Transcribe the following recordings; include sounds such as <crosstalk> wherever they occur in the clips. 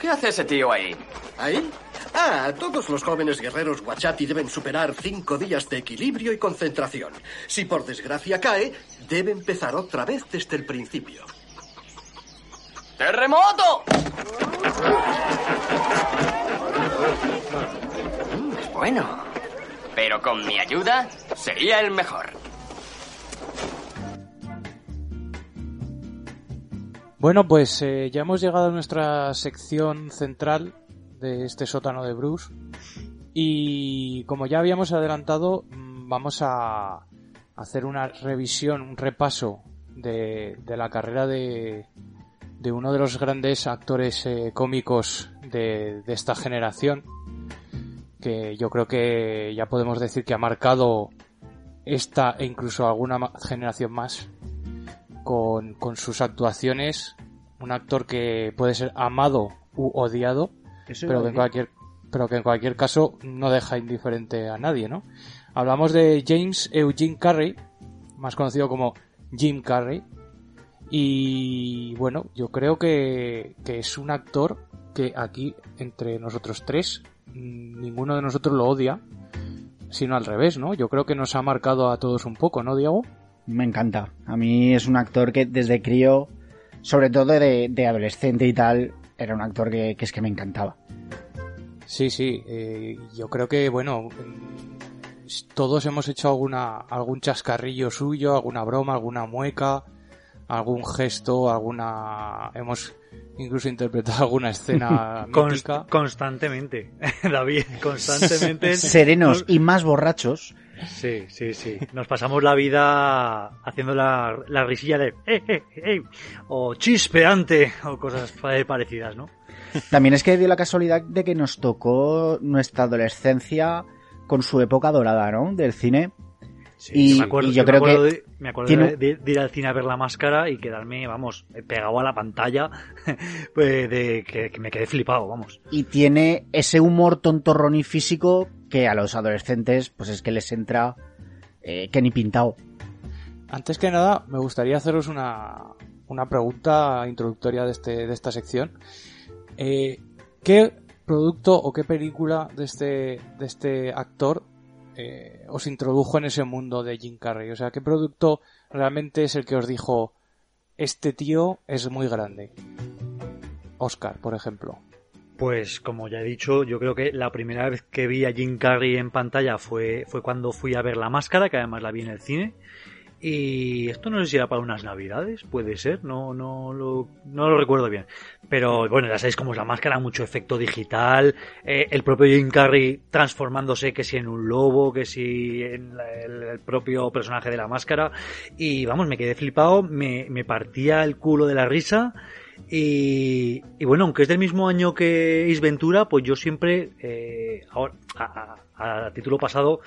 ¿Qué hace ese tío ahí? ¿Ahí? Ah, todos los jóvenes guerreros Guachati deben superar cinco días de equilibrio y concentración. Si por desgracia cae, debe empezar otra vez desde el principio. ¡Terremoto! Mm, bueno, pero con mi ayuda sería el mejor. Bueno, pues eh, ya hemos llegado a nuestra sección central de este sótano de Bruce. Y como ya habíamos adelantado, mm, vamos a hacer una revisión, un repaso de, la carrera de, uno de los grandes actores eh, cómicos de, de esta generación, que yo creo que ya podemos decir que ha marcado esta e incluso alguna generación más con, con sus actuaciones. Un actor que puede ser amado u odiado, pero que, en cualquier, pero que en cualquier caso no deja indiferente a nadie, ¿no? Hablamos de James Eugene Carrey, más conocido como Jim Carrey. Y bueno, yo creo que, que es un actor que aquí, entre nosotros tres, mm, ninguno de nosotros lo odia, sino al revés, ¿no? Yo creo que nos ha marcado a todos un poco, ¿no, Diego? Me encanta. A mí es un actor que desde crío, sobre todo de, de adolescente y tal, era un actor que, que es que me encantaba. Sí, sí. eh, yo creo que, bueno, todos hemos hecho alguna, algún chascarrillo suyo, alguna broma, alguna mueca, algún gesto, alguna... Hemos incluso interpretado <laughs> alguna escena <laughs> Const- mítica. constantemente, <laughs> David, constantemente. Serenos y más borrachos. Sí, sí, sí. Nos pasamos la vida haciendo la, la risilla de "Eh, eh, eh", o chispeante o cosas pa- parecidas, ¿no? También es que dio la casualidad de que nos tocó nuestra adolescencia con su época dorada, ¿no? Del cine. y, me acuerdo, y yo me creo acuerdo que de, me acuerdo tiene- de, de ir al cine a ver la máscara y quedarme, vamos, pegado a la pantalla, <laughs> pues de que, que me quedé flipado, vamos. y tiene ese humor tontorrón y físico que a los adolescentes pues es que les entra eh, que ni pintado. Antes que nada, me gustaría haceros una, una pregunta introductoria de, este, de esta sección. Eh, ¿Qué producto o qué película de este, de este actor eh, os introdujo en ese mundo de Jim Carrey? O sea, ¿qué producto realmente es el que os dijo, este tío es muy grande? Oscar, por ejemplo. Pues como ya he dicho, yo creo que la primera vez que vi a Jim Carrey en pantalla fue, fue cuando fui a ver La Máscara, que además la vi en el cine. Y esto no sé si era para unas navidades, puede ser, no, no, lo, no lo recuerdo bien. Pero bueno, ya sabéis cómo es la máscara, mucho efecto digital, eh, el propio Jim Carrey transformándose que si en un lobo, que si en la- el, el propio personaje de la máscara. Y vamos, me quedé flipado, me, me partía el culo de la risa. Y, y bueno, aunque es del mismo año que Is Ventura, pues yo siempre, eh, ahora, a, a- a título pasado,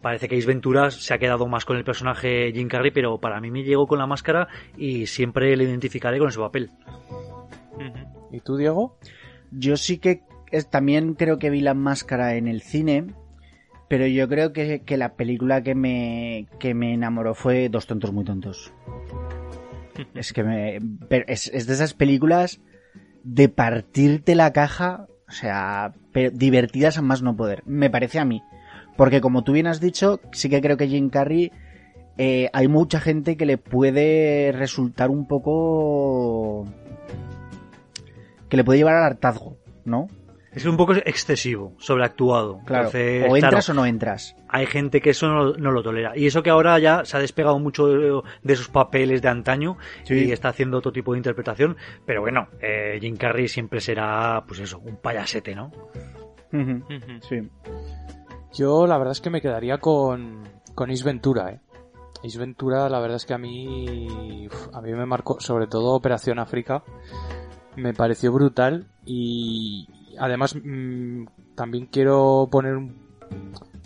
parece que Ace Ventura se ha quedado más con el personaje Jim Carrey, pero para mí me llegó con la máscara y siempre le identificaré con ese papel. ¿Y tú, Diego? Yo sí que es- también creo que vi la máscara en el cine, pero yo creo que, que la película que me, que me enamoró fue Dos tontos muy tontos. Es que me, es, es de esas películas de partirte la caja, o sea, divertidas a más no poder, me parece a mí. Porque como tú bien has dicho, sí que creo que Jim Carrey, eh, hay mucha gente que le puede resultar un poco... que le puede llevar al hartazgo, ¿no? Es un poco excesivo, sobreactuado. Claro, Entonces, o entras claro, o no entras. hay gente que eso no, no lo tolera. Y eso que ahora ya se ha despegado mucho de, de sus papeles de antaño Sí. y está haciendo otro tipo de interpretación. Pero bueno, eh, Jim Carrey siempre será, pues eso, un payasete, ¿no? Sí. Yo la verdad es que me quedaría con, con Is Ventura, ¿eh? Is Ventura la verdad es que a mí, uf, a mí me marcó, sobre todo Operación África, me pareció brutal y además mm, también quiero poner un,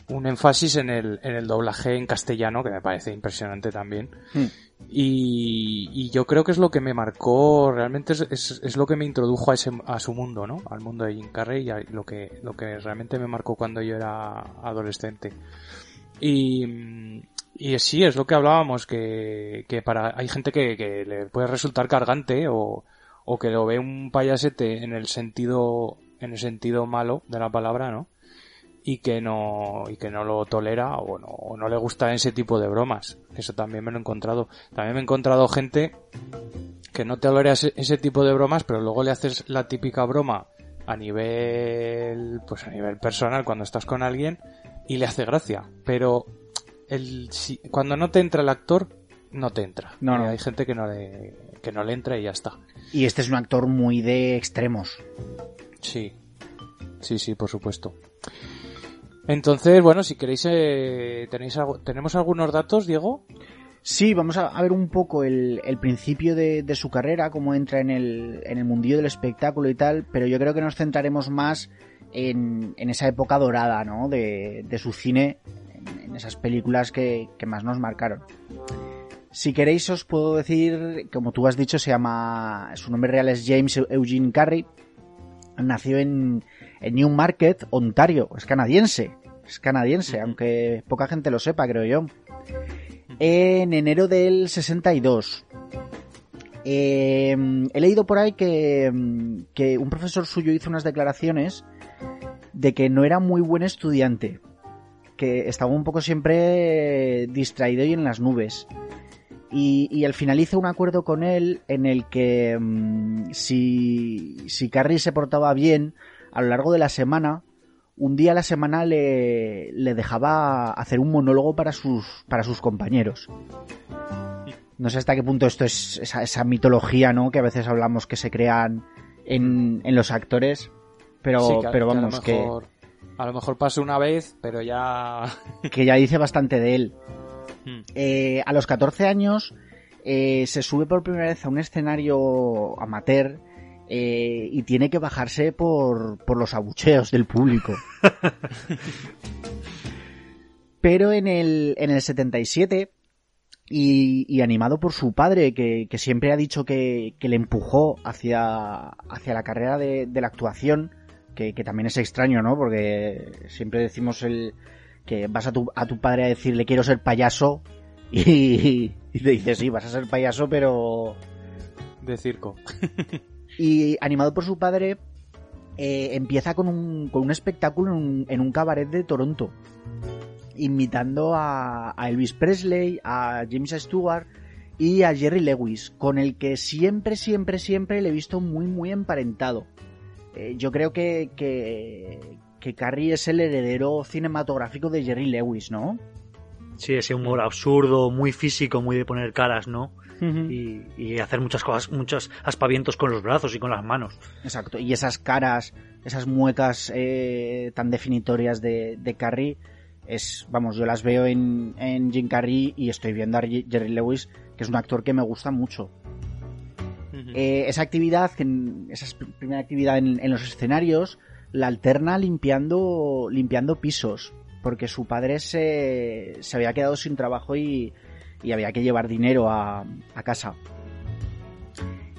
un énfasis en el, en el doblaje en castellano que me parece impresionante también. Hmm. Y, y yo creo que es lo que me marcó, realmente es, es, es lo que me introdujo a, ese, a su mundo, ¿no? Al mundo de Jim Carrey y a lo que, lo que realmente me marcó cuando yo era adolescente. Y, y sí, es lo que hablábamos, que, que para, hay gente que, que le puede resultar cargante o, o que lo ve un payasete en el sentido en el sentido malo de la palabra, ¿no? Y que no y que no lo tolera o no, o no le gusta ese tipo de bromas. Eso también me lo he encontrado. También me he encontrado gente que no tolera ese, ese tipo de bromas, pero luego le haces la típica broma a nivel pues a nivel personal cuando estás con alguien y le hace gracia, pero el si, cuando no te entra el actor no te entra. No, no. Hay gente que no le que no le entra y ya está. Y este es un actor muy de extremos. Sí, sí, sí, por supuesto. Entonces, bueno, si queréis, eh, tenéis algo, tenemos algunos datos, Diego. Sí, vamos a, ver un poco el, principio de, su carrera, cómo entra en el, en el mundillo del espectáculo y tal, pero yo creo que nos centraremos más en, esa época dorada, ¿no? De, su cine, en, esas películas que, más nos marcaron. Si queréis os puedo decir, como tú has dicho, se llama, su nombre real es James Eugene Carey, nació en, en Newmarket, Ontario, es canadiense, es canadiense, aunque poca gente lo sepa, creo yo en enero del 62. Eh, he leído por ahí que, mm, que un profesor suyo hizo unas declaraciones de que no era muy buen estudiante, que estaba un poco siempre distraído y en las nubes. Y, y al final hice un acuerdo con él en el que mm, si, si Carrie se portaba bien a lo largo de la semana, un día a la semana le, le dejaba hacer un monólogo para sus, para sus compañeros. No sé hasta qué punto esto es esa, esa mitología, ¿no? Que a veces hablamos que se crean en, en los actores. Pero, Sí, que- pero que vamos, a lo que, a lo mejor pase una vez, pero ya. <laughs> que ya dice bastante de él. Eh, a los 14 años eh, se sube por primera vez a un escenario amateur eh, y tiene que bajarse por, por los abucheos del público. <laughs> Pero en el, en el 77, y, y animado por su padre, que, que siempre ha dicho que, que le empujó hacia, hacia la carrera de, de la actuación, que, que también es extraño, ¿no? Porque siempre decimos el que vas a tu, a tu padre a decirle quiero ser payaso y, y te dice sí, vas a ser payaso, pero De circo. <laughs> y animado por su padre, eh, empieza con un, con un espectáculo en un, en un cabaret de Toronto, imitando a, a Elvis Presley, a James Stewart y a Jerry Lewis, con el que siempre, siempre, siempre le he visto muy, muy emparentado. Eh, yo creo que, que, que Carrie es el heredero cinematográfico de Jerry Lewis, ¿no? Sí, ese humor absurdo, muy físico, muy de poner caras, ¿no? Y, y hacer muchas cosas, muchos aspavientos con los brazos y con las manos. Exacto, y esas caras, esas muecas eh, tan definitorias de, de Carrie, es, vamos, yo las veo en, en Jim Carrey y estoy viendo a Jerry Lewis, que es un actor que me gusta mucho. Eh, esa actividad, esa es- primera actividad en, en los escenarios, la alterna limpiando, limpiando pisos, porque su padre se, se había quedado sin trabajo y, y había que llevar dinero a, a casa.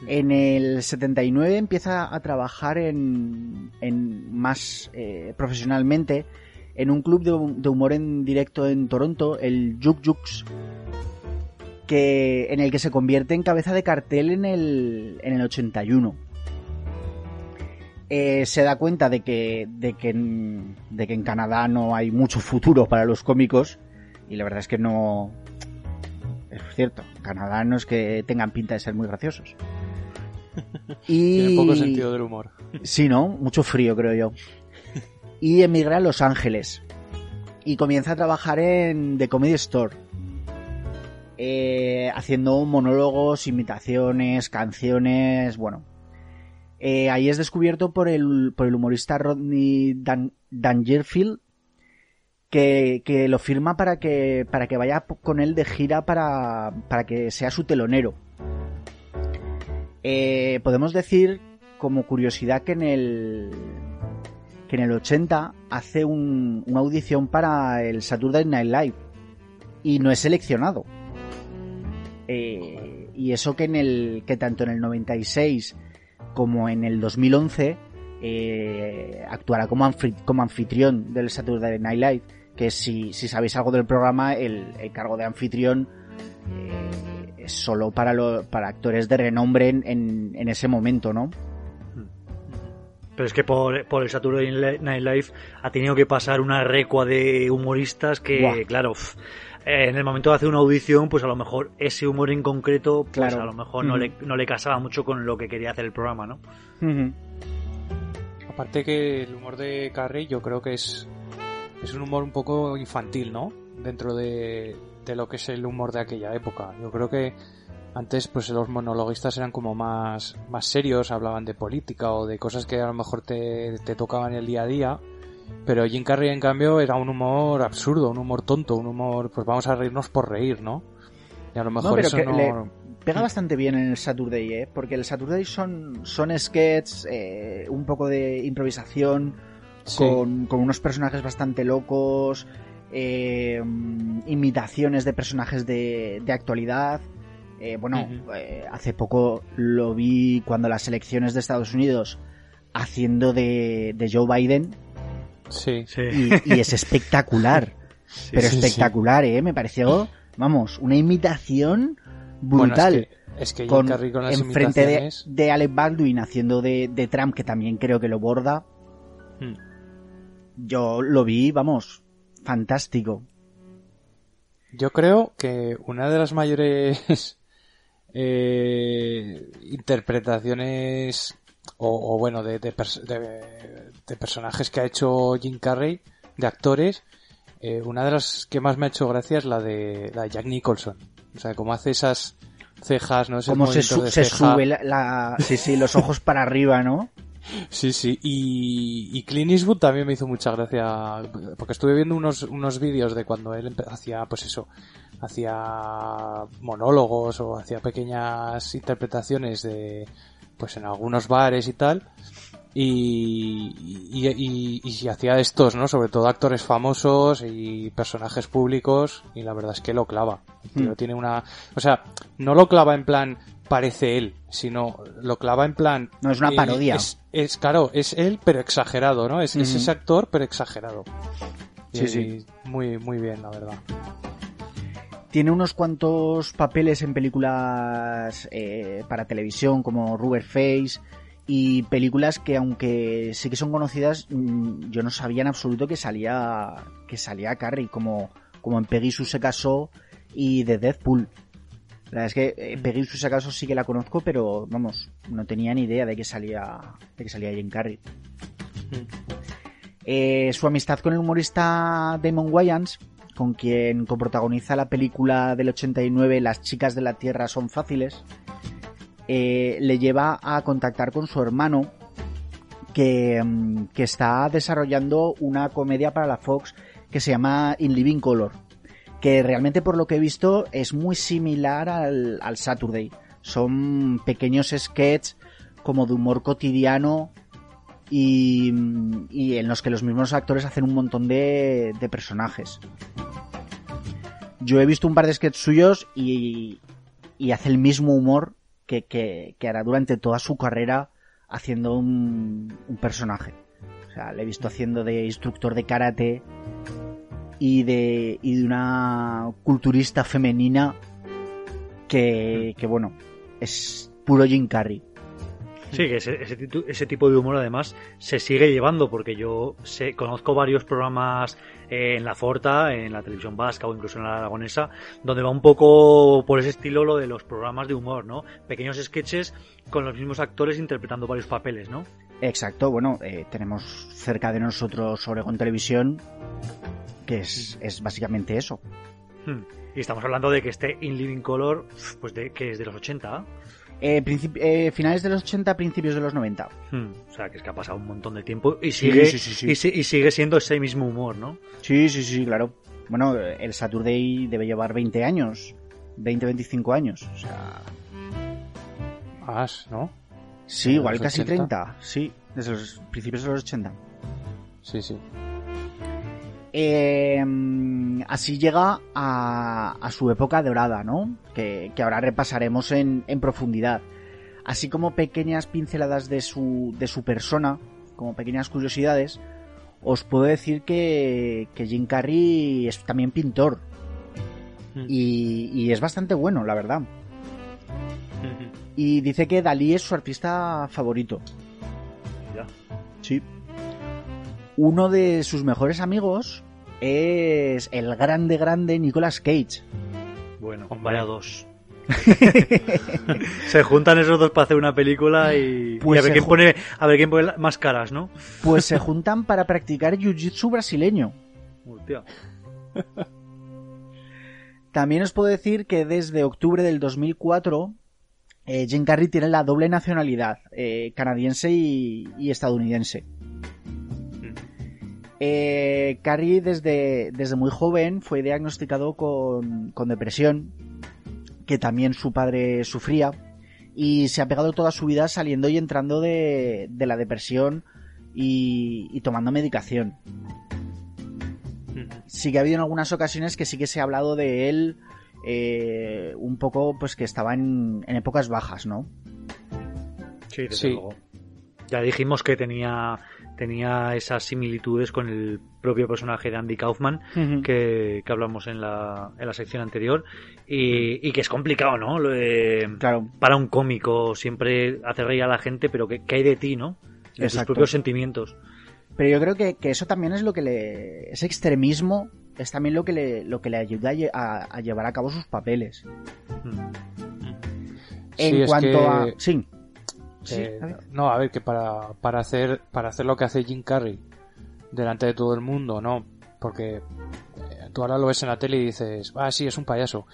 En el 79 empieza a trabajar en, en más eh, profesionalmente en un club de, hu- de humor en directo en Toronto, el Juk Juks, que, en el que se convierte en cabeza de cartel en el, en el 81. Eh, se da cuenta de que, de, que en, de que en Canadá no hay mucho futuro para los cómicos y la verdad es que no... Es cierto, Canadá no es que tengan pinta de ser muy graciosos. Y... <laughs> Tiene poco sentido del humor. Sí, ¿no? Mucho frío, creo yo. Y emigra a Los Ángeles. Y comienza a trabajar en The Comedy Store. Eh, haciendo monólogos, imitaciones, canciones, bueno. Eh, ahí es descubierto por el, por el humorista Rodney Dan, Dangerfield, que, que lo firma para que, para que vaya con él de gira para, para que sea su telonero. Eh, podemos decir, como curiosidad, que en el que en el 80 hace un- una audición para el Saturday Night Live y no es seleccionado. Eh, y eso que en el que tanto en el 96 como en el 2011 eh, actuará como, anfi- como anfitrión del Saturday Night Live, que si, si sabéis algo del programa, el, el cargo de anfitrión eh, es solo para, lo- para actores de renombre en, en- en ese momento, ¿no? Pero es que por, por el Saturday Night Live ha tenido que pasar una recua de humoristas que, Buah. claro, eh, en el momento de hacer una audición, pues a lo mejor ese humor en concreto, pues Claro. a lo mejor no, le, no le casaba mucho con lo que quería hacer el programa, ¿no? Aparte que el humor de Carrey yo creo que es, es un humor un poco infantil, ¿no? Dentro de, de lo que es el humor de aquella época. Yo creo que antes pues los monologuistas eran como más, más serios, hablaban de política o de cosas que a lo mejor te, te tocaban el día a día. Pero Jim Carrey en cambio era un humor absurdo, un humor tonto, un humor pues vamos a reírnos por reír, ¿no? Y a lo mejor pero eso que no... le- Pega bastante bien en el Saturday, ¿eh? Porque el Saturday son, son sketches, eh, un poco de improvisación, Sí. con, con unos personajes bastante locos, eh, imitaciones de personajes de, de actualidad. Eh, bueno, eh, hace poco lo vi cuando las elecciones de Estados Unidos haciendo de, de Joe Biden Sí. Sí. y, y es <laughs> espectacular, pero sí, sí. espectacular, ¿eh? Me pareció, vamos, una imitación Bueno, brutal. es que, es que Jim con, con las enfrente de, de Alec Baldwin haciendo de, de Trump, que también creo que lo borda. Hmm. Yo lo vi, vamos, fantástico. Yo creo que una de las mayores <laughs> eh, interpretaciones o, o bueno de, de, de- de personajes que ha hecho Jim Carrey de actores eh, una de las que más me ha hecho gracia es la de la de Jack Nicholson o sea como hace esas cejas no Ese Cómo se, su- de se ceja. sube la, la- sí, sí, los ojos para arriba, ¿no? Sí, sí, y, y Clint Eastwood también me hizo mucha gracia, porque estuve viendo unos, unos vídeos de cuando él hacía, pues eso, hacía monólogos o hacía pequeñas interpretaciones de, pues en algunos bares y tal, y, y, y, y, y hacía estos, ¿no? Sobre todo actores famosos y personajes públicos, y la verdad es que lo clava. Tío Hmm. tiene una, o sea, no lo clava en plan parece él, sino lo clava en plan No, es una eh, parodia. es, es, claro, es él, pero exagerado, ¿no? Es, es Ujú. ese actor, pero exagerado. Sí, Y sí. Muy, muy bien, la verdad. Tiene unos cuantos papeles en películas eh, para televisión como Rubber Face y películas que aunque sí que son conocidas, mm, yo no sabía en absoluto que salía que salía Carrey como como en Peggy Sue se casó y de Deadpool. La verdad es que eh, Peggy Sue se casó sí que la conozco, pero vamos, no tenía ni idea de que salía de que salía Jim Carrey. Eh, su amistad con el humorista Damon Wayans, con quien coprotagoniza la película del 89 Las chicas de la Tierra son fáciles, eh, le lleva a contactar con su hermano, que, mm, que está desarrollando una comedia para la Fox que se llama In Living Color, que realmente por lo que he visto es muy similar al, al Saturday. Son pequeños sketches como de humor cotidiano y, en los que los mismos actores hacen un montón de, de personajes. Yo he visto un par de sketches suyos y, y hace el mismo humor que, que, que hará durante toda su carrera haciendo un, un personaje. O sea, le he visto haciendo de instructor de karate y de, y de una culturista femenina que, que bueno, es puro Jim Carrey. Sí, que ese, ese, ese tipo de humor además se sigue llevando porque yo sé, conozco varios programas eh, en la Forta, en la televisión vasca o incluso en la aragonesa, donde va un poco por ese estilo lo de los programas de humor, ¿no? Pequeños sketches con los mismos actores interpretando varios papeles, ¿no? Exacto, bueno, eh, tenemos cerca de nosotros Oregon Televisión, que es, es básicamente eso. Hmm. Y estamos hablando de que este In Living Color, pues de que es de los 80, Eh, principi- eh, finales de los 80, principios de los 90. Hmm. o sea, que es que ha pasado un montón de tiempo y sigue, sí, sí, sí. Y, si- y sigue siendo ese mismo humor, ¿no? Sí, sí, sí, claro. Bueno, el Saturday debe llevar 20 años, 20, 25 años. O sea, Más, ¿no? sí, ¿De igual casi 80? 30, sí, desde los principios de los 80. Sí, sí. Eh, así llega a, a su época dorada, ¿no? Que, que ahora repasaremos en, en profundidad. Así como pequeñas pinceladas de su, de su persona, como pequeñas curiosidades, os puedo decir que, que Jim Carrey es también pintor. Mm. Y, y es bastante bueno, la verdad. Y dice que Dalí es su artista favorito. Ya. Sí. Uno de sus mejores amigos es el grande, grande Nicolas Cage. Bueno, vaya dos. <laughs> se juntan esos dos para hacer una película y, Pues y a ver quién pone a ver quién pone más caras, ¿no? Pues se <laughs> juntan para practicar jiu-jitsu brasileño. Hostia. También os puedo decir que desde octubre del 2004 eh, Jim Carrey tiene la doble nacionalidad, eh, canadiense y, y estadounidense. Eh, Carrey desde, desde muy joven fue diagnosticado con, con depresión, que también su padre sufría, y se ha pegado toda su vida saliendo y entrando de, de la depresión y, y tomando medicación. Sí que ha habido en algunas ocasiones que sí que se ha hablado de él eh, un poco pues que estaba en, en épocas bajas, ¿no? Sí, desde Sí. luego. Ya dijimos que tenía tenía esas similitudes con el propio personaje de Andy Kaufman que, que hablamos en la, en la sección anterior y, y que es complicado, ¿no? Lo de- Claro, para un cómico siempre hacer reír a la gente, pero ¿qué, qué hay de ti, no? De tus Exacto. propios sentimientos. pero yo creo que, que eso también es lo que le... ese extremismo es también lo que le, lo que le ayuda a, lle- a- a llevar a cabo sus papeles. Mm. En Sí, es cuanto que- a... Sí. Sí, Eh, a no, a ver, que para, para hacer para hacer lo que hace Jim Carrey delante de todo el mundo, no, porque eh, tú ahora lo ves en la tele y dices, ah, sí, es un payaso.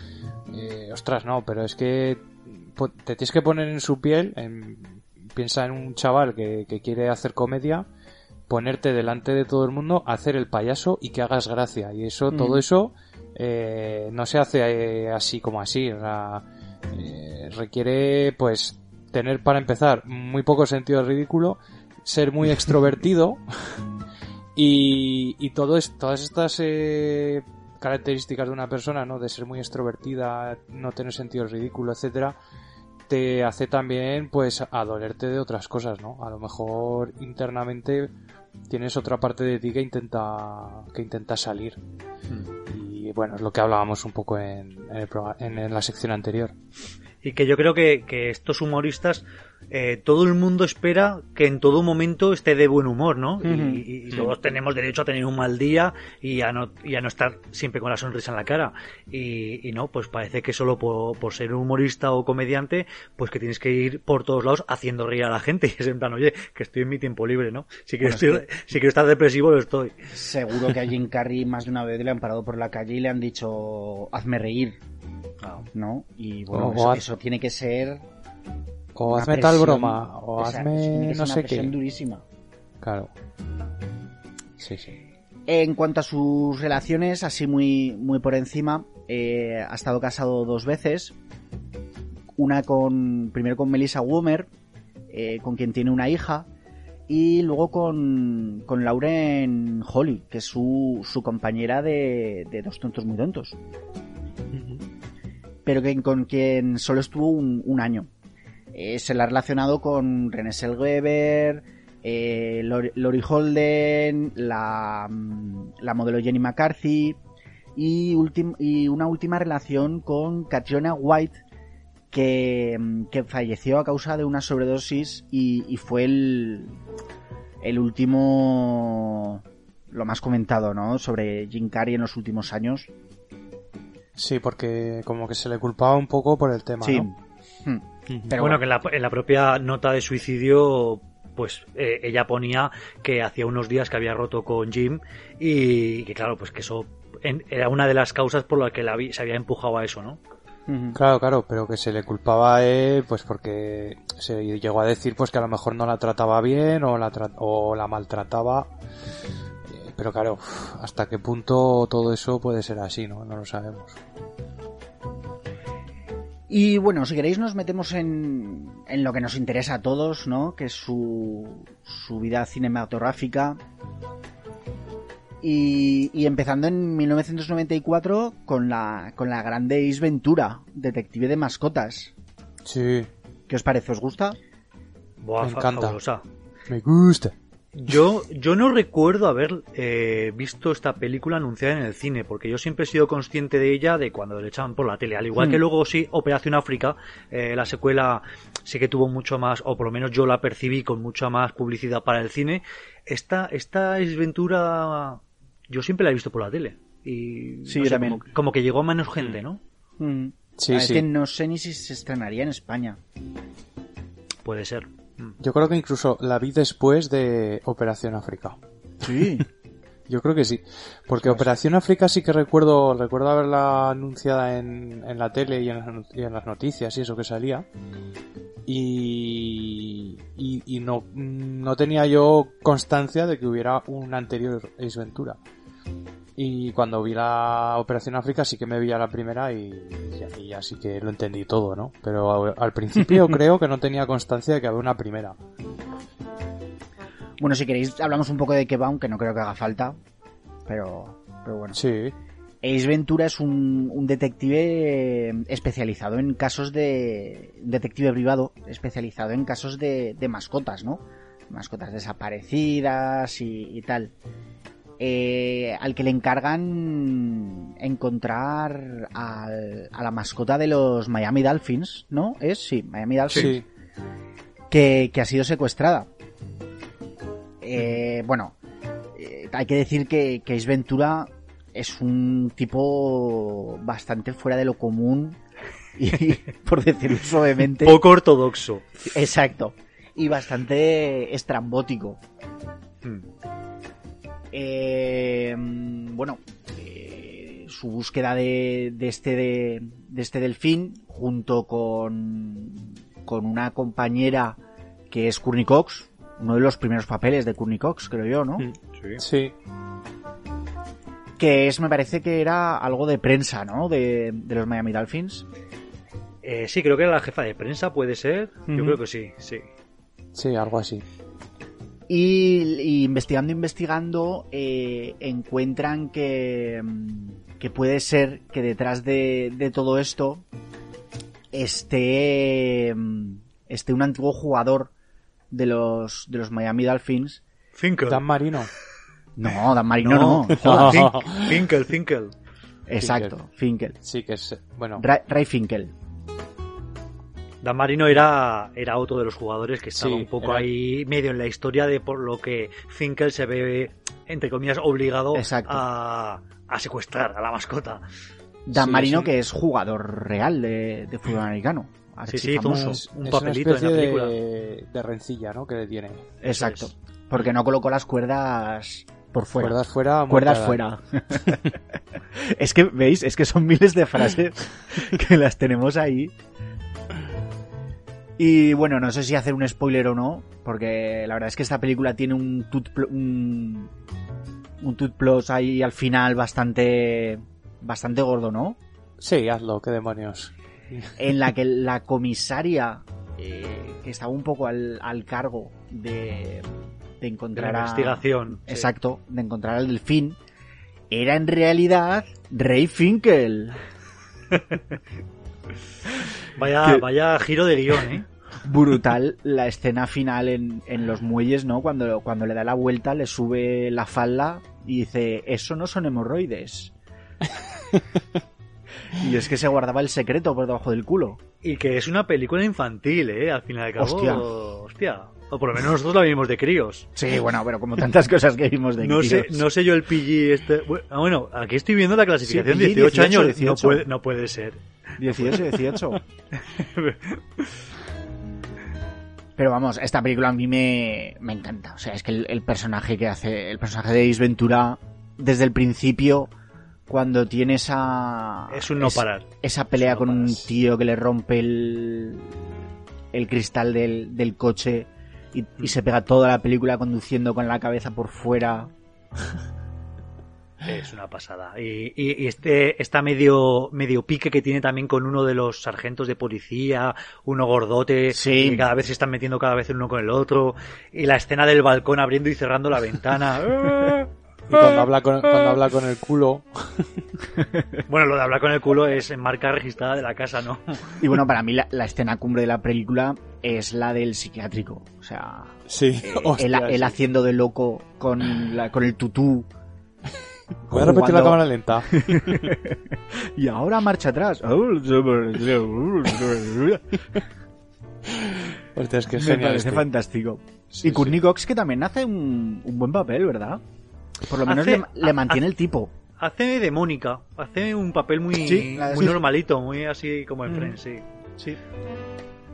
Eh, ostras, no, pero es que te tienes que poner en su piel, en- piensa en un chaval que, que quiere hacer comedia, ponerte delante de todo el mundo, hacer el payaso y que hagas gracia. Y eso, Mm. todo eso, eh, no se hace eh, así como así. O sea, eh, requiere, pues, tener para empezar muy poco sentido del ridículo, ser muy <laughs> extrovertido y, y todo es, todas estas eh, características de una persona, ¿no? De ser muy extrovertida, no tener sentido del ridículo, etcétera, te hace también, pues, a dolerte de otras cosas, ¿no? A lo mejor internamente tienes otra parte de ti que intenta, que intenta salir. Y bueno, es lo que hablábamos un poco en, en, el en la sección anterior. Y que yo creo que, que estos humoristas, eh, todo el mundo espera que en todo momento esté de buen humor, ¿no? Y- y, y todos tenemos derecho a tener un mal día y a no, y a no estar siempre con la sonrisa en la cara. Y, y no, pues parece que solo por, por ser humorista o comediante, pues que tienes que ir por todos lados haciendo reír a la gente. Y <laughs> es en plan, oye, que estoy en mi tiempo libre, ¿no? Si quiero, Bueno, estoy- si quiero estar depresivo, lo estoy. Seguro que a Jim <laughs> Carrey más de una vez le han parado por la calle y le han dicho, hazme reír, ¿no? Y bueno, O eso, haz- eso tiene que ser... O una hazme tal broma, o esa- hazme que ser no una sé presión qué. durísima. Claro. Sí, sí. En cuanto a sus relaciones, así muy, muy por encima, eh, ha estado casado dos veces. Una con. Primero con Melissa Womer, eh, con quien tiene una hija. Y luego con, con Lauren Holly, que es su, su compañera de, de Dos Tontos Muy Tontos. Pero que, con quien solo estuvo un, un año. Eh, se la ha relacionado con René Selweber, eh, Lori, Holden, la, mm, la modelo Jenny McCarthy y, ultim- y una última relación con Catriona White que, mm, que falleció a causa de una sobredosis y, y fue el, el último, lo más comentado, ¿no? Sobre Jim Carrey en los últimos años. Sí, porque como que se le culpaba un poco por el tema, Sí. ¿no? Hmm. Pero bueno, bueno. que en la, en la propia nota de suicidio, pues eh, ella ponía que hacía unos días que había roto con Jim y que claro, pues que eso en- era una de las causas por las que la se había empujado a eso, ¿no? Claro, claro, pero que se le culpaba a él, pues porque se llegó a decir pues que a lo mejor no la trataba bien o la, tra- o la maltrataba. Eh, Pero claro, hasta qué punto todo eso puede ser así, ¿no? No lo sabemos. Y bueno, si queréis nos metemos en, en lo que nos interesa a todos, ¿no? Que es su, su vida cinematográfica. Y, y empezando en 1994 con la, con la grande Ace Ventura, detective de mascotas. Sí, ¿Qué os parece? ¿Os gusta? Buah, Me encanta. fabulosa. me gusta. Yo, yo no recuerdo haber eh, visto esta película anunciada en el cine, porque yo siempre he sido consciente de ella de cuando le echaban por la tele. Al igual que Mm. luego sí, Operación África, eh, la secuela sí que tuvo mucho más, o por lo menos yo la percibí con mucha más publicidad para el cine. Esta, esta desventura yo siempre la he visto por la tele. Y Sí, no sé, también. Como, como que llegó a menos gente, ¿no? Mm. Sí, Ah, es sí. que no sé ni si se estrenaría en España. Puede ser. Yo creo que incluso la vi después de Operación África. Sí. <laughs> Yo creo que sí. Porque Operación África sí que recuerdo, recuerdo haberla anunciada en, en la tele y en, las not- y en las noticias y eso que salía. Y, y, y no, no tenía yo constancia de que hubiera un anterior Ace Ventura. Y cuando vi la Operación África sí que me vi a la primera y, y ya sí que lo entendí todo, ¿no? Pero a- al principio <laughs> creo que no tenía constancia de que había una primera. Bueno, si queréis, hablamos un poco de qué va, aunque no creo que haga falta. Pero, pero bueno. Sí, Ace Ventura es un, un detective especializado en casos de. Un detective privado especializado en casos de, de mascotas, ¿no? Mascotas desaparecidas y, y tal. Eh, al que le encargan encontrar al- a la mascota de los Miami Dolphins, ¿no? ¿Es? Sí, Miami Dolphins. sí. que, que ha sido secuestrada. Eh, bueno, eh, hay que decir que, que Ace Ventura es un tipo bastante fuera de lo común y, <laughs> por decirlo suavemente, Poco ortodoxo. exacto, y bastante estrambótico. Mm. Eh, bueno, eh, su búsqueda de, de este de, de este delfín junto con con una compañera que es Courtney Cox, uno de los primeros papeles de Courtney Cox, creo yo, ¿no? Mm. Sí. Sí, Que es, me parece que era algo de prensa, ¿no? De, de los Miami Dolphins. Eh, sí, creo que era la jefa de prensa, puede ser. Yo creo que sí, sí. sí, algo así. Y, y investigando, investigando, eh, encuentran que, mm, que puede ser que detrás de, de todo esto esté, mm, esté un antiguo jugador de los, de los Miami Dolphins. Finkel. Dan Marino. No, Dan Marino no. No, <laughs> Finkel, Finkel. Exacto, Finkel. Sí, que es. Bueno, Ray, Ray Finkel. Dan Marino era, era otro de los jugadores que estaba Sí, un poco era- ahí medio en la historia de por lo que Finkel se ve, entre comillas, obligado a, a secuestrar a la mascota. Dan Sí, Marino, que es jugador real de, de fútbol americano. Sí, sí, hizo un- es, un es papelito una en la película. de, de rencilla, ¿no? Que le tiene. Exacto. Porque no colocó las cuerdas por fuera. Cuerdas fuera. Cuerdas fuera. <laughs> es que, ¿veis? Es que son miles de frases <laughs> que las tenemos ahí. Y bueno, no sé si hacer un spoiler o no, porque la verdad es que esta película tiene un tut, un, un tut plus ahí al final bastante bastante gordo, ¿no? Sí, hazlo, qué demonios. En la que <laughs> la comisaria eh, que estaba un poco al, al cargo de, de De encontrar la a- investigación. sí. Exacto, de encontrar al delfín, era en realidad Ray Finkel. <laughs> Vaya, Que- vaya giro de guion, ¿eh? Brutal la escena final en, en los muelles, ¿no? Cuando, cuando le da la vuelta, le sube la falda y dice, eso no son hemorroides. <laughs> y es que se guardaba el secreto por debajo del culo. Y que es una película infantil, ¿eh? Al fin y al cabo. Hostia. hostia. O por lo menos nosotros la vimos de críos. Sí, bueno, pero como tantas cosas que vimos de No sé, críos. no sé yo el PG este. Bueno, aquí estoy viendo la clasificación Sí, PG 18, años. 18. No, puede, no puede ser. 18, 18. <laughs> Pero vamos, esta película a mí me, me encanta. O sea, es que el, el personaje que hace, el personaje de Ace Ventura, desde el principio, cuando tiene esa... Es un no es- parar. Esa pelea no con un tío que le rompe el, el cristal del, del coche y, y se pega toda la película conduciendo con la cabeza por fuera. <laughs> Es una pasada. Y, y- y este está medio, medio pique que tiene también con uno de los sargentos de policía, uno gordote, Sí. que cada vez se están metiendo cada vez uno con el otro. Y la escena del balcón abriendo y cerrando la ventana. <laughs> Y cuando habla con, cuando habla con el culo. <laughs> bueno, lo de hablar con el culo es en marca registrada de la casa, ¿no? Y bueno, para mí la, la escena cumbre de la película es la del psiquiátrico. O sea, Sí, eh, <laughs> hostia, él, haciendo de loco con, la- con el tutú. Voy a repetir la cámara lenta. <laughs> Y ahora marcha atrás. <laughs> Hostia, es que es Me genial. parece este. fantástico. Sí, y Courtney sí. Cox que también hace un, un buen papel, ¿verdad? Por lo menos Hace- le, le mantiene el tipo. Hace de Mónica, hace un papel muy, Sí, normalito, muy así como en Mm. Friends, sí. Sí.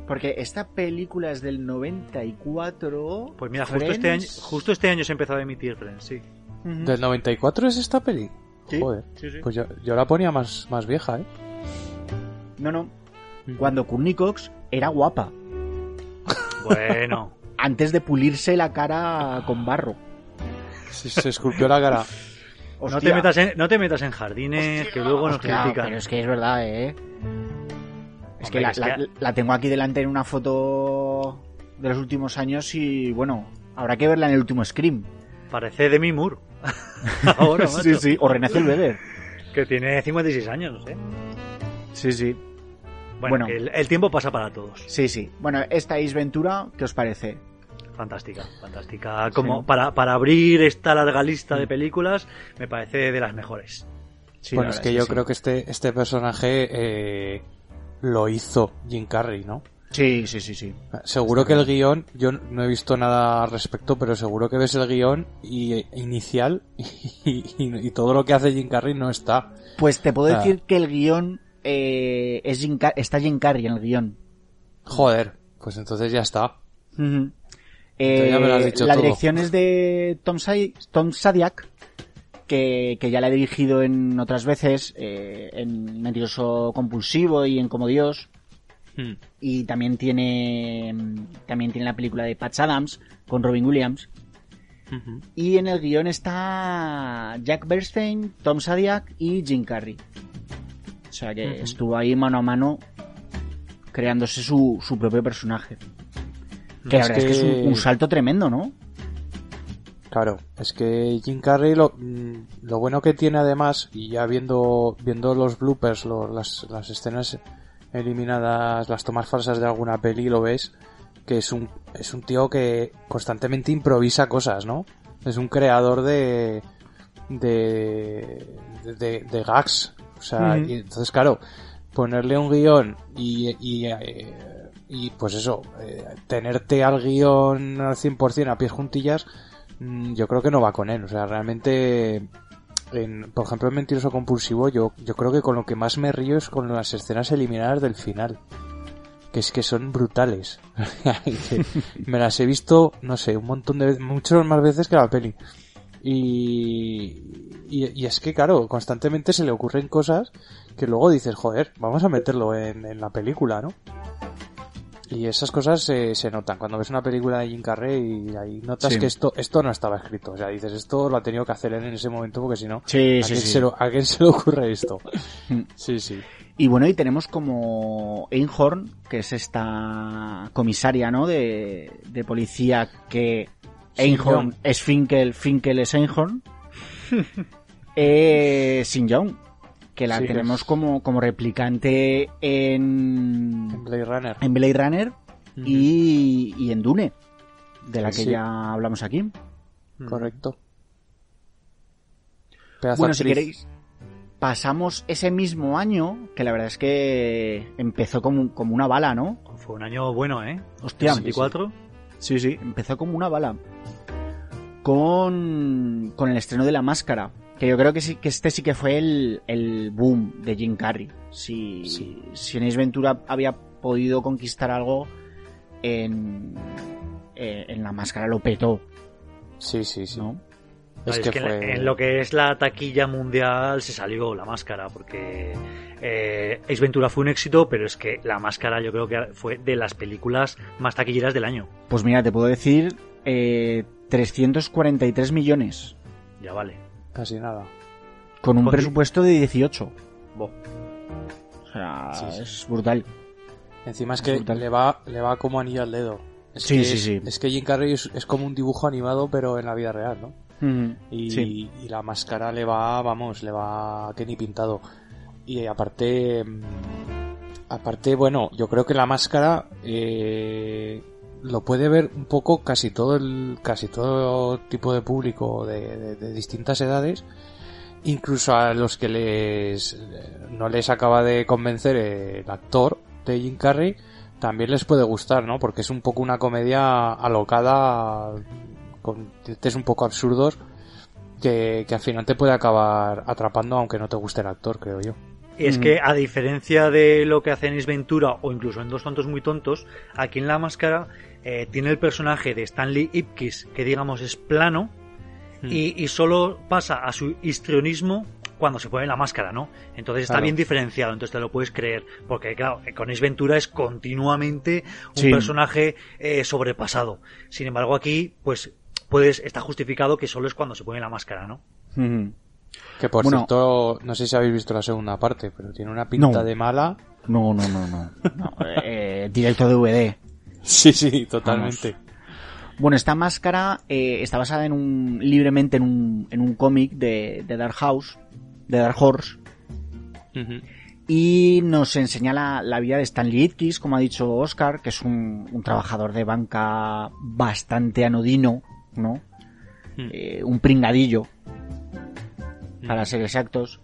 Porque esta película es del 94. Pues mira, justo este, año, justo este año se empezó a emitir Friends, sí. Ujú. ¿Del 94 es esta peli? Sí. Joder. Sí, sí. Pues yo, yo la ponía más, más vieja, ¿eh? No, no. Cuando Courtney Cox era guapa. Bueno, <laughs> Antes de pulirse la cara con barro. Se, se esculpió la cara. <laughs> no te, metas en, no te metas en jardines que luego nos Hostia, critican. pero es que es verdad, ¿eh? Es Hombre, que, la, es la- que- la tengo aquí delante en una foto de los últimos años y, bueno, habrá que verla en el último Scream. Parece Demi Moore. <laughs> Ahora, macho. sí, sí. O René Zellweger. Que tiene 56 años, no sé. Sí, sí. Bueno, Bueno. el, el tiempo pasa para todos. Sí, sí. Bueno, esta Ace Ventura, ¿qué os parece? Fantástica, fantástica. Como Sí. para, para abrir esta larga lista de películas, me parece de las mejores. Sí, bueno, es que sí, yo sí. creo que este, este personaje eh, lo hizo Jim Carrey, ¿no? Sí, sí, sí, sí. Seguro que el guion, yo no he visto nada al respecto, pero seguro que ves el guion y, inicial <laughs> y, y- y todo lo que hace Jim Carrey no está. Pues te puedo Ah. decir que el guion eh, es Jim Car- está Jim Carrey en el guion. Joder, pues entonces ya está. Ujú. Entonces ya me lo has Eh, dicho la todo. dirección es de Tom, Sa- Tom Sadiak, que, que ya la he dirigido en otras veces, eh, en Mentiroso Compulsivo y en Como Dios. Hmm. Y también tiene, también tiene la película de Patch Adams con Robin Williams. Y en el guion está Jack Bernstein, Tom Sadiak y Jim Carrey. O sea que estuvo ahí mano a mano creándose su, su propio personaje. Que la Es verdad es que es que- un, un salto tremendo, ¿no? Claro, es que Jim Carrey lo, mm, lo bueno que tiene además, y ya viendo, viendo los bloopers, lo- las, las escenas eliminadas, las tomas falsas de alguna peli, lo ves, que es un, es un tío que constantemente improvisa cosas, ¿no? Es un creador de, de, de, de gags. O sea, y entonces claro, ponerle un guion y, y, eh, y pues eso, eh, tenerte al guion al 100% a pies juntillas, mm, yo creo que no va con él. O sea, realmente, en, por ejemplo, en Mentiroso Compulsivo, yo, yo creo que con lo que más me río es con las escenas eliminadas del final. Que es que son brutales. <laughs> Me las he visto, no sé, un montón de veces, muchas más veces que la peli. Y, y, y es que, claro, constantemente se le ocurren cosas que luego dices, joder, vamos a meterlo en, en la película, ¿no? Y esas cosas se, se notan cuando ves una película de Jim Carrey y ahí notas Sí. que esto, esto no estaba escrito. O sea, dices, esto lo ha tenido que hacer él en ese momento porque si no, Sí, ¿a, quién Se lo- ¿a quién se le ocurre esto? Mm. Sí, sí. Y bueno, y tenemos como Einhorn, que es esta comisaria, ¿no? De, de policía que Einhorn es Finkel, Finkel es Einhorn. <laughs> eh, Sin Young, que la Sí, tenemos es- como, como replicante En en, Blade Runner. en Blade Runner y, y en Dune, de la que Sí. ya hablamos aquí. Mm. Correcto. Pedazo Bueno, si queréis, pasamos ese mismo año, que la verdad es que empezó como, como una bala, ¿no? Fue un año bueno, ¿eh? Hostia, 24. Sí, sí, empezó como una bala. Con, con el estreno de La Máscara. Que yo creo que sí que este sí que fue el, el boom de Jim Carrey. Si, Sí. si en Ace Ventura había podido conquistar algo, en, eh, en La Máscara lo petó, Sí, sí, sí. ¿no? Es, Es, que, fue... en lo que es la taquilla mundial se salió la máscara, porque eh, Ace Ventura fue un éxito, pero es que la máscara yo creo que fue de las películas más taquilleras del año. Pues mira, te puedo decir eh, 343 millones. Ya vale. Casi nada. Con un presupuesto de 18. Bo. O sea, Sí, sí. es brutal. Encima es Es que brutal. le va, le va como anillo al dedo. Es Sí, que sí, es, sí. Es que Jim Carrey es, es como un dibujo animado, pero en la vida real, ¿no? Y, Sí. y la máscara le va, vamos, le va que ni pintado. Y aparte, mm, aparte, bueno, yo creo que la máscara eh, lo puede ver un poco casi todo el casi todo tipo de público de, de- de distintas edades, incluso a los que les no les acaba de convencer el actor de Jim Carrey, también les puede gustar, ¿no? Porque es un poco una comedia alocada con tintes un poco absurdos que, que al final te puede acabar atrapando aunque no te guste el actor, creo yo. Y es que, a diferencia de lo que hace en Ace Ventura o incluso en Dos Tontos Muy Tontos, aquí en La Máscara eh, tiene el personaje de Stanley Ipkiss, que digamos es plano, y, y solo pasa a su histrionismo cuando se pone la máscara, ¿no? Entonces está Claro. bien diferenciado, entonces te lo puedes creer. Porque, claro, con Ace Ventura es continuamente un Sí. personaje eh, sobrepasado. Sin embargo, aquí, pues, puedes, está justificado que solo es cuando se pone la máscara, ¿no? Ujú. Que por Bueno. cierto, no sé si habéis visto la segunda parte, pero tiene una pinta No. de mala. No, no, no, no. <laughs> No, eh, directo DVD. Sí, sí, totalmente. Bueno, esta máscara eh, está basada en un libremente en un, en un cómic de, de Dark House, de Dark Horse, y nos enseña la, la vida de Stanley Ipkiss, como ha dicho Oscar, que es un, un trabajador de banca bastante anodino, ¿no? Hmm. Eh, un pringadillo, para ser exactos,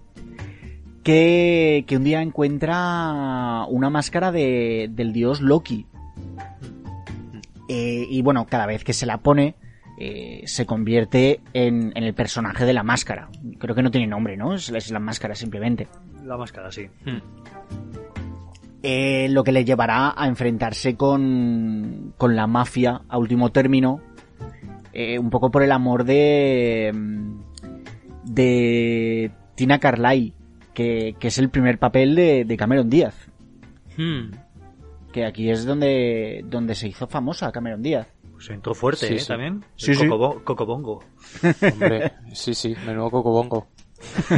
que, que un día encuentra una máscara de, del dios Loki. Eh, y bueno, cada vez que se la pone, eh, se convierte en, en el personaje de la máscara. Creo que no tiene nombre, ¿no? Es, es la máscara simplemente. La máscara, sí. Hmm. Eh, lo que le llevará a enfrentarse con, con la mafia a último término, eh, un poco por el amor de, mm, de Tina Carlyle, que, que es el primer papel de, de Cameron Díaz, Hmm. Que aquí es donde, donde se hizo famosa Cameron Díaz. Pues entró fuerte, Sí, ¿eh? sí. También. Sí, El sí. Cocobo- Cocobongo. <laughs> Hombre, <laughs> sí, sí, menudo cocobongo. <laughs>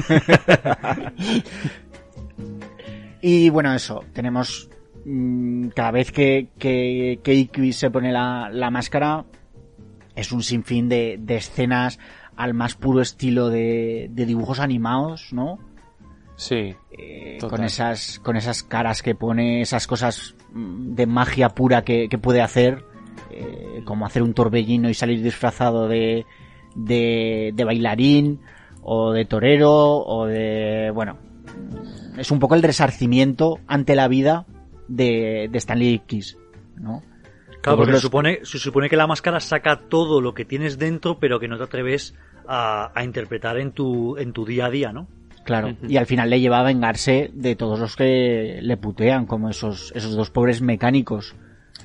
Y bueno, eso, tenemos mm, cada vez que, que, que se pone la, la máscara, es un sinfín de, de escenas al más puro estilo de, de dibujos animados, ¿no? Sí, Eh, con esas con esas caras que pone, esas cosas de magia pura que, que puede hacer, eh, como hacer un torbellino y salir disfrazado de, de, de bailarín, o de torero, o de... bueno, es un poco el resarcimiento ante la vida de, de Stanley Ipkiss, ¿no? Claro, porque los- se, supone, se supone que la máscara saca todo lo que tienes dentro, pero que no te atreves a, a interpretar en tu, en tu día a día, ¿no? Claro, y al final le lleva a vengarse de todos los que le putean, como esos, esos dos pobres mecánicos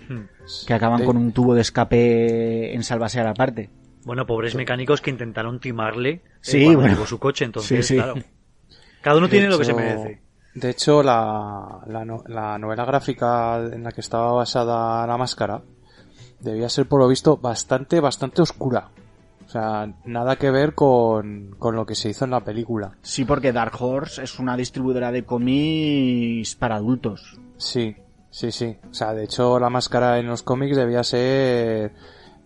Hmm. que acaban De- con un tubo de escape en salvase a la parte. Bueno, pobres mecánicos que intentaron timarle eh, Sí, cuando bueno. llegó su coche, entonces, Sí, sí. claro. Cada uno De tiene lo que se hecho- merece. De hecho, la, la, no- la novela gráfica en la que estaba basada la máscara debía ser, por lo visto, bastante, bastante oscura. O sea, nada que ver con, con lo que se hizo en la película. Sí, porque Dark Horse es una distribuidora de cómics para adultos. Sí, sí, sí. O sea, de hecho, la máscara en los cómics debía ser...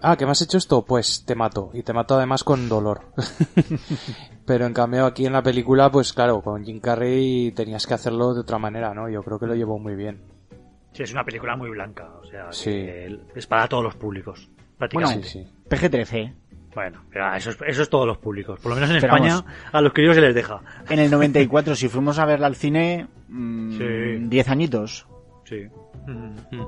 Ah, ¿que me has hecho esto? Pues te mato. Y te mato además con dolor. <laughs> Pero en cambio aquí en la película, pues claro, con Jim Carrey tenías que hacerlo de otra manera, ¿no? Yo creo que lo llevó muy bien. Sí, es una película muy blanca, o sea, Sí. es para todos los públicos, Bueno, prácticamente. Sí, sí. PG-13. Bueno, pero eso es, eso es todos los públicos. Por lo menos en Pero España, vamos. a los críos se les deja. En el 94, si fuimos a verla al cine, mm, Sí. 10 añitos. Sí. Mm. Mm.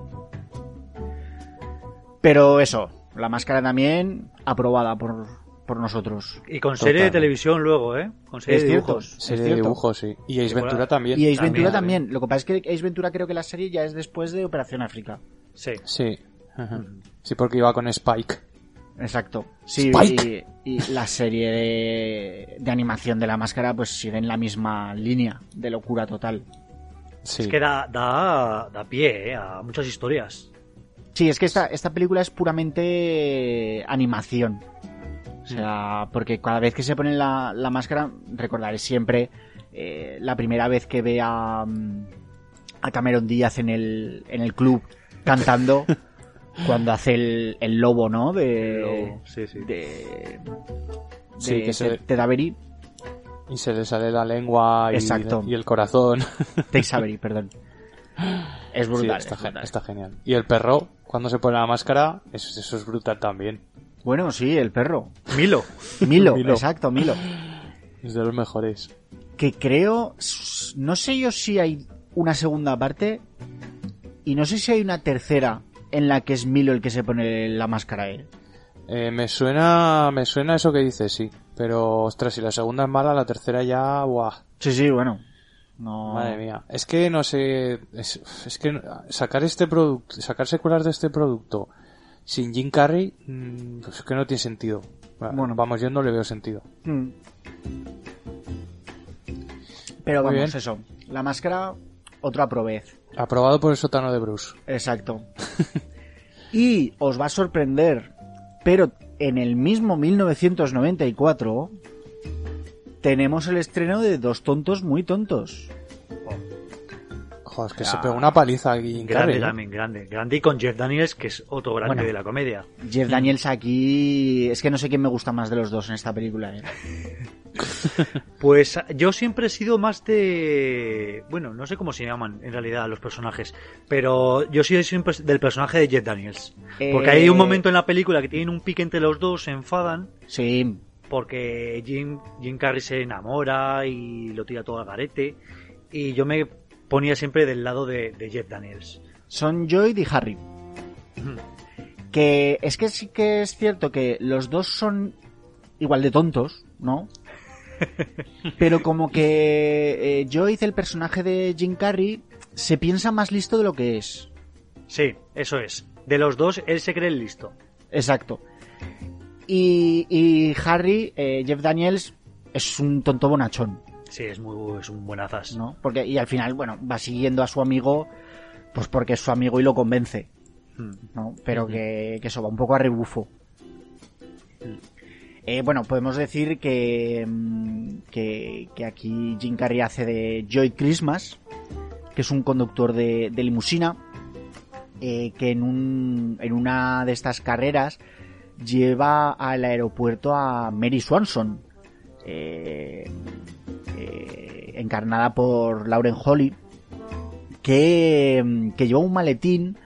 Pero eso, la máscara también aprobada por, por nosotros. Y con serie de televisión luego, ¿eh? Con serie Es de cierto. dibujos. Es Serie de dibujos, sí. Y Ace Ventura también. Y Ace También, Ventura también. también. Lo que pasa es que Ace Ventura creo que la serie ya es después de Operación África. Sí. Sí. Ajá. Sí, porque iba con Spike. Exacto. Sí, Spike. y, y la serie de, de animación de la máscara pues sigue en la misma línea de locura total. Sí. Es que da, da, da pie ¿eh? a muchas historias. Sí, es que esta, esta película es puramente animación. O sea, porque cada vez que se pone la, la máscara, recordaré siempre eh, la primera vez que ve a, mm, a Cameron Díaz en el, en el club cantando <laughs> cuando hace el, el lobo, ¿no? De, El lobo, sí, sí. de, Sí, de que se- Ted- Ted Avery. Y se le sale la lengua y, Exacto. y el corazón. <laughs> Tex Avery, perdón. Es Sí, brutal. está, es brutal. está genial. Y el perro, cuando se pone la máscara, eso, eso es brutal también. Bueno, sí, el perro. Milo. <laughs> Milo, Milo. exacto, Milo. Es de los mejores. Que creo, no sé yo si hay una segunda parte y no sé si hay una tercera en la que es Milo el que se pone la máscara. ¿eh? Eh, me suena me suena eso que dices, sí. Pero, ostras, si la segunda es mala, la tercera ya, buah, Sí, sí, bueno. No... madre mía. Es que no sé, es, es que sacar este producto, sacar secuelas de este producto sin Jim Carrey, mm, pues es que no tiene sentido. Bueno. vamos, yo no le veo sentido. Mm. Pero Muy vamos, bien. eso. La máscara, otro aprovez. Aprobado por el sótano de Bruce. Exacto. <laughs> y os va a sorprender, pero en el mismo 1994 tenemos el estreno de Dos tontos muy tontos. Joder, es que Ya. se pegó una paliza aquí Jim Grande Carrey. ¿eh? también, grande. Grande y con Jeff Daniels, que es otro grande Bueno. de la comedia. Jeff Daniels aquí... Es que no sé quién me gusta más de los dos en esta película. ¿eh? <laughs> Pues yo siempre he sido más de... Bueno, no sé cómo se llaman en realidad los personajes, pero yo soy siempre del personaje de Jeff Daniels. Porque Eh, hay un momento en la película que tienen un pique entre los dos, se enfadan, Sí, porque Jim, Jim Carrey se enamora y lo tira todo al garete, y yo me ponía siempre del lado de, de Jeff Daniels. son Lloyd y Harry. <clears throat> Que es que sí que es cierto que los dos son igual de tontos, ¿no? <laughs> Pero como que eh, Lloyd, el personaje de Jim Carrey, se piensa más listo de lo que es. Sí, eso es. De los dos, él se cree el listo. Exacto. Y, y Harry, eh, Jeff Daniels, es un tonto bonachón, Sí, es muy es un buenazas. ¿no? Porque, y al final, bueno, va siguiendo a su amigo, pues porque es su amigo y lo convence, Hmm. ¿no? Pero que, que eso va un poco a rebufo. Eh, bueno, podemos decir que, mm, que, que aquí Jim Carrey hace de Joy Christmas, que es un conductor de, de limusina, eh, que en, un, en una de estas carreras lleva al aeropuerto a Mary Swanson, eh, encarnada por Lauren Holly, que, mm, que lleva un maletín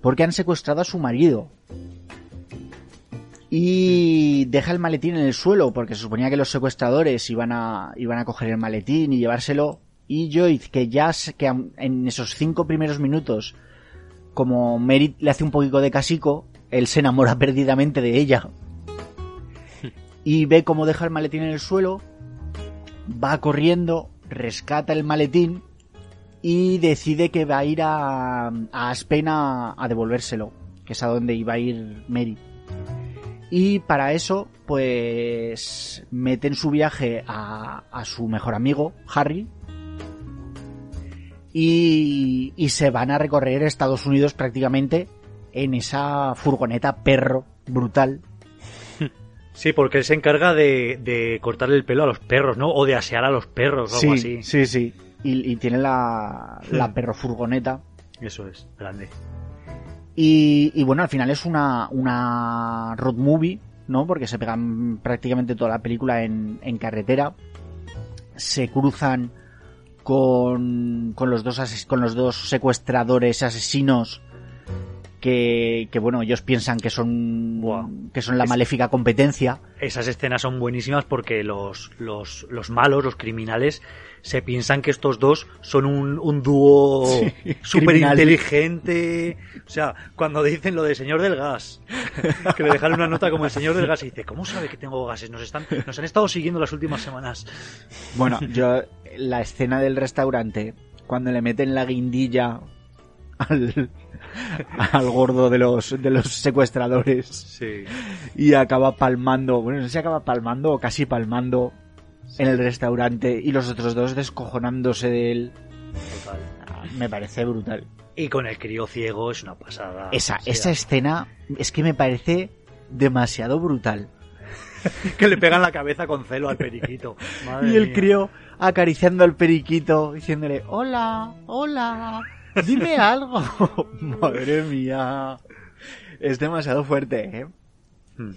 porque han secuestrado a su marido. Y deja el maletín en el suelo porque se suponía que los secuestradores iban a, iban a coger el maletín y llevárselo. Y Joyce, que ya que en esos cinco primeros minutos, como Merit le hace un poquito de casico, él se enamora <laughs> perdidamente de ella. <laughs> Y ve cómo deja el maletín en el suelo, va corriendo, rescata el maletín y decide que va a ir a, Aspen a, a devolvérselo, que es a donde iba a ir Mary. Y para eso, pues mete en su viaje a, a su mejor amigo, Harry, y, y se van a recorrer Estados Unidos prácticamente en esa furgoneta perro brutal. Sí, porque él se encarga de, de cortarle el pelo a los perros, ¿no? O de asear a los perros o algo así. sí, sí. Y, y tiene la, <laughs> la perro furgoneta. Eso es, grande. Y, y bueno, al final es una, una road movie, ¿no? Porque se pegan prácticamente toda la película en, en carretera. Se cruzan con, con, los dos ases- con los dos secuestradores asesinos que, que bueno, ellos piensan que son, que son la Es- maléfica competencia. Esas escenas son buenísimas porque los, los, los malos, los criminales, se piensan que estos dos son un, un dúo súper <laughs> inteligente. O sea, cuando dicen lo de señor del gas, <laughs> que le dejan una nota como el señor del gas y dice, ¿cómo sabe que tengo gases? Nos, están, nos han estado siguiendo las últimas semanas. Bueno, <laughs> yo, la escena del restaurante, cuando le meten la guindilla al, <laughs> al gordo de los, de los secuestradores Sí. y acaba palmando, bueno, no sé si acaba palmando o casi palmando en el restaurante y los otros dos descojonándose de él. Total. Ah, Me parece brutal. Y con el crío ciego es una pasada. Esa, O sea, esa escena es que me parece demasiado brutal. <laughs> Que le pegan la cabeza con celo al periquito. <laughs> Madre Y el mía. crío acariciando al periquito, diciéndole, hola, hola, dime algo. <laughs> Madre mía. Es demasiado fuerte, ¿eh? Hmm.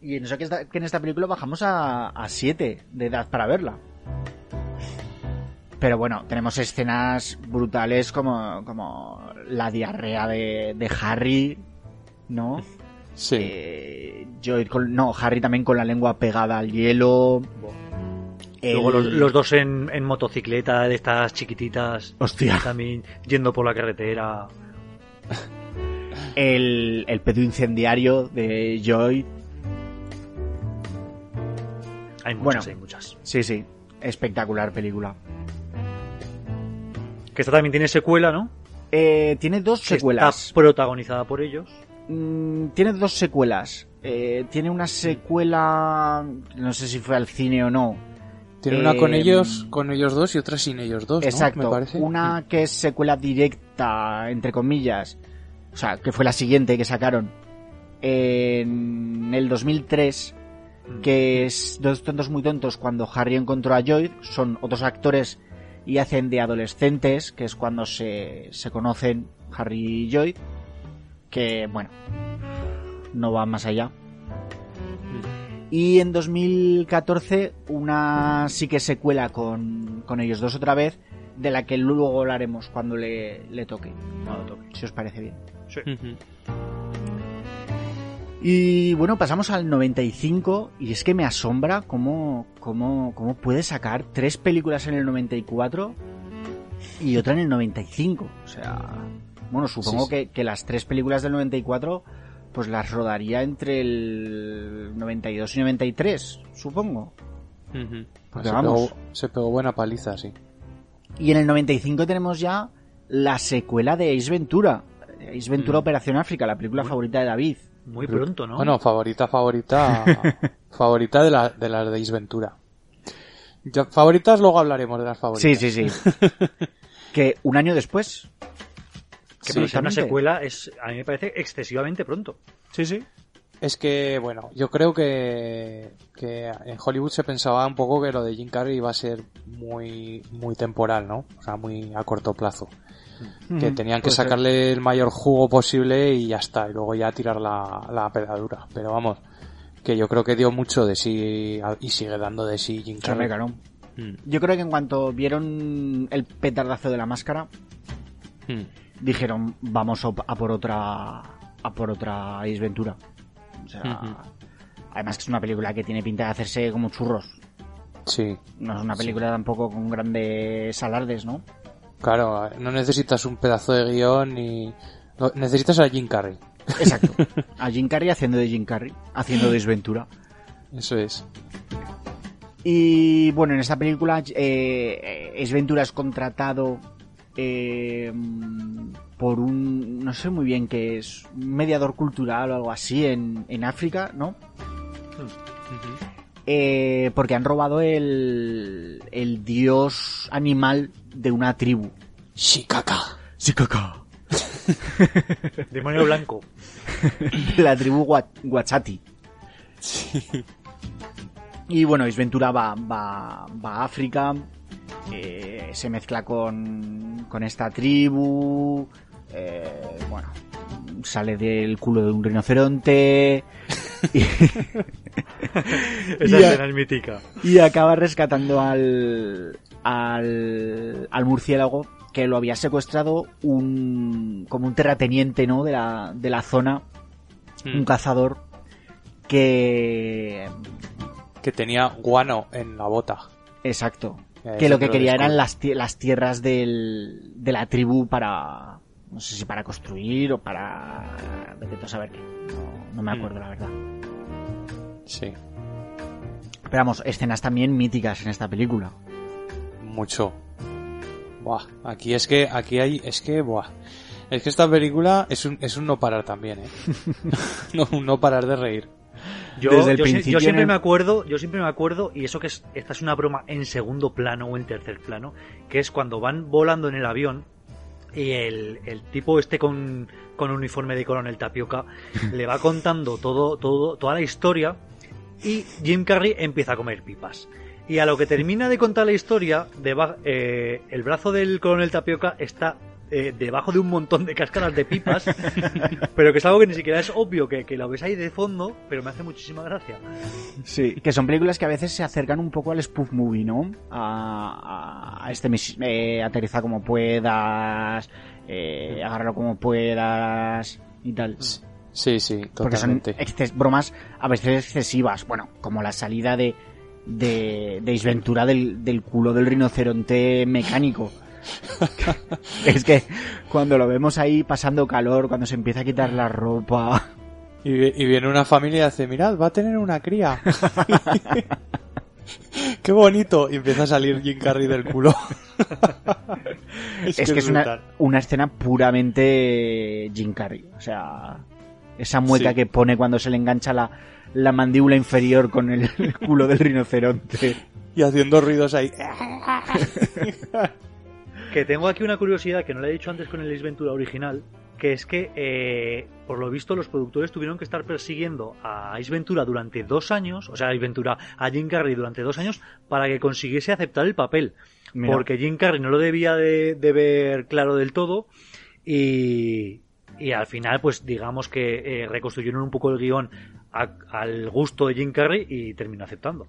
Y en eso que, esta- que en esta película bajamos a 7 de edad para verla. Pero bueno, tenemos escenas brutales como, como la diarrea de, de Harry, ¿no? Sí. Eh, con- no, Harry también con la lengua pegada al hielo. El- Luego los, los dos en, en motocicleta de estas chiquititas. Hostia. También yendo por la carretera. <laughs> el, el pedo incendiario de Joy. Hay muchas, Bueno. hay muchas. Sí, sí. Espectacular película. Que esta también tiene secuela, ¿no? Eh, tiene dos Que secuelas. Está protagonizada por ellos. Mm, tiene dos secuelas. Eh, tiene una secuela. No sé si fue al cine o no. Tiene una con eh, ellos, con ellos dos y otra sin ellos dos, ¿no? Exacto. Me parece. Una que es secuela directa, entre comillas. O sea, que fue la siguiente que sacaron. En el 2003. Que es Dos tontos muy tontos cuando Harry encontró a Joy. Son otros actores y hacen de adolescentes, que es cuando se, se conocen Harry y Joy. Que, bueno, no va más allá. Y en 2014 una sí que secuela con, con ellos dos otra vez, de la que luego hablaremos cuando le, le toque. Cuando toque, si os parece bien. Ujú. Y bueno, pasamos al 95 y es que me asombra cómo, cómo, cómo puede sacar tres películas en el 94 y otra en el 95. O sea, bueno, supongo Sí, sí. Que, que las tres películas del 94 pues las rodaría entre el 92 y 93, supongo. Porque se, vamos. Pegó, se pegó buena paliza, sí. Y en el 95 tenemos ya la secuela de Ace Ventura. Ace Ventura Mm. Operación África, la película favorita de David. Muy pronto, ¿no? Bueno, favorita, favorita. <laughs> favorita de, la, de las de Ace Ventura. Ya, favoritas, luego hablaremos de las favoritas. Sí, sí, sí. <laughs> que un año después. Que sí, para una secuela es, a mí me parece excesivamente pronto. Sí, sí. Es que, bueno, yo creo que, que en Hollywood se pensaba un poco que lo de Jim Carrey iba a ser muy, muy temporal, ¿no? O sea, muy a corto plazo. Que tenían que sacarle el mayor jugo posible y ya está, y luego ya tirar la, la pedadura. Pero vamos, que yo creo que dio mucho de sí y sigue dando de sí Jim Carrey. Mm, Yo creo que en cuanto vieron el petardazo de la máscara, mm. Dijeron vamos a por otra a por otra Ace Ventura. O sea, además que es una película que tiene pinta de hacerse como churros. Sí, No es una película tampoco con grandes alardes, ¿no? claro, no necesitas un pedazo de guion ni... no, necesitas a Jim Carrey. Exacto. <laughs> A Jim Carrey haciendo de Jim Carrey, haciendo de Ace Ventura. Eso es. Y bueno, en esta película eh, Ace Ventura es contratado eh, por un, no sé muy bien qué es, un mediador cultural o algo así en, en África, ¿no? Eh, porque han robado el, el dios animal de una tribu. Shikaka. Sikaka. <laughs> Demonio blanco. <laughs> La tribu Gua- Guachati. Y bueno, Ace Ventura va, va, va a África, eh, se mezcla con, con esta tribu, eh, bueno, sale del culo de un rinoceronte y, Esa <laughs> escena es mítica. y acaba rescatando al, al, al murciélago que lo había secuestrado un, como un terrateniente, ¿no? De la, de la zona, Mm. un cazador que Que tenía guano en la bota. Exacto. Que lo que lo quería eran las, tie- las tierras del, de la tribu para... No sé si para construir o para... Vete a saber qué. No, no me Mm. acuerdo, la verdad. Sí, Pero vamos, escenas también míticas en esta película. mucho. Buah, aquí es que, aquí hay, es que, buah. Es que esta película es un, es un no parar también, eh. <laughs> <laughs> no, un no parar de reír. Yo, Desde el yo, si- principio yo siempre el- me acuerdo, yo siempre me acuerdo, y eso que es, esta es una broma en segundo plano o en tercer plano, que es cuando van volando en el avión y el, el tipo este con, con uniforme de coronel tapioca <laughs> le va contando todo, todo, toda la historia y Jim Carrey empieza a comer pipas. Y a lo que termina de contar la historia, eh, el brazo del coronel tapioca está eh, debajo de un montón de cáscaras de pipas, <laughs> pero que es algo que ni siquiera es obvio, que, que lo ves ahí de fondo, pero me hace muchísima gracia. Sí, que son películas que a veces se acercan un poco al spoof movie, ¿no? A, a- este mis- eh, aterriza como puedas, eh, agárralo como puedas y tal. Sí, sí, Porque son totalmente. exces- bromas a veces excesivas, bueno, como la salida de de, de Ace Ventura del, del culo del rinoceronte mecánico. <laughs> es que cuando lo vemos ahí pasando calor, cuando se empieza a quitar la ropa, Y, vi- y viene una familia y hace, mirad, va a tener una cría. <laughs> Qué bonito. Y empieza a salir Jim Carrey del culo. <laughs> es, que es una, una escena puramente Jim Carrey. O sea, esa mueca Sí. que pone cuando se le engancha la, la mandíbula inferior con el, el culo del rinoceronte. Y haciendo ruidos ahí. Que tengo aquí una curiosidad que no le he dicho antes con el Ace Ventura original, que es que, eh, por lo visto, los productores tuvieron que estar persiguiendo a Ace Ventura durante dos años, o sea, Ace Ventura a Jim Carrey durante dos años, para que consiguiese aceptar el papel. Mira. Porque Jim Carrey no lo debía de, de ver claro del todo y, y al final, pues digamos que eh, reconstruyeron un poco el guion a- al gusto de Jim Carrey y terminó aceptando.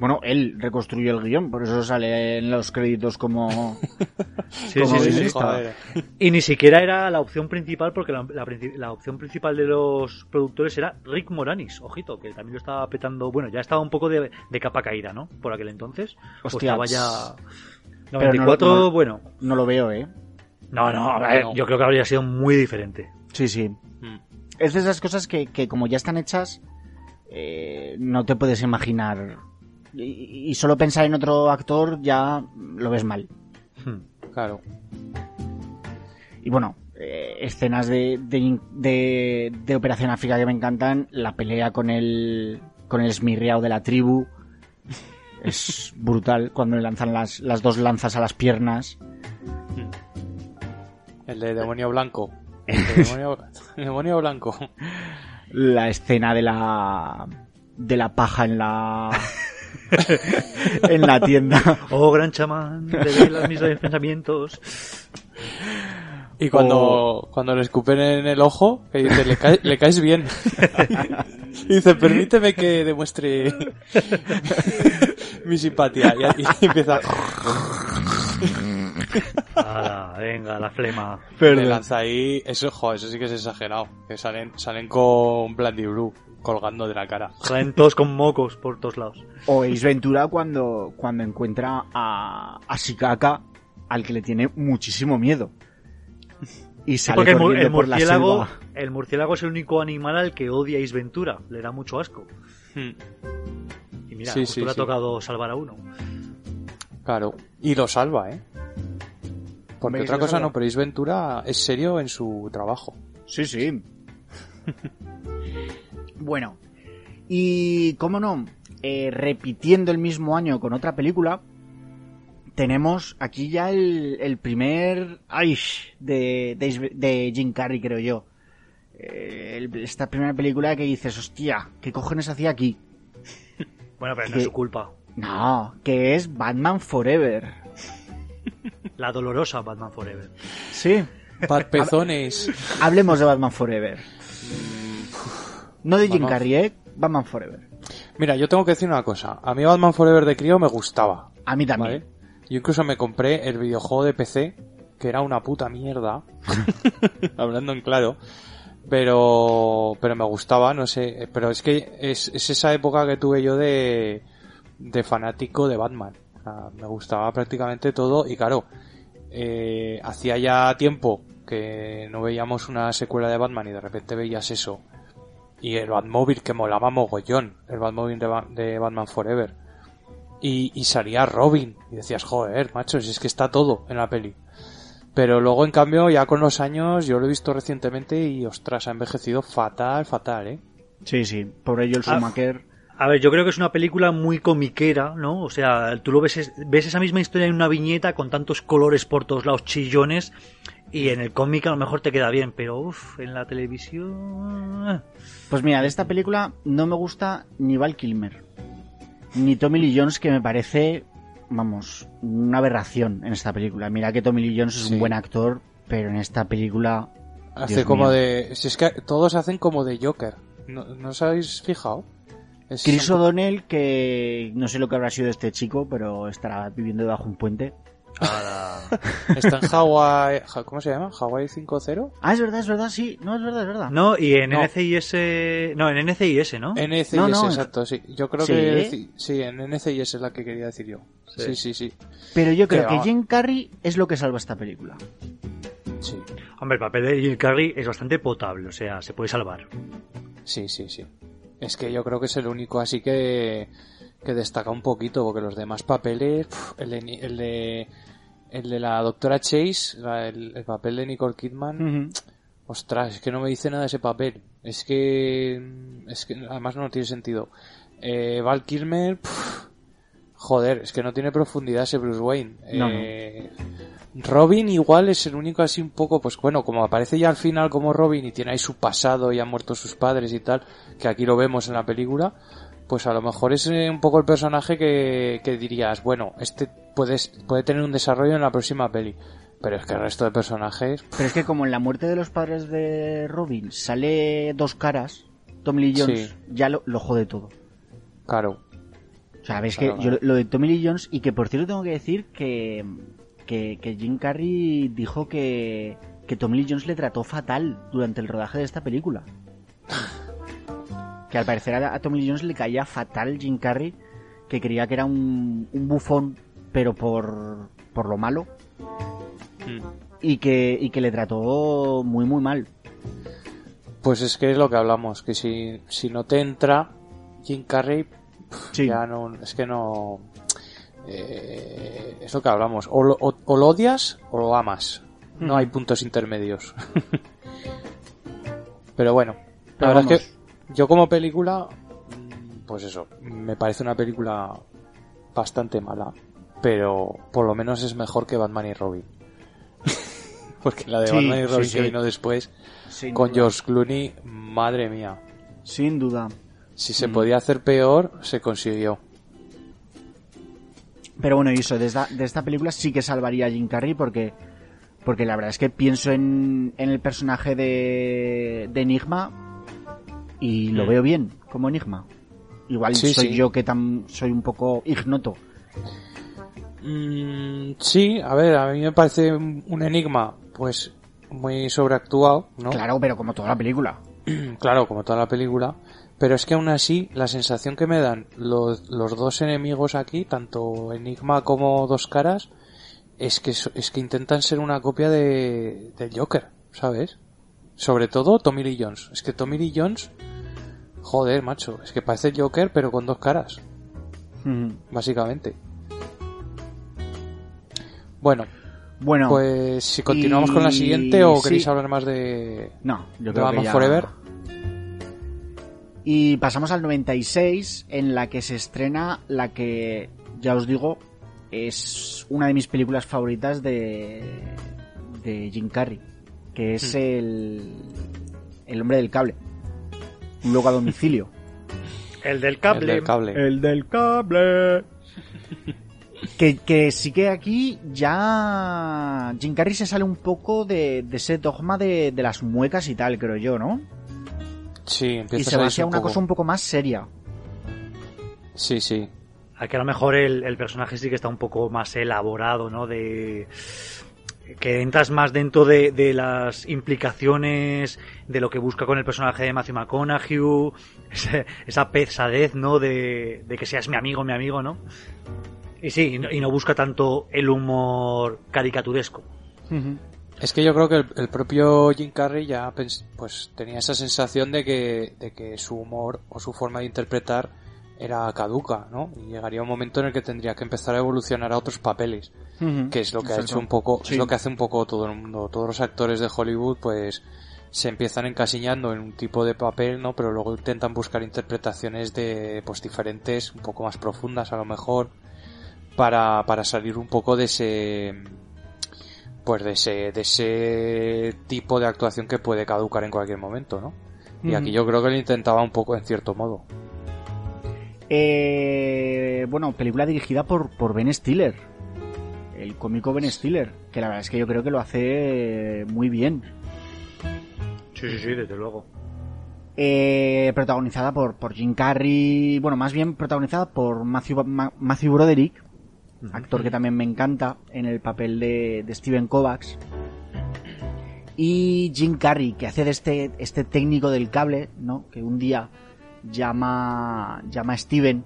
Bueno, él reconstruyó el guion, por eso sale en los créditos como... <laughs> Sí, Como sí, sí, sí. Y ni siquiera era la opción principal, porque la, la princi- la opción principal de los productores era Rick Moranis, ojito, que también lo estaba petando. Bueno, ya estaba un poco de, de capa caída, ¿no? Por aquel entonces. Pues Hostia, estaba ya. Pero no lo- 94, no- bueno. No lo veo, ¿eh? No, no, a ver, No. yo creo que habría sido muy diferente. Sí, sí. Mm. Es de esas cosas que, que como ya están hechas, eh, no te puedes imaginar. Y, y solo pensar en otro actor ya lo ves mal. Hmm. Claro. Y bueno, eh, escenas de, de, de- de Operación África que me encantan. La pelea con el, con el esmirriao de la tribu. <laughs> Es brutal cuando le lanzan las, las dos lanzas a las piernas. El de demonio blanco. <laughs> El de demonio, demonio blanco. La escena de la de la paja en la <laughs> <laughs> en la tienda. Oh, gran chamán, revelas mis pensamientos. Y cuando, cuando le escupen en el ojo, que dice, le, cae- le caes bien. <laughs> Y dice, permíteme que demuestre <laughs> mi simpatía. Y, y empieza, Ala, venga, la flema. le lanza ahí, eso, jo, eso sí que es exagerado. Que salen, salen con Blandy Blue colgando de la cara. Salen todos con mocos por todos lados. O Ace Ventura cuando, cuando encuentra a, a Shikaka, al que le tiene muchísimo miedo. Y Sí, sale porque el, mur- corriendo el por la murciélago, selva. el murciélago es el único animal al que odia Ace Ventura. Le da mucho asco. Hmm, Y mira, Sí, justo sí, le ha sí. tocado salvar a uno. Claro. Y lo salva, ¿eh? Porque otra cosa salva. no, pero Ace Ventura es serio en su trabajo. Sí, sí. <laughs> bueno, y cómo no, eh, repitiendo el mismo año con otra película, tenemos aquí ya el, el primer Aish de, de, de Jim Carrey, creo yo. Eh, el- esta primera película que dices, hostia, ¿qué cojones hacía aquí? Bueno, pero no ¿Qué? es su culpa. No, que es Batman Forever. La dolorosa Batman Forever. Sí. Pat Pezones. Hablemos de Batman Forever. No de Jim Carrey, ¿eh? Batman Forever. Mira, yo tengo que decir una cosa. A mí Batman Forever de crío me gustaba. A mí también. ¿Vale? Yo incluso me compré el videojuego de PC, que era una puta mierda. <laughs> Hablando en claro. Pero, pero me gustaba, no sé. Pero es que es, es esa época que tuve yo de, de fanático de Batman. O sea, me gustaba prácticamente todo y claro, eh, hacía ya tiempo que no veíamos una secuela de Batman y de repente veías eso. Y el Batmóvil que molaba mogollón, el Batmóvil de, Ba- de Batman Forever. Y, y salía Robin. Y decías, joder, macho, si es que está todo en la peli. Pero luego, en cambio, ya con los años, yo lo he visto recientemente y, ostras, ha envejecido fatal, fatal, ¿eh? Sí, sí. Por ello el Ah. Schumacher. A ver, yo creo que es una película muy comiquera, ¿no? O sea, tú lo ves, es- ves esa misma historia en una viñeta con tantos colores por todos lados, chillones, y en el cómic a lo mejor te queda bien, pero uff, en la televisión... Pues mira, de esta película no me gusta ni Val Kilmer. Ni Tommy Lee Jones, que me parece vamos, una aberración en esta película. Mira que Tommy Lee Jones es un buen actor, pero en esta película... Hace Dios como mío. de... Si es que todos hacen como de Joker. ¿No, ¿no os habéis fijado? Es Chris O'Donnell, que no sé lo que habrá sido de este chico, pero estará viviendo debajo de un puente. <laughs> Está en Hawaii... ¿Cómo se llama? ¿Hawaii 5.0? Ah, es verdad, es verdad, sí. No, es verdad, es verdad. No, y en No. NCIS... No, en NCIS, ¿no? NCIS, No, no, exacto, sí. Yo creo ¿Sí? que... Sí, en NCIS es la que quería decir yo. Sí, sí, sí. Pero yo creo Que. Jim Carrey es lo que salva esta película. Sí, Hombre, el papel de Jim Carrey es bastante potable, o sea, se puede salvar. sí, sí. sí. Es que yo creo que es el único así que, que destaca un poquito, porque los demás papeles... el, de, el, de, el de la doctora Chase, la- el, el papel de Nicole Kidman... Ostras, es que no me dice nada ese papel. Es que. Es que además no tiene sentido. Eh, Val Kilmer. pf, joder, es que no tiene profundidad ese Bruce Wayne. No. Eh, Robin igual es el único así un poco, pues bueno, como aparece ya al final como Robin y tiene ahí su pasado y han muerto sus padres y tal, que aquí lo vemos en la película, pues a lo mejor es eh, un poco el personaje que, que dirías, bueno, este puede, puede tener un desarrollo en la próxima peli. Pero es que el resto de personajes, Pero es que como en la muerte de los padres de Robin sale dos caras, Tommy Lee Jones Sí. ya lo, lo jode todo. claro, O sea, ves Claro, que claro. yo lo de Tommy Lee Jones, y que por cierto tengo que decir que, que, que Jim Carrey dijo que, que Tommy Lee Jones le trató fatal durante el rodaje de esta película. Que al parecer a, Tommy Jones le caía fatal Jim Carrey, que creía que era un, un bufón, pero por, por lo malo, Mm. y que, y que le trató muy muy mal. Pues es que es lo que hablamos, que si, si no te entra Jim Carrey, Sí. ya no, es que no... eh, es lo que hablamos, o lo, o- o lo odias o lo amas. No hay puntos intermedios. <laughs> Pero bueno, la Pero verdad es que yo como película, mm, pues eso, me parece una película bastante mala, pero por lo menos es mejor que Batman y Robin. <laughs> Porque la de Sí, Batman y Robin sí. que vino después, Sin con duda. George Clooney, madre mía. Sin duda. Si se Mm. podía hacer peor, se consiguió. Pero bueno, y eso, de esta, de esta película sí que salvaría a Jim Carrey porque, porque la verdad es que pienso en, en el personaje de, de Enigma y lo Mm. veo bien como Enigma. Igual Sí, soy sí. yo que tam, soy un poco ignoto. Mm, sí, a ver, a mí me parece un enigma, pues muy sobreactuado, ¿no? Claro, pero como toda la película. <clears throat> Claro, como toda la película. Pero es que aún así, la sensación que me dan los, los dos enemigos aquí, tanto Enigma como Dos Caras, es que, es que intentan ser una copia de, del Joker, ¿sabes? Sobre todo Tommy Lee Jones. Es que Tommy Lee Jones, joder, macho, es que parece Joker pero con dos caras, Ujú. básicamente. Bueno, Bueno, pues si continuamos con la siguiente o sí. queréis hablar más de, no, yo de creo Batman que ya... Forever. Y pasamos al 96, en la que se estrena la que, ya os digo, es una de mis películas favoritas de, de Jim Carrey, que es Hmm. el, el hombre del cable. Un loco a domicilio. <laughs> El del El cable. del cable. El del cable. Que, que sí que aquí ya Jim Carrey se sale un poco de, de ese dogma de, de las muecas y tal, creo yo, ¿no? Sí, Y empieza se va hacia una poco. cosa un poco más seria. Sí, sí. Aquí a lo mejor el, el personaje sí que está un poco más elaborado, ¿no? De que entras más dentro de, de las implicaciones de lo que busca con el personaje de Matthew McConaughey, <laughs> esa pesadez, ¿no? De, de que seas mi amigo, mi amigo, ¿no? Y sí, y no, busca tanto el humor caricaturesco. Es que yo creo que el, el propio Jim Carrey ya pens- pues tenía esa sensación de que, de que su humor o su forma de interpretar era caduca, ¿no? Y llegaría un momento en el que tendría que empezar a evolucionar a otros papeles, que es lo que ha hecho un poco, Sí. es lo que hace un poco todo el mundo, todos los actores de Hollywood, pues se empiezan encasillando en un tipo de papel, ¿no? Pero luego intentan buscar interpretaciones de, pues diferentes, un poco más profundas a lo mejor, para, para salir un poco de ese, pues de ese, de ese tipo de actuación que puede caducar en cualquier momento, ¿no? Y aquí yo creo que lo intentaba un poco en cierto modo. Eh, bueno, película dirigida por, por Ben Stiller. El cómico Ben Stiller. Que la verdad es que yo creo que lo hace muy bien. Sí, sí, sí, desde luego. Eh, protagonizada por, por Jim Carrey. Bueno, más bien protagonizada por Matthew, Ma- Matthew Broderick. Actor que también me encanta en el papel de, de Steven Kovacs. Y Jim Carrey, que hace de este, este técnico del cable, ¿no? Que un día llama, llama a Steven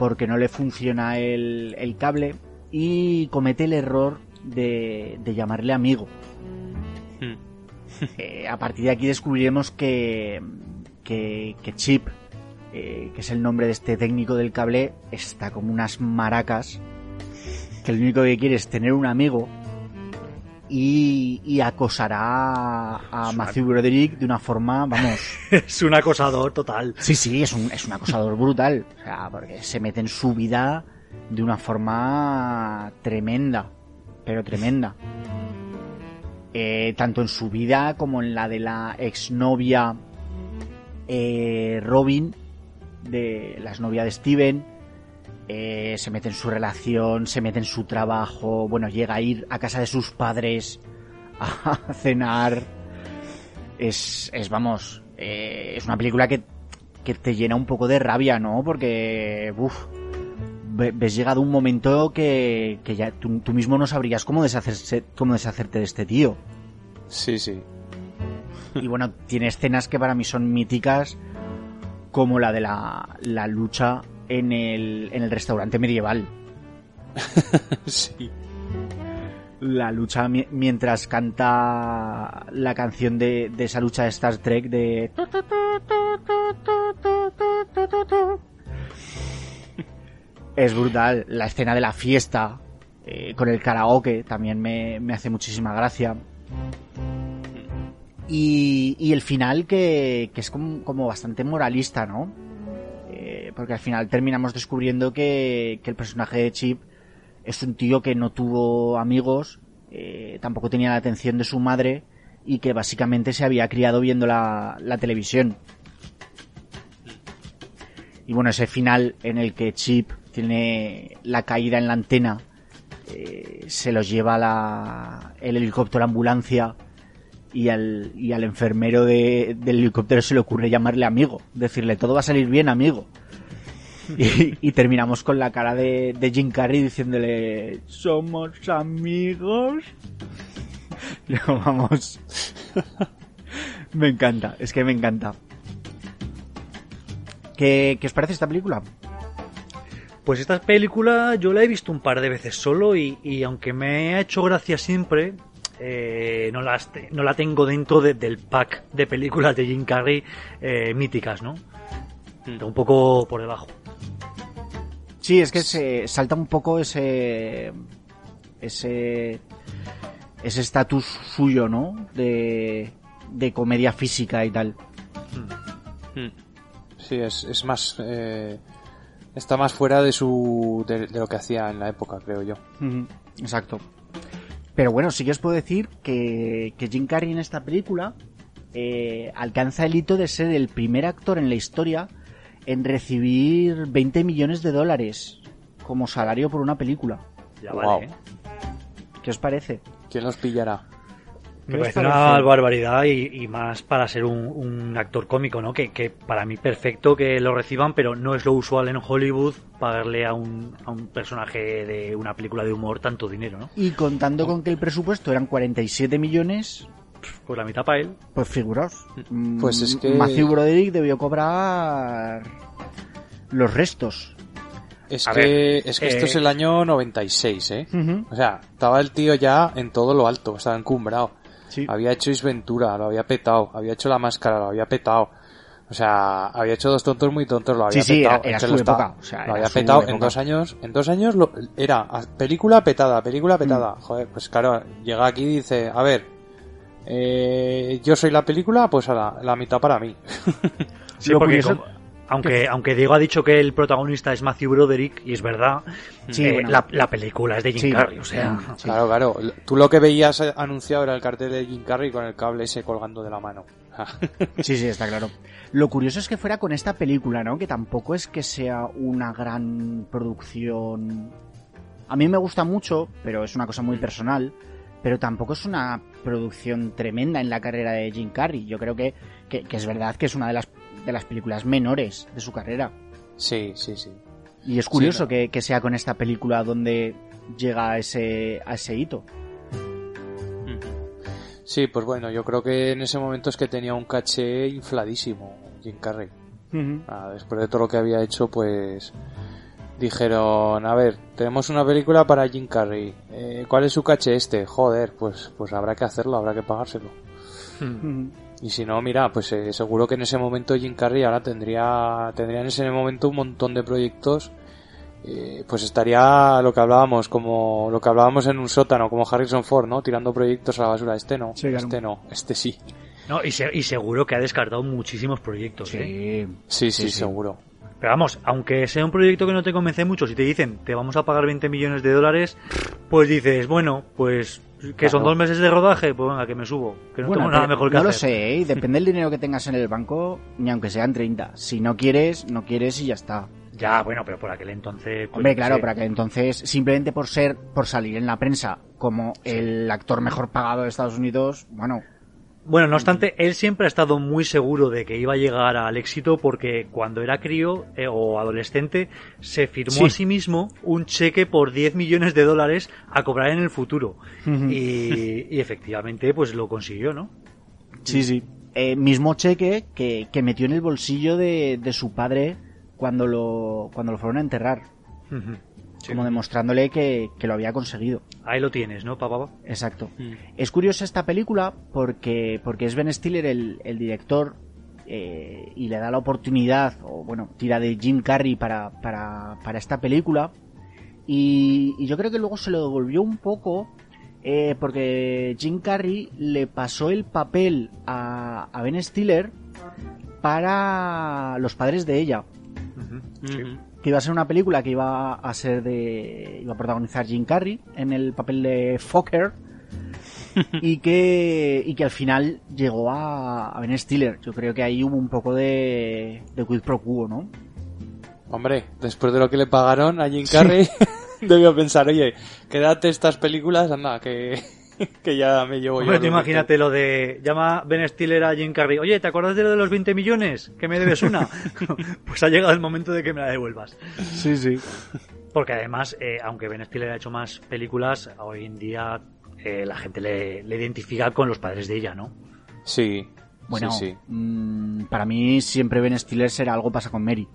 porque no le funciona el, el cable y comete el error de, de llamarle amigo. Hmm. <laughs> Eh, a partir de aquí descubriremos que, que, que Chip, eh, que es el nombre de este técnico del cable, está como unas maracas, que lo único que quiere es tener un amigo y, y acosará a Matthew Broderick de una forma, vamos, <laughs> Es un acosador total. Sí, sí, es un, es un acosador brutal. O sea, porque se mete en su vida de una forma tremenda. Pero tremenda. Eh, tanto en su vida como en la de la exnovia eh, Robin, de la exnovia de Steven. Eh, se mete en su relación, se mete en su trabajo. Bueno, llega a ir a casa de sus padres a <laughs> cenar. Es, es vamos, eh, es una película que, que te llena un poco de rabia, ¿no? Porque, uff, ves llegado un momento que, que ya tú, tú mismo no sabrías cómo, deshacerse, cómo deshacerte de este tío. Sí, sí. Y bueno, tiene escenas que para mí son míticas, como la de la, la lucha en el, en el restaurante medieval. sí. La lucha mi- mientras canta la canción de, de esa lucha de Star Trek de... Es brutal. La escena de la fiesta eh, con el karaoke también me, me hace muchísima gracia. Y, y el final que, que es como, como bastante moralista, ¿no? Porque al final terminamos descubriendo que, el personaje de Chip es un tío que no tuvo amigos, eh, tampoco tenía la atención de su madre y que básicamente se había criado viendo la, televisión. Y bueno, ese final en el que Chip tiene la caída en la antena, eh, se los lleva la, el helicóptero ambulancia y al, enfermero de- del helicóptero se le ocurre llamarle amigo, decirle todo va a salir bien amigo. <laughs> Y, y terminamos con la cara de, de Jim Carrey diciéndole somos amigos. <laughs> Yo, vamos. <laughs> me encanta, es que me encanta. ¿Qué, qué os parece esta película? Pues esta película yo la he visto un par de veces solo y, y aunque me ha hecho gracia siempre, eh, no, las no la tengo dentro de- del pack de películas de Jim Carrey eh, míticas, ¿no? Está un poco por debajo. Sí, es que se salta un poco ese ese ese estatus suyo, ¿no? De, de comedia física y tal. Hmm. Sí, es, es más... eh, está más fuera de su de, de lo que hacía en la época, creo yo. Exacto. Pero bueno, sí que os puedo decir que, que Jim Carrey en esta película eh, alcanza el hito de ser el primer actor en la historia en recibir 20 millones de dólares como salario por una película. Ya Wow. vale, ¿eh? ¿Qué os parece? ¿Quién los pillará? Me ¿Qué os parece parece? una barbaridad y, y más para ser un, un actor cómico, ¿no? Que, que para mí perfecto que lo reciban, pero no es lo usual en Hollywood pagarle a un, a un personaje de una película de humor tanto dinero, ¿no? Y contando con que el presupuesto eran 47 millones, Pues la mitad para él. pues figuraos. Pues es Mm, que- Matthew Broderick debió cobrar los restos. Es A que, ver, es que eh, esto es el año 96, ¿eh? Ujú. O sea, estaba el tío ya en todo lo alto, estaba encumbrado. Sí. Había hecho Isventura, lo había petado. Había hecho La Máscara, lo había petado. O sea, había hecho Dos Tontos Muy Tontos, lo había Sí, sí, petado. era- era su lo está- época, o sea, lo era había su petado en dos años. En dos años lo, era a- película petada, película petada. Mm. Joder, pues claro, llega aquí y dice, a ver, eh, yo soy la película, pues a la, la mitad para mí. Sí, Lo porque curioso- como- aunque, aunque Diego ha dicho que el protagonista es Matthew Broderick, y es verdad, Sí, eh, bueno. la, la película es de Jim Sí. Carrey, o sea... Claro, claro. Tú lo que veías eh, anunciado era el cartel de Jim Carrey con el cable ese colgando de la mano. <laughs> Sí, sí, está claro. Lo curioso es que fuera con esta película, ¿no? Que tampoco es que sea una gran producción. A mí me gusta mucho, pero es una cosa muy personal. Pero tampoco es una producción tremenda en la carrera de Jim Carrey. Yo creo que, que, que es verdad que es una de las, de las películas menores de su carrera. Sí, sí, sí. Y es curioso Sí, no. que, que sea con esta película donde llega a ese, a ese hito. Sí, pues bueno, yo creo que en ese momento es que tenía un caché infladísimo Jim Carrey. Ah, después de todo lo que había hecho, pues dijeron, a ver, tenemos una película para Jim Carrey. Eh, ¿Cuál es su caché este? Joder, pues, pues habrá que hacerlo, habrá que pagárselo. Y si no, mira, pues eh, seguro que en ese momento Jim Carrey ahora tendría, tendría en ese momento un montón de proyectos. eh, pues estaría lo que hablábamos, como lo que hablábamos en un sótano, como Harrison Ford, ¿no? Tirando proyectos a la basura. Este no, Sí, claro. este no, este sí. No, y, se- y seguro que ha descartado muchísimos proyectos, ¿eh? Sí. Sí, sí, sí. seguro. Pero vamos, aunque sea un proyecto que no te convence mucho, si te dicen te vamos a pagar 20 millones de dólares, pues dices, bueno, pues que son dos meses de rodaje, pues venga, que me subo, que no Bueno, tengo nada mejor que no lo hacer. sé, ¿eh? depende del dinero que tengas en el banco, ni aunque sean 30. Si no quieres, no quieres y ya está. Ya, bueno, pero por aquel entonces... pues, Hombre, claro, sé. para que entonces, simplemente por ser, por salir en la prensa como el actor mejor pagado de Estados Unidos, bueno, Bueno, no obstante, él siempre ha estado muy seguro de que iba a llegar al éxito porque cuando era crío eh, o adolescente se firmó Sí. a sí mismo un cheque por 10 millones de dólares a cobrar en el futuro. y, y efectivamente, pues lo consiguió, ¿no? sí, sí. Eh, mismo cheque que, que metió en el bolsillo de, de su padre cuando lo, cuando lo fueron a enterrar, como demostrándole que, que lo había conseguido. Ahí lo tienes, ¿no, papá? Exacto. Mm. Es curiosa esta película porque, porque es Ben Stiller el, el director eh, y le da la oportunidad, o bueno, tira de Jim Carrey para, para, para esta película. Y, y yo creo que luego se lo devolvió un poco eh, porque Jim Carrey le pasó el papel a, a Ben Stiller para los padres de ella. Que iba a ser una película que iba a ser de iba a protagonizar Jim Carrey en el papel de Fokker <laughs> y que y que al final llegó a, a Ben Stiller. Yo creo que ahí hubo un poco de de quid pro quo no Hombre, después de lo que le pagaron a Jim Carrey, <laughs> <laughs> debió pensar, oye, quédate estas películas, anda, que, <laughs> que ya me llevo yo. Hombre, tú los imagínate lo de llama Ben Stiller a Jim Carrey. Oye, ¿te acuerdas de lo de los 20 millones? Que me debes una. <laughs> pues ha llegado el momento de que me la devuelvas. sí sí Porque además, eh, aunque Ben Stiller ha hecho más películas, hoy en día eh, la gente le, le identifica con los padres de ella, ¿no? Sí, bueno sí, sí. mm, para mí siempre Ben Stiller será algo pasa con Mary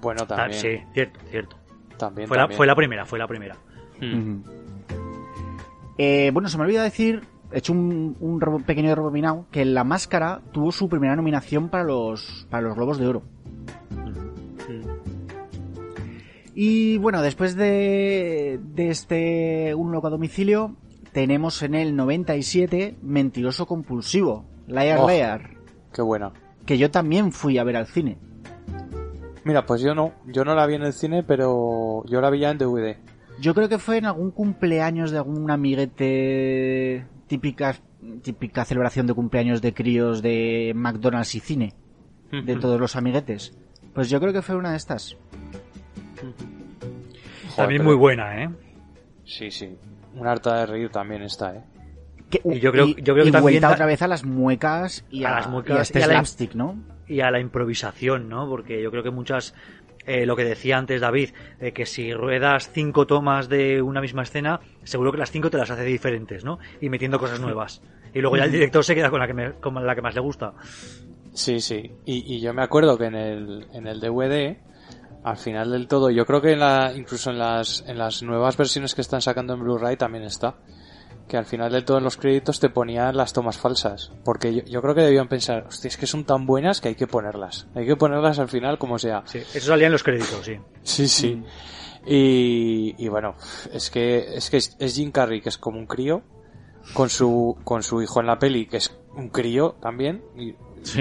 Bueno, Ta- también. Sí, cierto, cierto. También, Fue la, fue la primera, fue la primera. Mm. Eh, bueno, se me olvida decir, he hecho un, pequeño rebobinado, que La Máscara tuvo su primera nominación para los, para los Globos de Oro. Y bueno, después de, de este Un loco a domicilio, tenemos en el 97 Mentiroso Compulsivo, Liar Oh. Liar, Qué buena. que yo también fui a ver al cine. Mira, pues yo no, yo no la vi en el cine, pero yo la vi ya en DVD. Yo creo que fue en algún cumpleaños de algún amiguete típica, típica celebración de cumpleaños de críos de McDonald's y cine, de todos los amiguetes. Pues yo creo que fue una de estas. Joder, También muy buena, ¿eh? Sí, sí. Una harta de reír también está, ¿eh? Que- Y yo creo- y- yo creo que y también vuelta da- otra vez a las muecas y A a, las muecas y a este y a la- slapstick, ¿no? y a la improvisación, ¿no? Porque yo creo que muchas, eh, lo que decía antes David, de que si ruedas cinco tomas de una misma escena, seguro que las cinco te las hace diferentes, ¿no? Y metiendo cosas nuevas. Y luego ya el director se queda con la que, me- con la que más le gusta. Sí, sí. Y, y yo me acuerdo que en el, en el DVD, al final del todo, yo creo que en la, incluso en las, en las nuevas versiones que están sacando en Blu-ray también está. Que al final del todo en los créditos te ponían las tomas falsas. Porque yo, yo creo que debían pensar, hostia, es que son tan buenas que hay que ponerlas. Hay que ponerlas al final como sea. Sí, eso salía en los créditos, sí. Sí, sí. Y, y bueno, es que, es que es, es Jim Carrey, que es como un crío, con su, con su hijo en la peli, que es un crío también, y,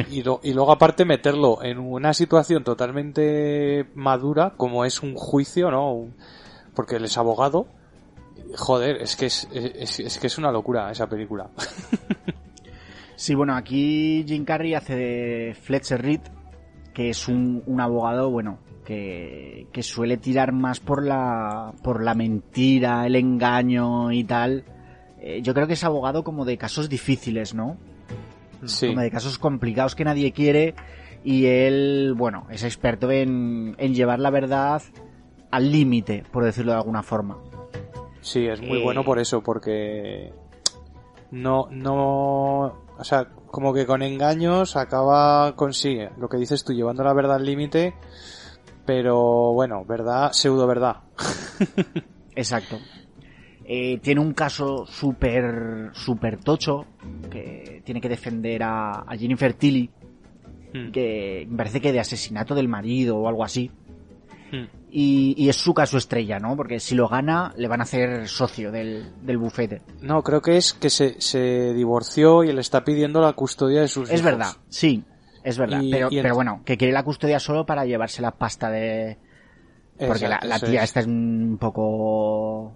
y, lo- y luego aparte meterlo en una situación totalmente madura, como es un juicio, ¿no? Un- porque él es abogado. Joder, es que es, es, es que es una locura esa película. <laughs> Sí, bueno, aquí Jim Carrey hace de Fletcher Reed, que es un, un abogado, bueno, que, que suele tirar más por la, por la mentira, el engaño y tal. Eh, yo creo que es abogado como de casos difíciles, ¿no? Sí. Como de casos complicados que nadie quiere y él, bueno, es experto en, en llevar la verdad al límite, por decirlo de alguna forma. Sí, es muy Eh, bueno por eso, porque no, no, o sea, como que con engaños acaba, consigue lo que dices tú, llevando la verdad al límite, pero bueno, verdad, pseudo verdad. <laughs> Exacto. Eh, tiene un caso súper súper tocho que tiene que defender a, a Jennifer Tilly, Hmm. que me parece que de asesinato del marido o algo así. Hmm. Y, y es su caso estrella, ¿no? Porque si lo gana, le van a hacer socio del, del bufete. No, creo que es que se, se divorció y le está pidiendo la custodia de sus Es hijos. verdad, sí, es verdad. Y- pero, y el- pero bueno, que quiere la custodia solo para llevarse la pasta de... Porque la, Exacto, la tía es. esta es un poco...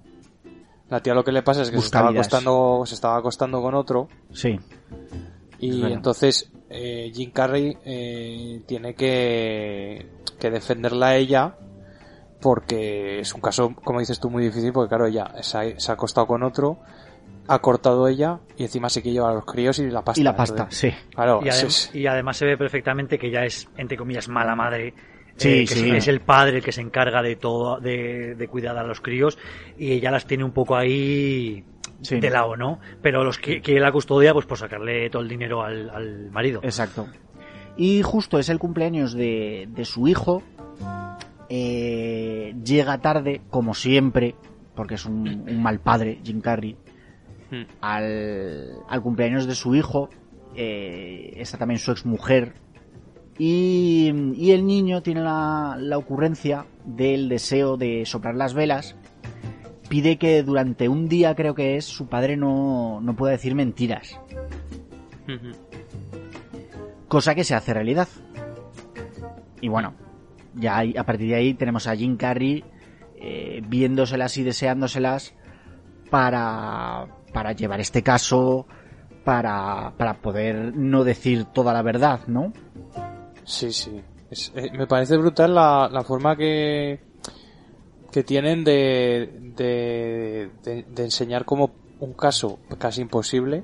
La tía lo que le pasa es que se estaba acostando, se estaba acostando con otro Sí, y Es entonces eh, Jim Carrey eh, tiene que, que defenderla a ella porque es un caso, como dices tú, muy difícil porque claro, ella se ha, se ha acostado con otro, ha cortado ella y encima se quiere llevar a los críos y la pasta. y la pasta, Entonces, sí. Claro, Y, eso adem- es- y además se ve perfectamente que ya es, entre comillas, mala madre. Sí, eh, que sí. Es, el padre el que se encarga de todo, de, de cuidar a los críos y ella las tiene un poco ahí Sí. de lado, ¿no? Pero los que quiere la custodia, pues por sacarle todo el dinero al, al marido. Exacto. Y justo es el cumpleaños de, de su hijo. Eh, llega tarde, como siempre, porque es un, un mal padre, Jim Carrey, Mm. al, al cumpleaños de su hijo. Eh, está también su exmujer. Y, y el niño tiene la, la ocurrencia del deseo de soplar las velas. Pide que durante un día, creo que es, su padre no, no pueda decir mentiras. Ujú. cosa que se hace realidad. Y bueno, ya a partir de ahí tenemos a Jim Carrey eh, viéndoselas y deseándoselas para, para llevar este caso, para, para poder no decir toda la verdad, ¿no? Sí, sí. Es- eh, me parece brutal la, la forma que, que tienen de, de, de- de enseñar como un caso casi imposible,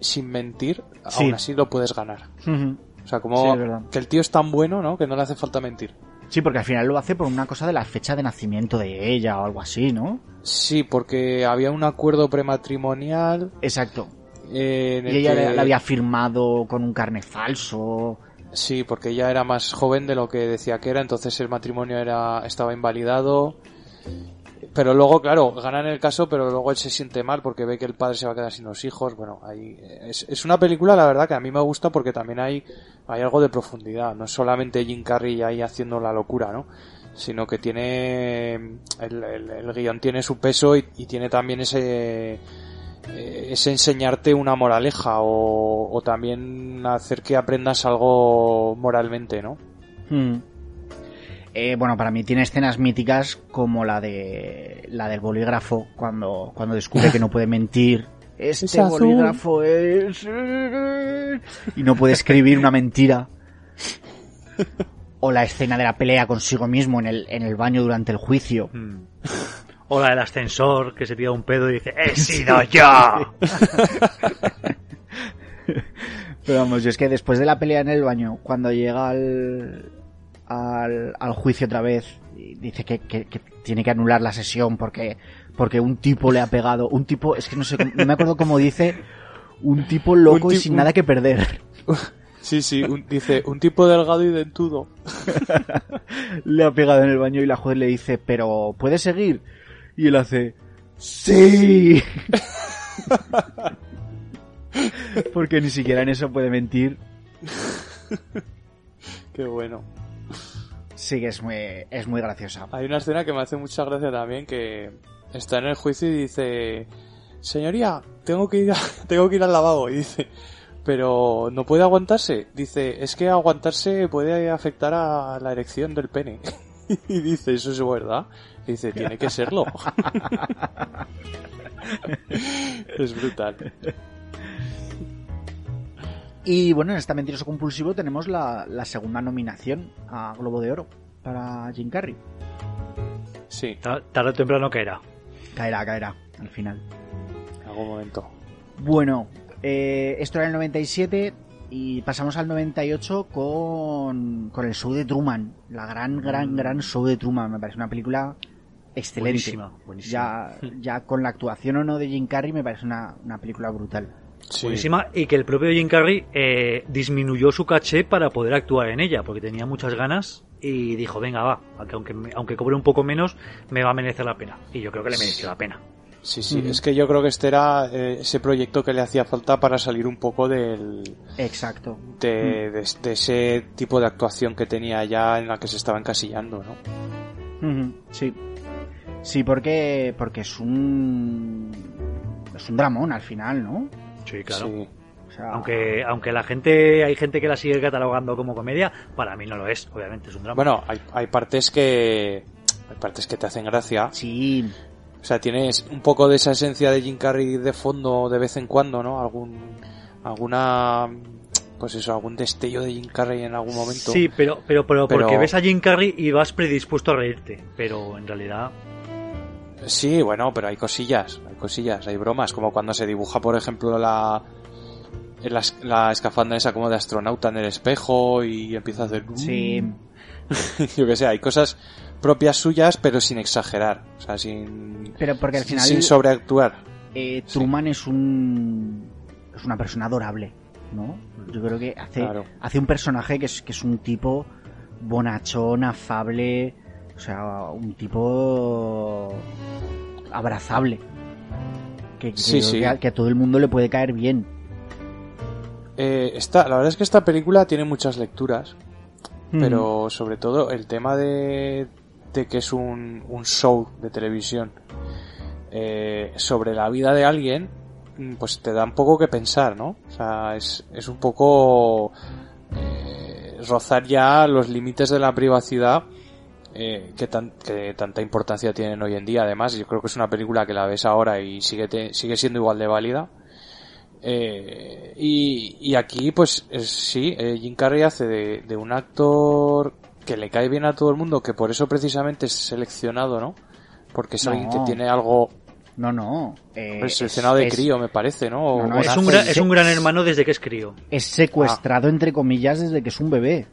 sin mentir, Sí. aún así lo puedes ganar. Sea, como que el tío es tan bueno, ¿no? Que no le hace falta mentir. Sí, porque al final lo hace por una cosa de la fecha de nacimiento de ella o algo así, ¿no? Sí, porque había un acuerdo prematrimonial Exacto. eh, Y ella que- la había firmado con un carne falso. Sí, porque ella era más joven de lo que decía que era, entonces el matrimonio era estaba invalidado. Pero luego, claro, ganan el caso, pero luego él se siente mal porque ve que el padre se va a quedar sin los hijos. Bueno, ahí es, es una película, la verdad, que a mí me gusta porque también hay, hay algo de profundidad. No es solamente Jim Carrey ahí haciendo la locura, ¿no? Sino que tiene, el, el- el guion tiene su peso y, y tiene también ese, eh, es enseñarte una moraleja o, o también hacer que aprendas algo moralmente, ¿no? Mm. Eh, bueno, para mí tiene escenas míticas como la de la del bolígrafo cuando, cuando descubre que no puede mentir. <laughs> Este Es bolígrafo es y no puede escribir una mentira. O la escena de la pelea consigo mismo en el, en el baño durante el juicio. Mm. O la del ascensor que se tira un pedo y dice, ¡He <laughs> sido yo! <laughs> Pero vamos, yo es que después de la pelea en el baño, cuando llega al, al, al juicio otra vez, y dice que, que- que tiene que anular la sesión porque, porque un tipo le ha pegado, un tipo, es que no sé, no me acuerdo cómo dice, un tipo loco Un y sin nada que perder. <laughs> Sí, sí, un- dice, un tipo delgado y dentudo. <laughs> Le ha pegado en el baño y la juez le dice, pero ¿puede seguir? Y él hace, ¡Sí! <laughs> porque ni siquiera en eso puede mentir. Qué bueno. Sí que es muy, es muy graciosa. Hay una escena que me hace mucha gracia también que está en el juicio y dice, señoría, tengo que ir, a- <laughs> tengo que ir al lavabo. Y dice, pero no puede aguantarse. Dice, es que aguantarse puede afectar a la erección del pene. <laughs> Y dice, eso es verdad. Y dice, tiene que serlo. <laughs> es brutal. Y bueno, en esta Mentiroso Compulsivo tenemos la, la segunda nominación a Globo de Oro para Jim Carrey. Sí, Ta- Tarde o temprano caerá. Caerá, caerá, al final. en algún momento. Bueno, eh, esto era el 97 y pasamos al 98 con, con el show de Truman. La gran, gran, gran show de Truman. Me parece una película excelente. Buenísima, buenísima. Ya, ya con la actuación o no de Jim Carrey me parece una, una película brutal. Sí. Buenísima. Y que el propio Jim Carrey eh, disminuyó su caché para poder actuar en ella, porque tenía muchas ganas y dijo, venga, va, aunque, aunque, me- aunque cobre un poco menos, me va a merecer la pena. Y yo creo que le mereció la pena. Sí, sí, es que yo creo que este era eh, ese proyecto que le hacía falta para salir un poco del, Exacto. de, de- de ese tipo de actuación que tenía ya en la que se estaba encasillando, ¿no? Sí. Sí, porque, porque es un. Es un dramón al final, ¿no? Sí, claro. Sí. O sea, Aunque, aunque la gente, hay gente que la sigue catalogando como comedia, para mí no lo es, obviamente es un drama. Bueno, hay, hay partes que hay partes que te hacen gracia. Sí, O sea, tienes un poco de esa esencia de Jim Carrey de fondo de vez en cuando, ¿no? Algún alguna pues eso, algún destello de Jim Carrey en algún momento. Sí, pero, pero, pero, Pero- porque ves a Jim Carrey y vas predispuesto a reírte. Pero en realidad, Sí, bueno, pero hay cosillas, hay cosillas, hay bromas, como cuando se dibuja, por ejemplo, la la, la escafandra esa como de astronauta en el espejo y empieza a hacer sí. <laughs> yo que sé, hay cosas propias suyas, pero sin exagerar, o sea, sin Pero porque al final. sin sobreactuar. eh, Truman es un. Es una persona adorable, ¿no? Yo creo que hace, Claro. hace un personaje que es, que es un tipo bonachón, afable. O sea, un tipo. abrazable. Que, que Sí, creo sí. que a- que a todo el mundo le puede caer bien. Eh, esta, la verdad es que esta película tiene muchas lecturas, Mm. pero sobre todo el tema de, de que es un, un show de televisión eh, sobre la vida de alguien, mm, pues te da un poco que pensar, ¿no? O sea, es, es un poco eh, rozar ya los límites de la privacidad eh, que, tan- que tanta importancia tienen hoy en día. Además, yo creo que es una película que la ves ahora y sigue, te- sigue siendo igual de válida. Eh, y, y aquí, pues es- sí, eh, Jim Carrey hace de, de un actor que le cae bien a todo el mundo, que por eso precisamente es seleccionado, ¿no? Porque es alguien que No. tiene algo No, no. eh, pues, seleccionado es- de es- crío, me parece, ¿no? No, es un, gran, es un gran hermano desde que es crío. Es secuestrado, entre comillas, desde que es un bebé.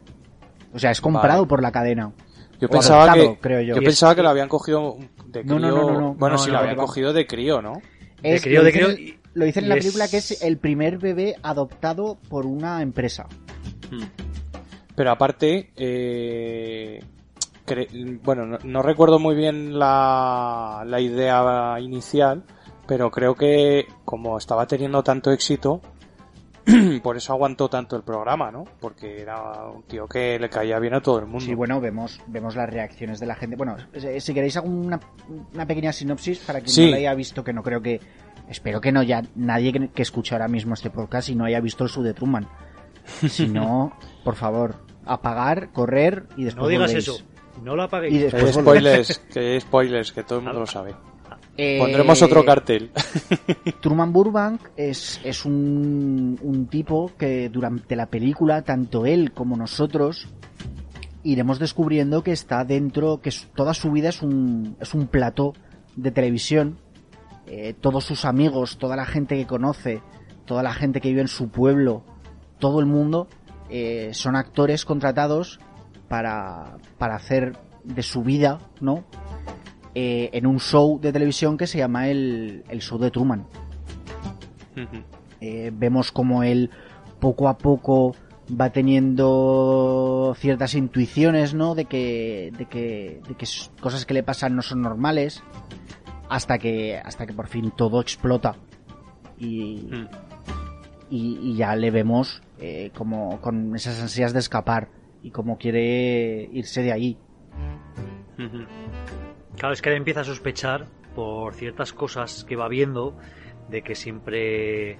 O sea, es comprado Vale. por la cadena. Yo o pensaba adoptado, que, creo yo. pensaba que lo habían cogido de crío. no, no, no, no. Bueno, No, sí, no, lo habían no. cogido de crío, ¿no? Es, crío, de crío, y- lo dicen en la película que es el primer bebé adoptado por una empresa. Pero aparte, eh, bueno, no, no recuerdo muy bien la, la idea inicial, pero creo que como estaba teniendo tanto éxito, <clears throat> por eso aguantó tanto el programa, ¿no? Porque era un tío que le caía bien a todo el mundo. Sí, bueno, vemos, vemos las reacciones de la gente. Bueno, si si queréis hago una, una pequeña sinopsis para quien Sí. no la haya visto, que no creo que... Espero que no haya nadie que, que escuche ahora mismo este podcast y no haya visto el show de Truman. <laughs> Si no, por favor, apagar, correr y después No digas volvéis. eso. No lo apaguéis. Y después spoilers, que hay spoilers, que todo el mundo lo sabe. Eh, Pondremos otro cartel. <laughs> Truman Burbank es, es un, un tipo que durante la película, tanto él como nosotros, iremos descubriendo que está dentro, que su- toda su vida es un, es un plató de televisión. Eh, todos sus amigos, toda la gente que conoce, toda la gente que vive en su pueblo, todo el mundo, eh, son actores contratados para, para hacer de su vida, ¿no? Eh, en un show de televisión que se llama el, el show de Truman. Vemos como él poco a poco va teniendo ciertas intuiciones, ¿no? De que, de que, de que cosas que le pasan no son normales, hasta que, hasta que por fin todo explota y, Mm. y, y ya le vemos eh, como con esas ansias de escapar y como quiere irse de ahí. Claro, es que él empieza a sospechar por ciertas cosas que va viendo de que siempre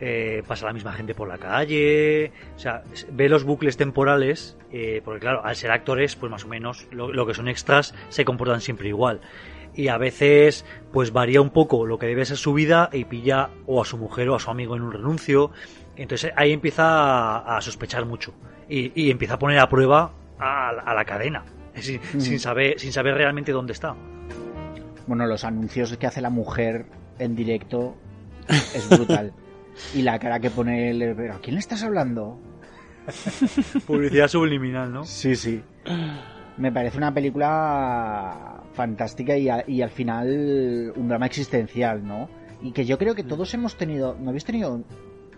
eh, pasa la misma gente por la calle, o sea, ve los bucles temporales, eh, porque claro, al ser actores, pues más o menos lo, lo que son extras se comportan siempre igual. Y a veces, pues varía un poco lo que debe ser su vida y pilla o a su mujer o a su amigo en un renuncio, Entonces ahí empieza a, a sospechar mucho y, y empieza a poner a prueba a, a la cadena, sin, Mm. sin saber, sin saber realmente dónde está. Bueno, los anuncios que hace la mujer en directo es brutal. <laughs> y la cara que pone el... ¿Pero a quién le estás hablando? Publicidad subliminal, ¿no? Sí, sí. Me parece una película fantástica y, a- y al final un drama existencial, ¿no? Y que yo creo que todos hemos tenido, ¿no habéis tenido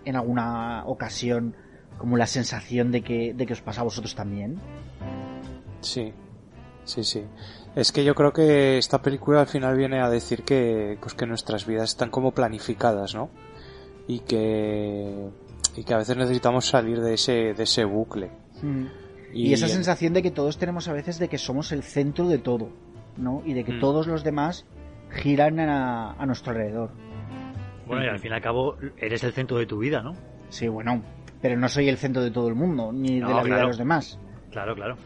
en alguna ocasión como la sensación de que, de que os pasa a vosotros también? Sí, sí, sí. Es que yo creo que esta película al final viene a decir que, pues que nuestras vidas están como planificadas, ¿no? Y que, y que a veces necesitamos salir de ese, de ese bucle. Y, esa sensación de que todos tenemos a veces de que somos el centro de todo, ¿no? Y de que Mm. todos los demás giran a, a nuestro alrededor. Bueno, y al fin y al cabo eres el centro de tu vida, ¿no? Sí, bueno, pero no soy el centro de todo el mundo, ni No, de la vida de los demás. Claro, claro.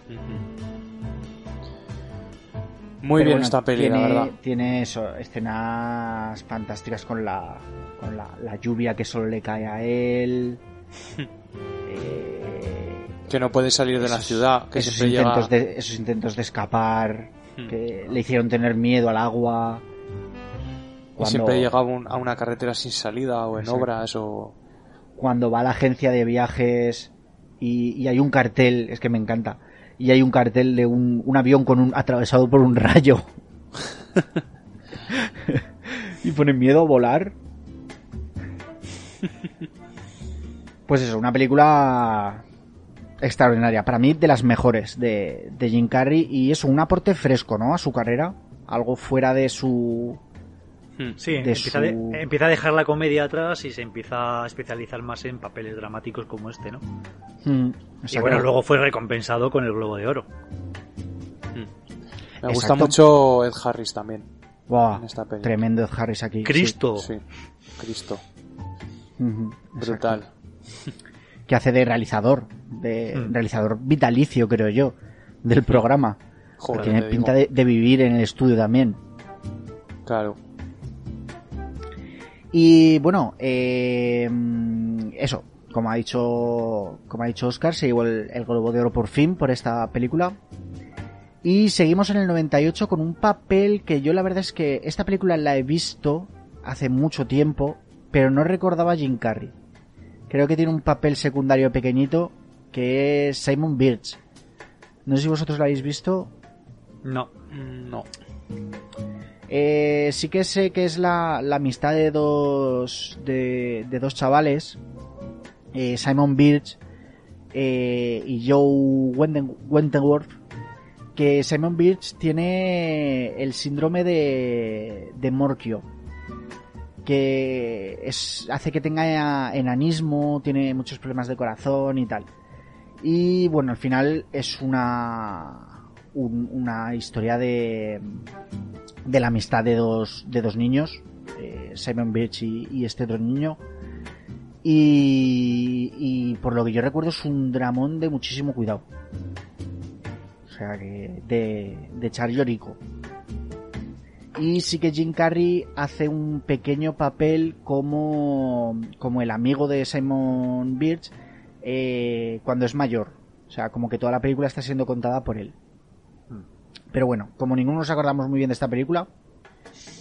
Muy Pero bien bueno, esta peli, tiene, la verdad. Tiene eso, escenas fantásticas con la, con la, la lluvia que solo le cae a él. <laughs> Eh, Que no puede salir de la ciudad, que esos siempre llega... intentos de esos intentos de escapar Hmm. que le hicieron tener miedo al agua. Y Cuando, siempre llega a, un- a una carretera sin salida o en Exacto. obras o... cuando va a la agencia de viajes y, y hay un cartel, es que me encanta, y hay un cartel de un, un avión con un atravesado por un rayo. <laughs> y pone miedo a volar. <laughs> Pues eso, una película extraordinaria. Para mí, de las mejores de, de Jim Carrey. Y eso, un aporte fresco, ¿no? A su carrera. Algo fuera de su. Sí, De empieza, su- de- empieza a dejar la comedia atrás y se empieza a especializar más en papeles dramáticos como este, ¿no? Mm, Y bueno, luego fue recompensado con el Globo de Oro. Me gusta mucho Ed Harris también. Buah, en esta peli. tremendo Ed Harris aquí. Cristo. Sí, Cristo. Sí. Brutal. <laughs> que hace de realizador, de Mm. realizador vitalicio, creo yo, del programa. Joder, Tiene pinta de vivir en el estudio también. Claro. Y bueno, eh, eso, como ha dicho, como ha dicho Oscar, se llevó el, el Globo de Oro por fin por esta película. Y seguimos en el 98 con un papel que yo la verdad es que esta película la he visto hace mucho tiempo, pero no recordaba a Jim Carrey. Creo que tiene un papel secundario pequeñito que es Simon Birch. No sé si vosotros lo habéis visto. No. No. Eh, sí que sé que es la, la amistad de dos de, de dos chavales, eh, Simon Birch eh, y Joe Wenden- Wentworth, que Simon Birch tiene el síndrome de, de Morquio, que es, hace que tenga enanismo, tiene muchos problemas de corazón y tal. Y bueno, al final es una, un- una historia de, de la amistad de dos, de dos niños, eh, Simon Birch y, este otro niño. Y, y por lo que yo recuerdo es un dramón de muchísimo cuidado. O sea que de, de echar llorico. Y sí que Jim Carrey hace un pequeño papel como, como el amigo de Simon Birch eh, cuando es mayor. O sea, como que toda la película está siendo contada por él. Pero bueno, como ninguno nos acordamos muy bien de esta película,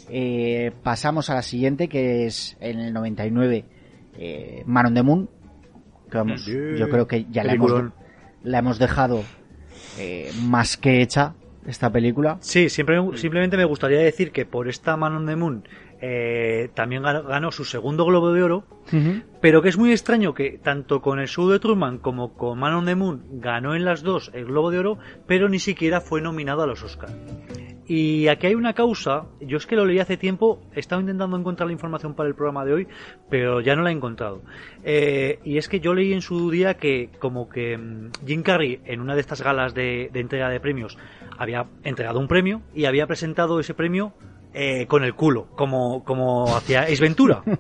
eh, pasamos a la siguiente, que es en el 99, eh, Man on the Moon. Que vamos, yo creo que ya la hemos, la hemos dejado eh, más que hecha, esta película. Sí, siempre, simplemente me gustaría decir que por esta Man on the Moon eh, también ganó, ganó su segundo Globo de Oro, pero que es muy extraño que tanto con el show de Truman como con Man on the Moon ganó en las dos el Globo de Oro, pero ni siquiera fue nominado a los Oscars. Y aquí hay una causa, yo es que lo leí hace tiempo, he estado intentando encontrar la información para el programa de hoy, pero ya no la he encontrado. Eh, y es que yo leí en su día que como que mm, Jim Carrey en una de estas galas de, de entrega de premios había entregado un premio y había presentado ese premio eh, con el culo, como, como hacía Ace Ventura. <laughs>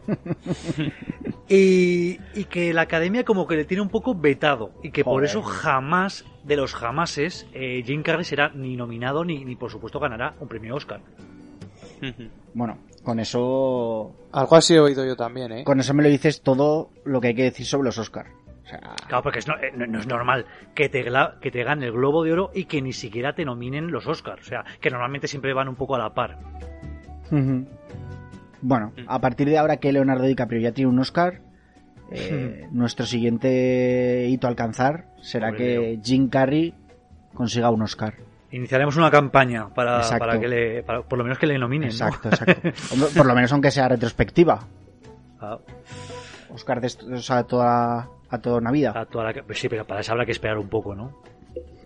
Y, y que la academia como que le tiene un poco vetado y que por eso jamás de los jamases eh, Jim Carrey será ni nominado ni, ni por supuesto ganará un premio Oscar. <laughs> Bueno, con eso. Algo así he oído yo también, ¿eh? Con eso me lo dices todo lo que hay que decir sobre los Oscar. O sea, Claro, porque es no, eh, no- no es normal que te, que te gane el Globo de Oro y que ni siquiera te nominen los Oscars. O sea, que normalmente siempre van un poco a la par. Bueno, a partir de ahora que Leonardo DiCaprio ya tiene un Oscar, eh, nuestro siguiente hito a alcanzar será que Leo. Jim Carrey consiga un Oscar. Iniciaremos una campaña para, para que le, para- por lo menos que le nominen. ¿no? Exacto, exacto. <laughs> Por lo menos aunque sea retrospectiva. Ah, Oscar de o sea, toda, a toda Navidad. a toda la- pues sí, pero para eso habrá que esperar un poco, ¿no?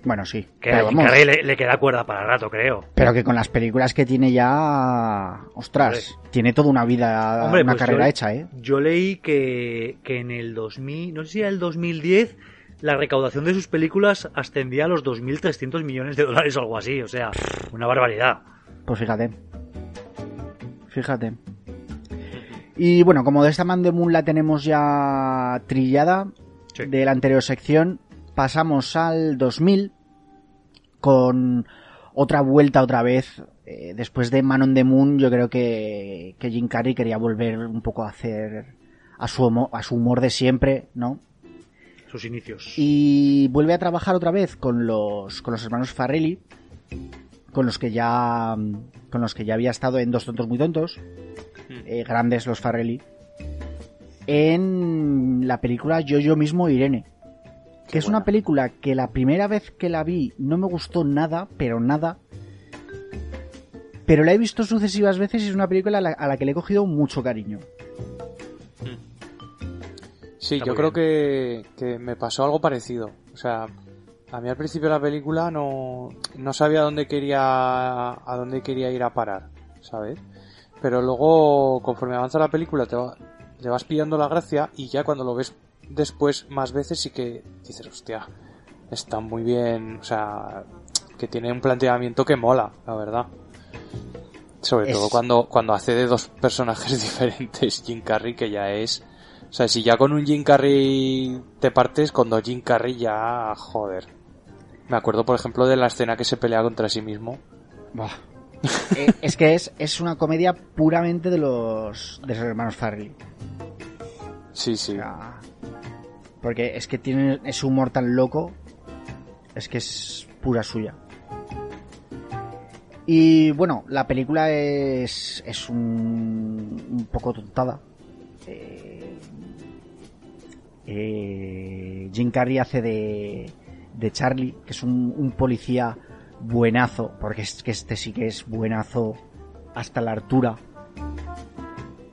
Bueno, sí. Que Pero, vamos, le, le queda cuerda para rato, creo. pero que con las películas que tiene ya... Ostras, tiene toda una vida, Hombre, una pues carrera yo- hecha, ¿eh? Yo leí que, que en el 2000, no sé si era el 2010, la recaudación de sus películas ascendía a los 2.300 millones de dólares o algo así. O sea, una barbaridad. Pues fíjate. Fíjate. Y bueno, como de esta Man de Moon la tenemos ya trillada Sí. de la anterior sección, pasamos al 2000 con otra vuelta otra vez. Eh, después de Man on the Moon, yo creo que, que Jim Carrey quería volver un poco a hacer a su, humo- a su humor de siempre, ¿no? Sus inicios. y vuelve a trabajar otra vez con los con los hermanos Farrelly con los que ya con los que ya había estado en Dos tontos muy tontos eh, grandes los Farrelly en la película Yo yo mismo Irene que es una película que la primera vez que la vi no me gustó nada pero nada. Pero la he visto sucesivas veces y es una película a la, a la que le he cogido mucho cariño. Sí, Está yo creo que, que me pasó algo parecido. O sea, a mí al principio de la película no, no sabía a dónde quería a dónde quería ir a parar, ¿sabes? Pero luego, conforme avanza la película, te va- le vas pillando la gracia y ya cuando lo ves después más veces sí que dices, hostia, está muy bien, o sea, que tiene un planteamiento que mola, la verdad. Sobre Es- todo cuando, cuando hace de dos personajes <laughs> diferentes Jim Carrey, que ya es... O sea, si ya con un Jim Carrey te partes, con dos Jim Carrey ya... Joder. Me acuerdo, por ejemplo, de la escena que se pelea contra sí mismo. Eh, es que es, es una comedia puramente de los, de los hermanos Farrelly. Sí, sí. O sea, porque es que tiene ese humor tan loco. Es que es pura suya. Y bueno, la película es, es un, un poco tontada. Eh, eh, Jim Carrey hace de, de Charlie, que es un, policía buenazo, porque es que este sí que es buenazo hasta la altura.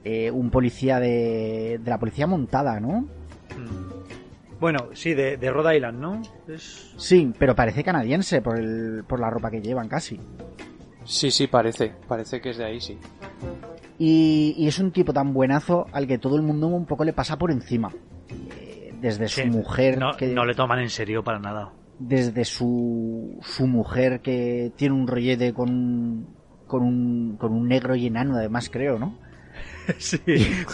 Eh, un policía de, de la policía montada, ¿no? Mm. Bueno, sí, de, de Rhode Island, ¿no? Es... Sí, pero parece canadiense por, el, por la ropa que llevan casi. Sí, sí, parece. Parece que es de ahí, sí. Y, y es un tipo tan buenazo al que todo el mundo un poco le pasa por encima. Eh, desde su Sí, mujer, No, que, no le toman en serio para nada. desde su, su mujer que tiene un rollete con, con, un, con un negro y enano, además, creo, ¿no? <laughs> Sí.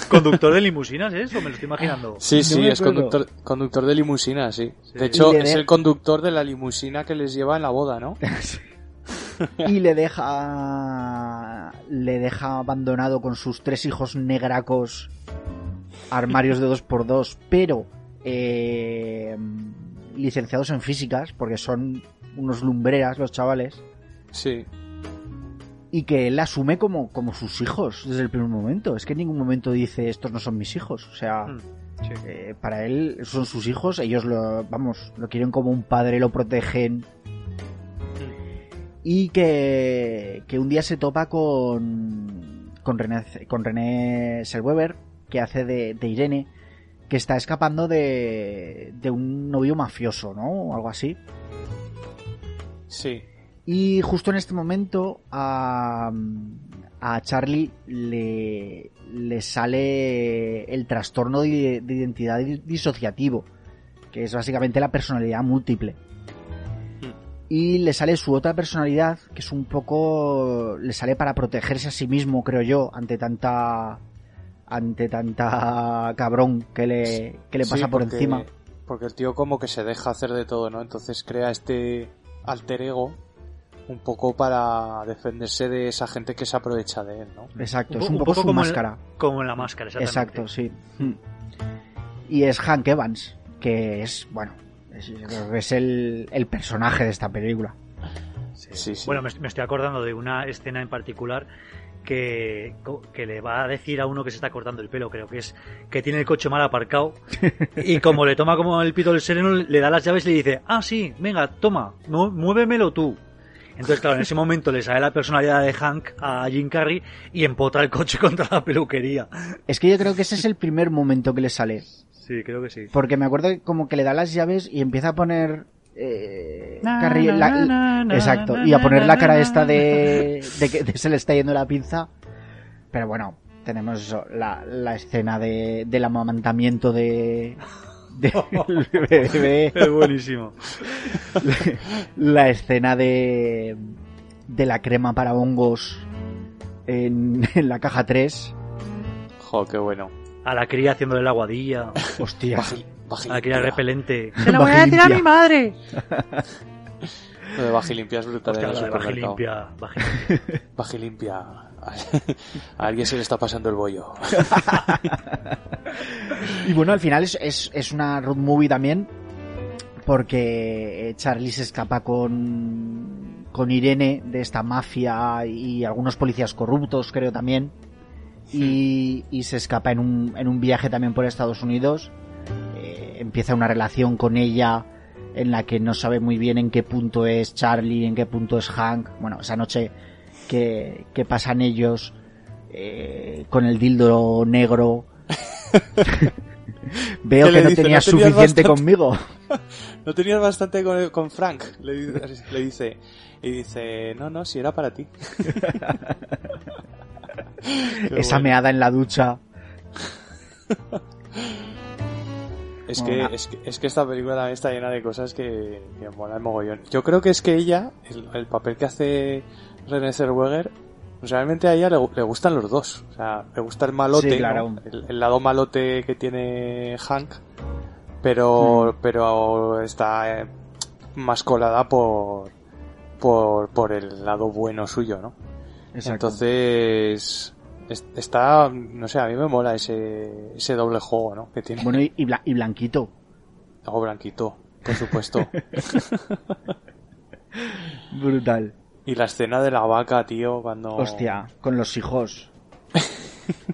¿Conductor de limusinas es? ¿O me lo estoy imaginando? Sí, sí, es conductor, conductor de limusina, sí. Sí. De hecho, es el conductor de la limusina que les lleva en la boda, ¿no? <laughs> y le deja le deja abandonado con sus tres hijos negracos armarios de dos por dos pero eh, licenciados en físicas porque son unos lumbreras los chavales Sí. Y que él asume como, como sus hijos desde el primer momento es que en ningún momento dice estos no son mis hijos o sea Mm, sí. eh, para él son sus hijos, ellos lo, vamos, lo quieren como un padre, lo protegen. Y que, que un día se topa con, con René, con René Selweber, que hace de, de Irene, que está escapando de, de un novio mafioso, ¿no? O algo así. Sí. Y justo en este momento a, a Charlie le, le sale el trastorno de, de identidad disociativo, que es básicamente la personalidad múltiple. Y le sale su otra personalidad, que es un poco... le sale para protegerse a sí mismo, creo yo, ante tanta... ante tanta cabrón que le, que le Sí, pasa por porque- encima. Porque el tío como que se deja hacer de todo, ¿no? Entonces crea este alter ego un poco para defenderse de esa gente que se aprovecha de él, ¿no? Exacto, Un es un un poco, poco su como en- máscara. Como en la máscara, exactamente. Exacto, sí. Mm. Y es Hank Evans, que es, bueno, es, yo creo que es el, el personaje de esta película. Sí, sí. Bueno, me, me estoy acordando de una escena en particular que, que le va a decir a uno que se está cortando el pelo, creo que es que tiene el coche mal aparcado <laughs> y como le toma como el pito del sereno, le da las llaves y le dice, ah, sí, venga, toma, mu- muévemelo tú. Entonces, claro, en ese momento le sale la personalidad de Hank a Jim Carrey y empotra el coche <laughs> contra la peluquería. Es que yo creo que ese es el primer momento que le sale. Sí, creo que sí. Porque me acuerdo que como que le da las llaves y empieza a poner... eh, Na, Carrey- na, la- na, na, exacto, na, y a poner na, la cara na, esta de, de que de se le está yendo la pinza. Pero bueno, tenemos eso, la, la escena de, del amamantamiento de... del <laughs> <laughs> bebé. Es buenísimo. <laughs> la escena de de la crema para hongos en, en la caja 3. Jo, qué bueno. A la cría haciéndole la aguadilla, Hostia. Baji- a la cría repelente. Se la voy a decir a mi madre! Lo de Bajilimpia es brutal Hostia, en el la de supermercado. Bajilimpia, Bajilimpia. <laughs> A alguien se le está pasando el bollo. <laughs> Y bueno, al final es, es, es una road movie también. Porque Charlie se escapa con, con Irene de esta mafia y algunos policías corruptos, creo también. Y, y se escapa en un, en un viaje también por Estados Unidos. Eh, empieza una relación con ella en la que no sabe muy bien en qué punto es Charlie, en qué punto es Hank. Bueno, esa noche que, que pasan ellos eh, con el dildo negro. <laughs> Veo ¿Qué que no dice? tenías ¿No tenías suficiente bastante? conmigo. <laughs> ¿No tenías bastante con, con Frank? Le, dice- le dice. Y dice, no, no, si era para ti. <laughs> Esa bueno. meada en la ducha. Es que, es que, es que esta película también está llena de cosas que, que mola el mogollón. Yo creo que es que ella, el, el papel que hace René Zellweger, pues realmente a ella le, gu- le gustan los dos. O sea, le gusta el malote, Sí, claro. ¿no? el, el lado malote que tiene Hank, pero, Mm. pero está eh, más colada por, por, por el lado bueno suyo, ¿no? Exacto. Entonces, es- está, no sé, a mí me mola ese, ese doble juego, ¿no? Que tiene. Bueno, y, y Bla- y Blanquito. Hago blanquito, por supuesto. <laughs> Brutal. Y la escena de la vaca, tío, cuando... Hostia, con los hijos. <laughs>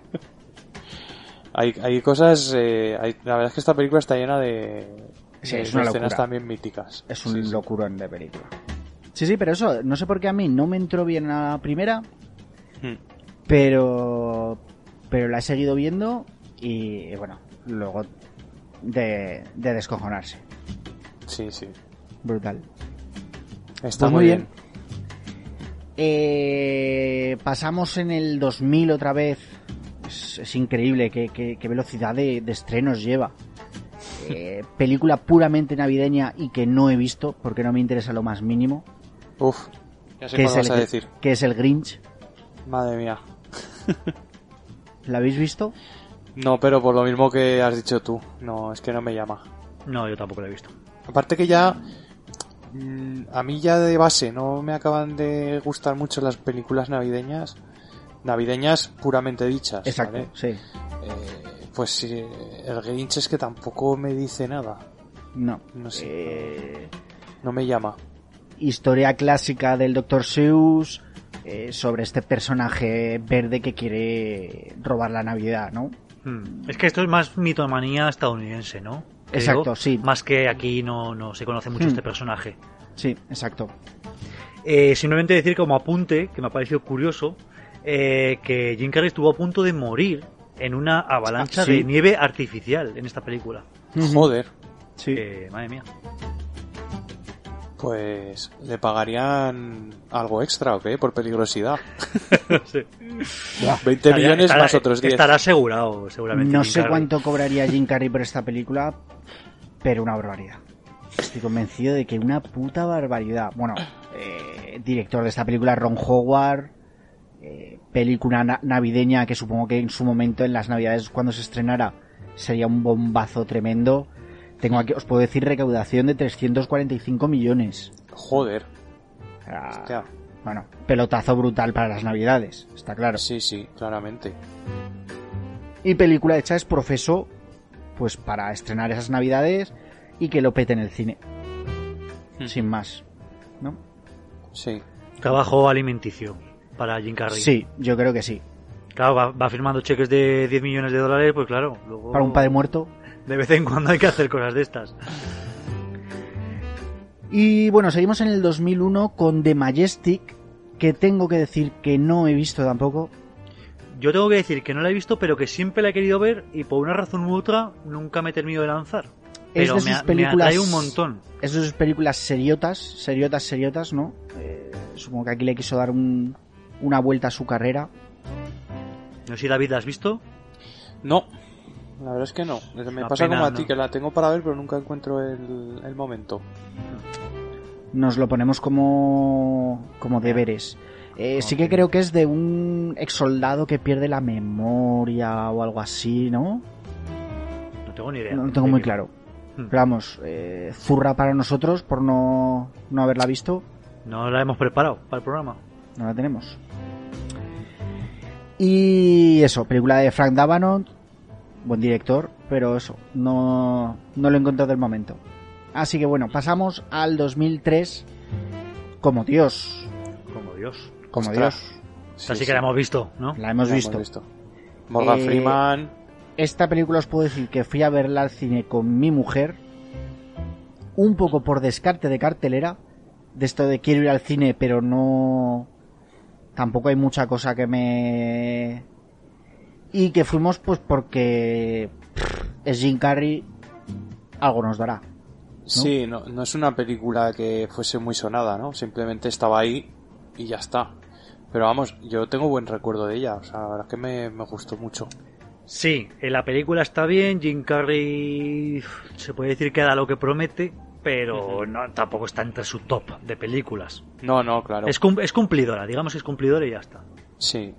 Hay, hay cosas... eh, hay- la verdad es que esta película está llena de, Sí, de es una escenas locura. también míticas. Es un Sí, sí. locurón de película. Sí, sí, pero eso, no sé por qué a mí no me entró bien a la primera, Hmm. pero pero la he seguido viendo y bueno, luego de, de descojonarse. Sí, sí. Brutal. Está Pues muy bien. Eh, pasamos en el 2000 otra vez. Es, es increíble qué, qué- qué velocidad de, de estrenos lleva. Eh, <laughs> película puramente navideña y que no he visto porque no me interesa lo más mínimo. Uf, ya sé Que es, vas el, a decir. que es el Grinch. Madre mía. <laughs> ¿La habéis visto? No, pero por lo mismo que has dicho tú. No, es que no me llama. No, yo tampoco lo he visto. Aparte que ya... mm, A mí ya de base no me acaban de gustar mucho las películas navideñas. Navideñas puramente dichas. Exacto, ¿vale? sí. Eh, pues sí, el Grinch es que tampoco me dice nada. No. No sé. Eh, No me llama. historia clásica del Dr. Seuss eh, sobre este personaje verde que quiere robar la Navidad, ¿no? Hmm. Es que esto es más mitomanía estadounidense, ¿no? Exacto, sí. Más que aquí no, no se conoce mucho Hmm. este personaje. Sí, exacto. Eh, simplemente decir como apunte, que me ha parecido curioso, eh, que Jim Carrey estuvo a punto de morir en una avalancha Ah, ¿sí? de nieve artificial en esta película. Joder. Sí. Eh, madre mía. Pues le pagarían algo extra, ¿o qué? Por peligrosidad. <laughs> Sí. 20 millones Estará- más otros 10. Estará asegurado, seguramente. No Jim sé Carrey. cuánto cobraría Jim Carrey por esta película, pero una barbaridad. Estoy convencido de que una puta barbaridad. Bueno, eh, director de esta película Ron Howard, eh, película na- navideña que supongo que en su momento, en las navidades cuando se estrenara, sería un bombazo tremendo. Tengo aquí, os puedo decir, recaudación de 345 millones. Joder. Hostia. bueno, pelotazo brutal para las navidades, está claro. Sí, sí, claramente. Y película hecha es profeso, pues para estrenar esas navidades y que lo pete en el cine. Hmm. Sin más, ¿no? Sí. Trabajo alimenticio para Jim Carrey. Sí, yo creo que sí. Claro, va, va firmando cheques de 10 millones de dólares, pues claro. Luego, Para un padre muerto. De vez en cuando hay que hacer cosas de estas. Y bueno, seguimos en el 2001 con The Majestic, que tengo que decir que no he visto tampoco. Yo tengo que decir que no la he visto, pero que siempre la he querido ver y por una razón u otra nunca me he terminado de lanzar. Es Pero de me, esas a- me películas- atrae un montón. Es de esas películas seriotas, seriotas, seriotas, ¿no? Eh, supongo que aquí le quiso dar un- una vuelta a su carrera. No sé si David la has visto. No, la verdad es que no. Me pasa pena, como a ¿no? ti, que la tengo para ver, pero nunca encuentro el, el momento. Nos lo ponemos como, como deberes. Eh, sí que creo que es de un ex soldado que pierde la memoria o algo así, ¿no? No tengo ni idea. No lo tengo ¿De muy claro. Hmm. Pero vamos, eh, zurra para nosotros por no, no haberla visto. No la hemos preparado para el programa. No la tenemos. Y eso, película de Frank Davenant, buen director, pero eso, no, no lo he encontrado del momento. Así que bueno, pasamos al 2003 como Dios, Como Dios. Como Ostras. Dios. Así que la hemos visto, ¿no? La hemos La visto. Morgan Eh, Freeman. Esta película os puedo decir que fui a verla al cine con mi mujer, un poco por descarte de cartelera, de esto de quiero ir al cine, pero no... Tampoco hay mucha cosa que me... Y que fuimos pues porque pff, es Jim Carrey, algo nos dará. Sí, no, no es una película que fuese muy sonada, ¿no? Simplemente estaba ahí y ya está. Pero vamos, yo tengo buen recuerdo de ella, o sea, la verdad es que me, me gustó mucho. Sí, en la película está bien. Jim Carrey se puede decir que da lo que promete, pero no, tampoco está entre su top de películas. No, no, claro. Es, cum- es cumplidora, digamos que es cumplidora y ya está. Sí,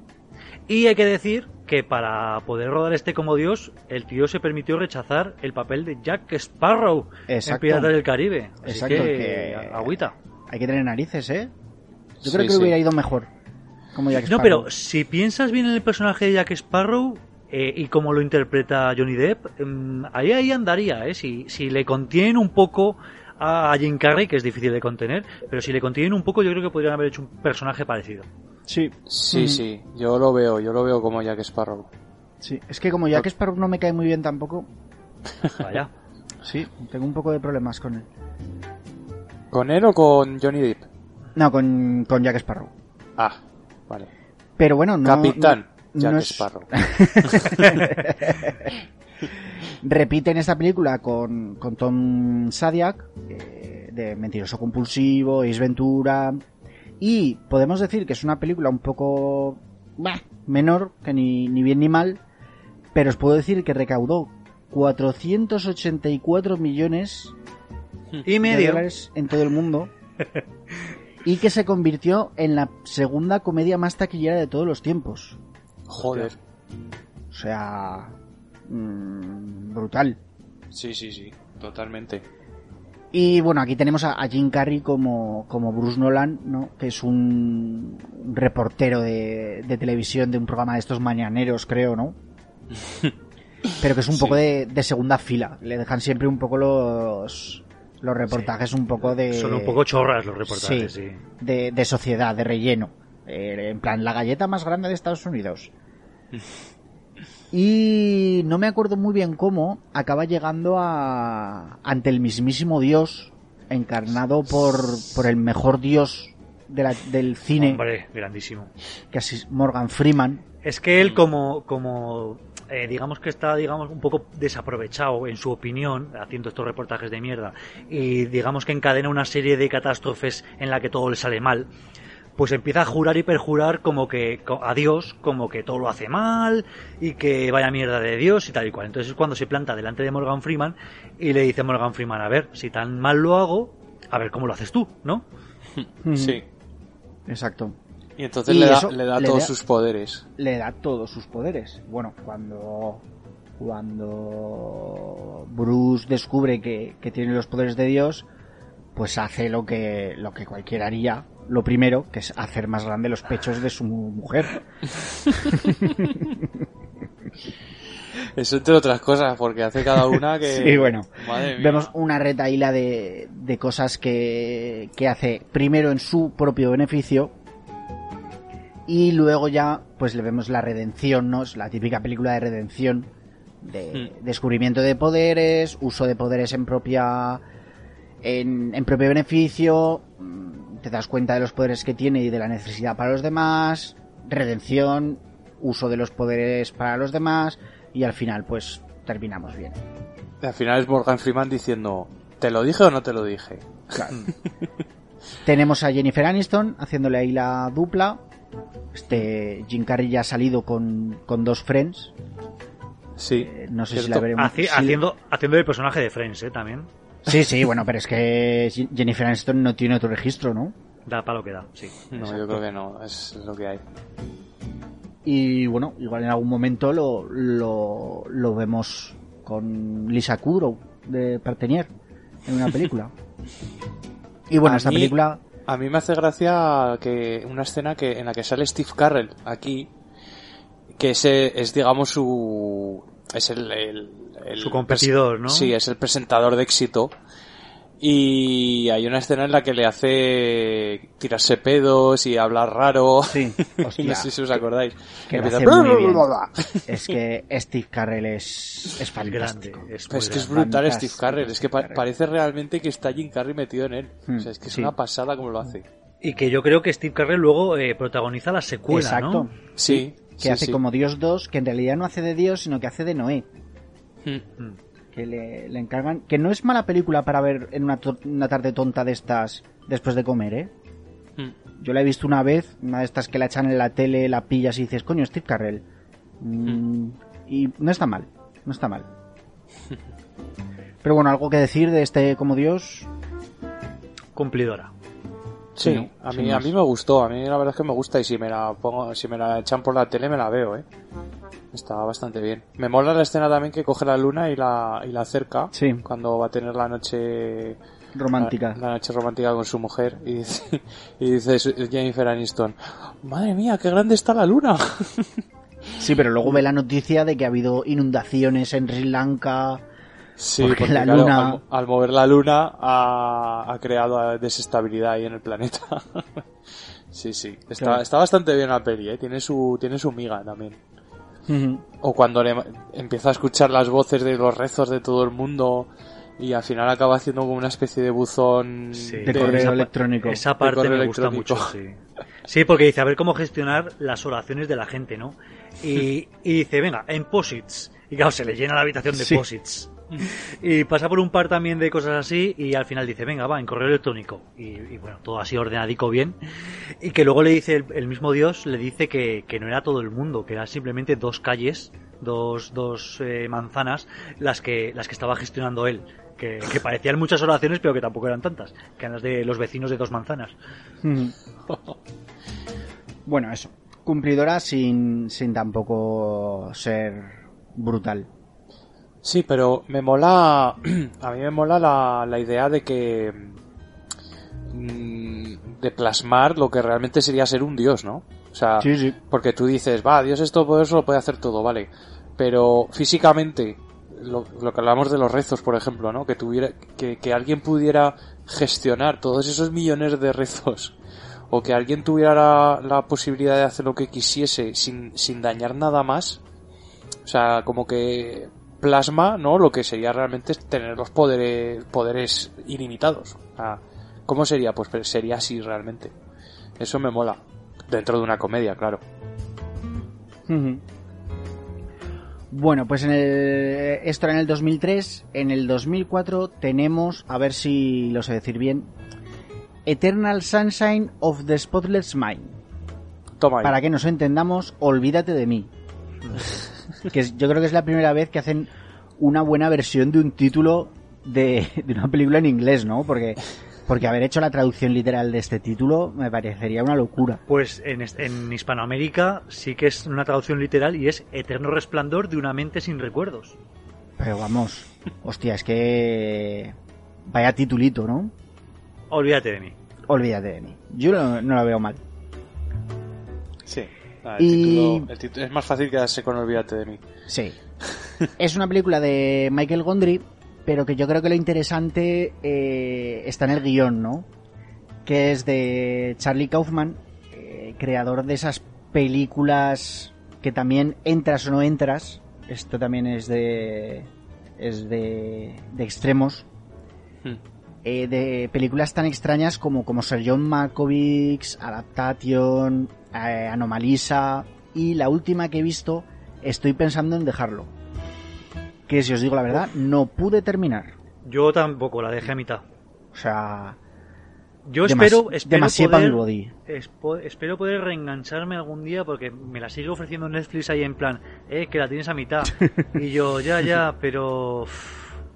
Y hay que decir que para poder rodar este como Dios, el tío se permitió rechazar el papel de Jack Sparrow en Exacto. Piratas del Caribe. Así Exacto, que, que- agüita. Hay que tener narices, ¿eh? Yo Sí, creo que sí. hubiera ido mejor. Como Jack No, Sparrow. pero si piensas bien en el personaje de Jack Sparrow eh, y cómo lo interpreta Johnny Depp, mm, ahí ahí andaría, ¿eh? Si, si le contienen un poco a Jim Carrey, que es difícil de contener, pero si le contienen un poco, yo creo que podrían haber hecho un personaje parecido. Sí, sí, Mm. sí. Yo lo veo, yo lo veo como Jack Sparrow. sí. Es que como Jack Sparrow no me cae muy bien tampoco, Vaya. <laughs> sí, tengo un poco de problemas con él. ¿Con él o con Johnny Depp? No, con, con Jack Sparrow. Ah, vale. Pero bueno, no. Capitán no- Jack no es- Sparrow. <laughs> Repite en esta película con, con Tom Sadiak, eh, de Mentiroso Compulsivo, Ace Ventura. Y podemos decir que es una película un poco bah, menor, que ni, ni bien ni mal. Pero os puedo decir que recaudó 484 millones Y de medio. dólares en todo el mundo. <laughs> y que se convirtió en la segunda comedia más taquillera de todos los tiempos. Joder. O sea, mm, brutal. Sí, sí, sí. Totalmente. Y bueno, aquí tenemos a, Jim Carrey como, como Bruce Nolan, ¿no? Que es un, un reportero de, de televisión de un programa de estos mañaneros, creo, ¿no? <laughs> Pero que es un Sí. poco de, de segunda fila. Le dejan siempre un poco los, los reportajes un poco de... Son un poco chorras los reportajes, Sí. sí. de, de sociedad, de relleno. Eh, en plan, la galleta más grande de Estados Unidos. Y no me acuerdo muy bien cómo acaba llegando a ante el mismísimo Dios, encarnado por, por el mejor Dios de la- del cine, Hombre, grandísimo. que es Morgan Freeman. Es que él como, como eh, digamos que está digamos un poco desaprovechado en su opinión haciendo estos reportajes de mierda y digamos que encadena una serie de catástrofes en la que todo le sale mal pues empieza a jurar y perjurar como que a Dios como que todo lo hace mal y que vaya mierda de Dios y tal y cual entonces es cuando se planta delante de Morgan Freeman y le dice a Morgan Freeman a ver si tan mal lo hago a ver cómo lo haces tú ¿no? Sí. Exacto. Y entonces Y le da, eso le da le todos da- sus poderes. Le da todos sus poderes. Bueno, cuando cuando Bruce descubre que, que tiene los poderes de Dios, pues hace lo que lo que cualquiera haría, lo primero, que es hacer más grande los pechos de su mujer. <laughs> Eso entre otras cosas, porque hace cada una que... <laughs> Sí, bueno. Madre mía. Vemos una retaíla de, de cosas que, que hace primero en su propio beneficio y luego ya pues le vemos la redención, ¿no? Es la típica película de redención, de Hmm. descubrimiento de poderes, uso de poderes en propia en, en propio beneficio, mm, te das cuenta de los poderes que tiene y de la necesidad para los demás, redención, uso de los poderes para los demás y al final pues terminamos bien. Y al final es Morgan Freeman diciendo, ¿te lo dije o no te lo dije? <laughs> Tenemos a Jennifer Aniston haciéndole ahí la dupla. Este Jim Carrey ya ha salido con, con dos friends. Sí. Eh, no sé si la veremos. Haci- haciendo, haciendo el personaje de Friends, ¿eh? También. Sí, sí, bueno, pero es que Jennifer Aniston no tiene otro registro, ¿no? Da para lo que da, sí. No, yo creo que no, es lo que hay. Y bueno, igual en algún momento lo, lo, lo vemos con Lisa Kudrow de Partenier en una película. <laughs> Y bueno, A esta mí- película A mí me hace gracia que una escena que en la que sale Steve Carrell aquí, que ese es digamos su es el, el- el- Su competidor, ¿no? Sí, es el presentador de éxito. Y hay una escena en la que le hace tirarse pedos y hablar raro. Sí, <laughs> no sé si os acordáis. que Y lo empieza, hace "Bla, muy bla, bien. bla, bla". <laughs> Es que Steve Carrell es, es Es grande. fantástico. Es, que es brutal Fantástico, Steve Carrell, es que pa- parece realmente que está Jim Carrey metido en él. Hmm, o sea, es que es sí. una pasada como lo hace. Y que yo creo que Steve Carrell luego eh, protagoniza la secuela, Exacto. ¿no? Sí, Que sí, hace sí. como Dios 2, que en realidad no hace de Dios, sino que hace de Noé. Hmm. Mm. Que le, le encargan. Que no es mala película para ver en una, una tarde tonta de estas después de comer, ¿eh? Hmm. Yo la he visto una vez, una de estas que la echan en la tele, la pillas y dices, coño, Steve Carrell. Mm, Y no está mal, no está mal. <laughs> Pero bueno, algo que decir de este como Dios. Cumplidora. Sí, a mí, a mí me gustó, a mí la verdad es que me gusta y si me la pongo, si me la echan por la tele me la veo, eh. Está bastante bien. Me mola la escena también que coge la luna y la, y la acerca Sí. cuando va a tener la noche Romántica. La, la noche romántica con su mujer y dice, <laughs> y dice su- Jennifer Aniston, madre mía, qué grande está la luna. <laughs> Sí, pero luego ve la noticia de que ha habido inundaciones en Sri Lanka. Sí, Porque porque, la claro, luna- al, mo- al mover la luna ha, ha creado desestabilidad ahí en el planeta. <laughs> sí, sí. Está, Claro. está bastante bien la peli, ¿eh? Tiene su, tiene su miga también. O cuando le empieza a escuchar las voces de los rezos de todo el mundo y al final acaba haciendo como una especie de buzón Sí. De correo esa electrónico. Esa parte correo me gusta mucho, sí. Sí, porque dice, a ver cómo gestionar las oraciones de la gente, ¿no? Y, y dice, venga, en posits. Y claro, se le llena la habitación de Sí. posits. <laughs> Y pasa por un par también de cosas así y al final dice, venga, va, en correo electrónico. Y, y bueno, todo así ordenadico bien. Y que luego le dice, el, mismo Dios le dice que, que no era todo el mundo, que eran simplemente dos calles, dos, dos eh, manzanas, las que, las que estaba gestionando él. Que, parecían muchas oraciones, pero que tampoco eran tantas. Que eran las de los vecinos de dos manzanas. bueno, eso. Cumplidora sin, sin tampoco ser brutal. Sí, pero me mola, <clears throat> a mí me mola la, la idea de que, mm, de plasmar lo que realmente sería ser un dios, ¿no? O sea, Sí, sí. porque tú dices, va, Dios es todopoderoso, lo puede hacer todo, vale. Pero físicamente, lo, lo que hablamos de los rezos, por ejemplo, ¿no? Que tuviera, que, que alguien pudiera gestionar todos esos millones de rezos, o que alguien tuviera la, la posibilidad de hacer lo que quisiese sin, sin dañar nada más, o sea, como que plasma, ¿no? Lo que sería realmente tener los poderes, poderes ilimitados. ¿cómo sería? Pues sería así realmente. Eso me mola. Dentro de una comedia, claro. Bueno, pues en el, esto era en el 2003. En el 2004 tenemos, a ver si lo sé decir bien, Eternal Sunshine of the Spotless Mind. Toma ahí. Para que nos entendamos, olvídate de mí. <laughs> que es- yo creo que es la primera vez que hacen una buena versión de un título de, de una película en inglés, ¿no? Porque, porque haber hecho la traducción literal de este título me parecería una locura. Pues en, en Hispanoamérica sí que es una traducción literal y es Eterno resplandor de una mente sin recuerdos. Pero vamos, hostia, es que... Vaya titulito, ¿no? Olvídate de mí. olvídate de mí. Yo no, no la veo mal. Sí. Ah, el, Y- título- el título- es más fácil quedarse con Olvídate de mí. Sí. <laughs> es una película de Michael Gondry, pero que yo creo que lo interesante eh, está en el guion, ¿no? Que es de Charlie Kaufman, eh, creador de esas películas que también entras o no entras. Esto también es de. es de. de extremos. Hmm. Eh, de películas tan extrañas como, como Sir John Malkovich, Adaptation, eh, Anomalisa y la última que he visto estoy pensando en dejarlo. Que si os digo la verdad, no pude terminar. Yo tampoco, la dejé a mitad. O sea, Yo espero, espero poder, body. espero poder reengancharme algún día porque me la sigue ofreciendo Netflix ahí en plan, eh, que la tienes a mitad. <laughs> y yo, ya, ya, pero...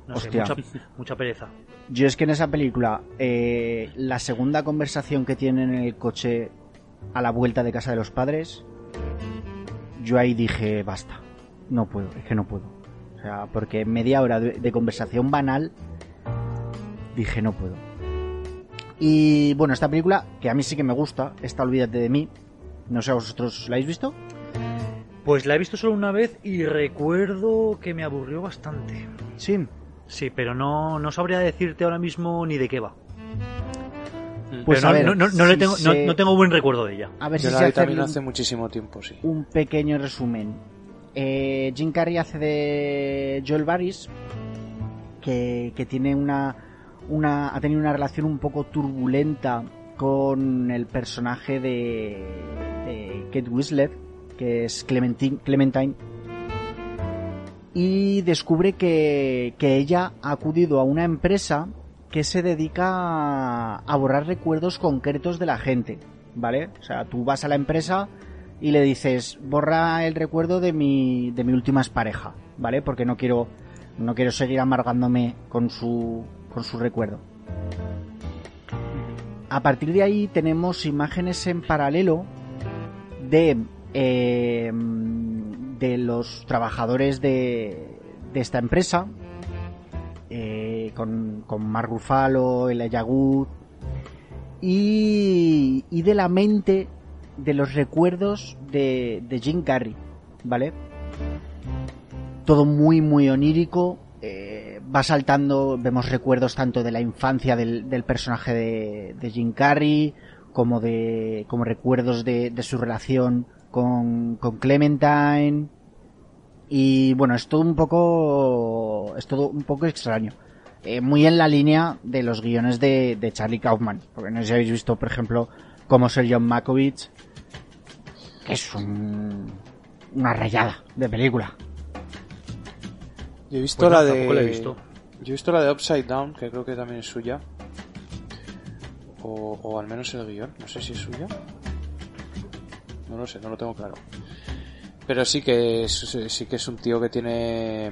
No Hostia. sé, mucha, mucha pereza. yo es que en esa película, eh, la segunda conversación que tienen en el coche a la vuelta de casa de los padres, yo ahí dije, basta, no puedo, es que no puedo. O sea, porque media hora de, de conversación banal, dije, no puedo. Y bueno, esta película, que a mí sí que me gusta, esta Olvídate de mí, no sé, ¿vosotros la habéis visto? Pues la he visto solo una vez y recuerdo que me aburrió bastante. Sí. Sí, pero no, no sabría decirte ahora mismo ni de qué va. Pues Pero a no, ver, no, no, no le tengo, no, se- no tengo buen recuerdo de ella. A ver Yo si la se vi hace también un- hace muchísimo tiempo, sí. un pequeño resumen. Eh, Jim Carrey hace de Joel Barris, que, que tiene una, una, ha tenido una relación un poco turbulenta con el personaje de, de Kate Winslet, que es Clementine, Clementine, y descubre que, que ella ha acudido a una empresa que se dedica a, borrar recuerdos concretos de la gente, ¿vale? O sea, tú vas a la empresa y le dices, borra el recuerdo de mi, de mi última pareja, ¿vale? Porque no quiero, no quiero seguir amargándome con su, con su recuerdo. A partir de ahí tenemos imágenes en paralelo de, eh, de los trabajadores de, de esta empresa, eh, con, con Mark Ruffalo, Elijah Wood, y, y de la mente de los recuerdos de, de Jim Carrey, ¿vale? Todo muy, muy onírico. eh, va saltando, vemos recuerdos tanto de la infancia del, del personaje de, de Jim Carrey, como de como recuerdos de, de su relación con, con Clementine. Y bueno, es todo un poco. Es todo un poco extraño. Eh, muy en la línea de los guiones de, de Charlie Kaufman. Porque no sé si habéis visto, por ejemplo, cómo Sir John Malkovich. Que es un, una rayada de película. Yo he visto Pues la de. la he visto. Yo he visto la de Upside Down, que creo que también es suya. O, o al menos el guion. No sé si es suya. No lo sé, no lo tengo claro. Pero sí que es, sí que es un tío que tiene.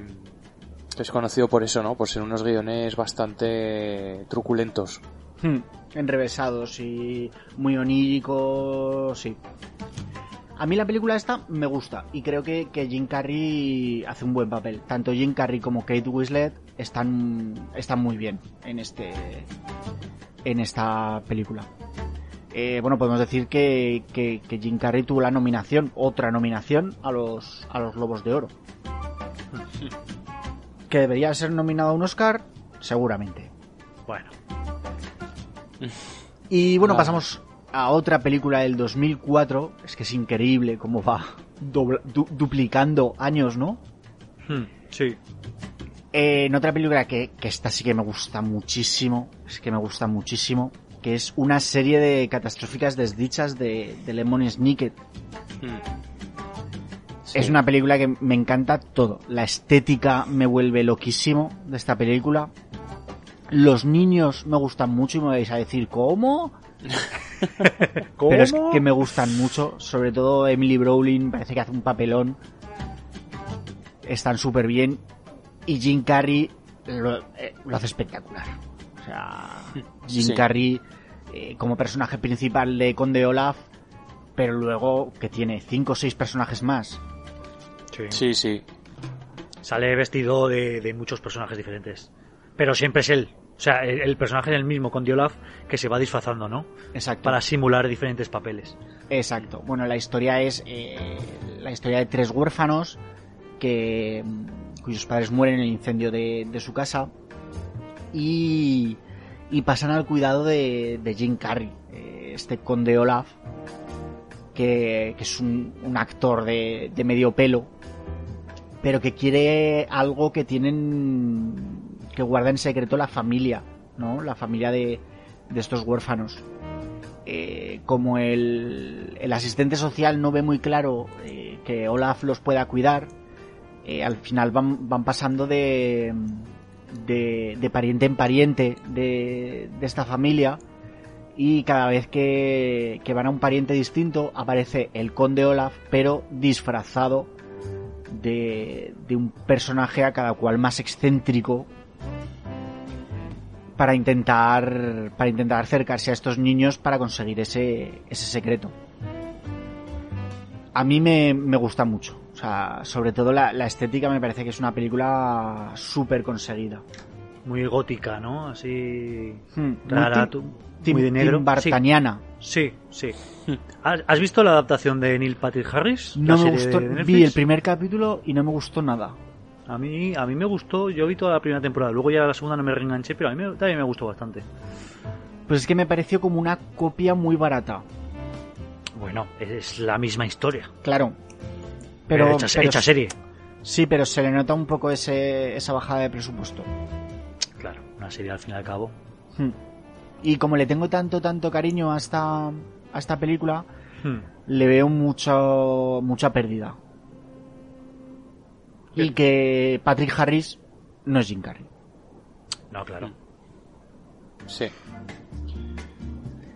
Que es conocido por eso, ¿no? Por ser unos guiones bastante truculentos. Hmm, enrevesados y muy oníricos, sí. A mí la película esta me gusta y creo que, que Jim Carrey hace un buen papel. Tanto Jim Carrey como Kate Winslet están, están muy bien en este en esta película. Eh, bueno, podemos decir que, que, que Jim Carrey tuvo la nominación, otra nominación a los, a los Globos de Oro. <laughs> Que debería ser nominado a un Oscar, seguramente. Bueno, Y bueno, pasamos a otra película del 2004. Es que es increíble cómo va du- duplicando años, ¿no? hmm, sí. Eh, en otra película que, que esta sí que me gusta muchísimo, es que me gusta muchísimo, que es una serie de catastróficas desdichas de, de Lemon Snicket. Es una película que me encanta todo. La estética me vuelve loquísimo de esta película. Los niños me gustan mucho y me vais a decir, ¿cómo? <laughs> Pero es que me gustan mucho, sobre todo Emily Browning, parece que hace un papelón. Están súper bien. Y Jim Carrey lo, eh, lo hace espectacular. O sea, <laughs> Jim Sí. Carrey eh, como personaje principal de Conde Olaf, pero luego que tiene cinco o seis personajes más. Sí. Sí, sí. Sale vestido de, de muchos personajes diferentes. Pero siempre es él. O sea, el, el personaje es el mismo con Olaf que se va disfrazando, ¿no? Exacto. Para simular diferentes papeles. Exacto. Bueno, la historia es eh, la historia de tres huérfanos que cuyos padres mueren en el incendio de, de su casa y, y pasan al cuidado de, de Jim Carrey, eh, este conde Olaf, que, que es un, un actor de, de medio pelo, pero que quiere algo que tienen que guarda en secreto la familia, ¿no? La familia de, de estos huérfanos. Eh, como el, el, asistente social no ve muy claro eh, que Olaf los pueda cuidar, eh, al final van, van pasando de, de, pariente en pariente de, esta familia y cada vez que van a un pariente distinto aparece el conde Olaf pero disfrazado de, de un personaje a cada cual más excéntrico para intentar para intentar acercarse a estos niños para conseguir ese, ese secreto. A mí me, me gusta mucho. O sea, sobre todo la, la, estética me parece que es una película súper conseguida. Muy gótica, ¿no? Así... Hmm, rara, muy, muy de negro. Bartaniana. Sí, sí. sí. ¿Has visto la adaptación de Neil Patrick Harris? No me gustó. Vi el primer capítulo y no me gustó nada. A mí, a mí me gustó, yo vi toda la primera temporada, luego ya la segunda no me reenganché, pero a mí me, también me gustó bastante. Pues es que me pareció como una copia muy barata. Bueno, es la misma historia. Claro. Pero, pero, hecha, pero hecha, serie. Sí, pero se le nota un poco ese, esa bajada de presupuesto. Claro, una serie al fin y al cabo. Hmm. Y como le tengo tanto, tanto cariño a esta, a esta película, hmm. le veo mucho, mucha pérdida. Y que Patrick Harris no es Jim Carrey. No, claro. Sí.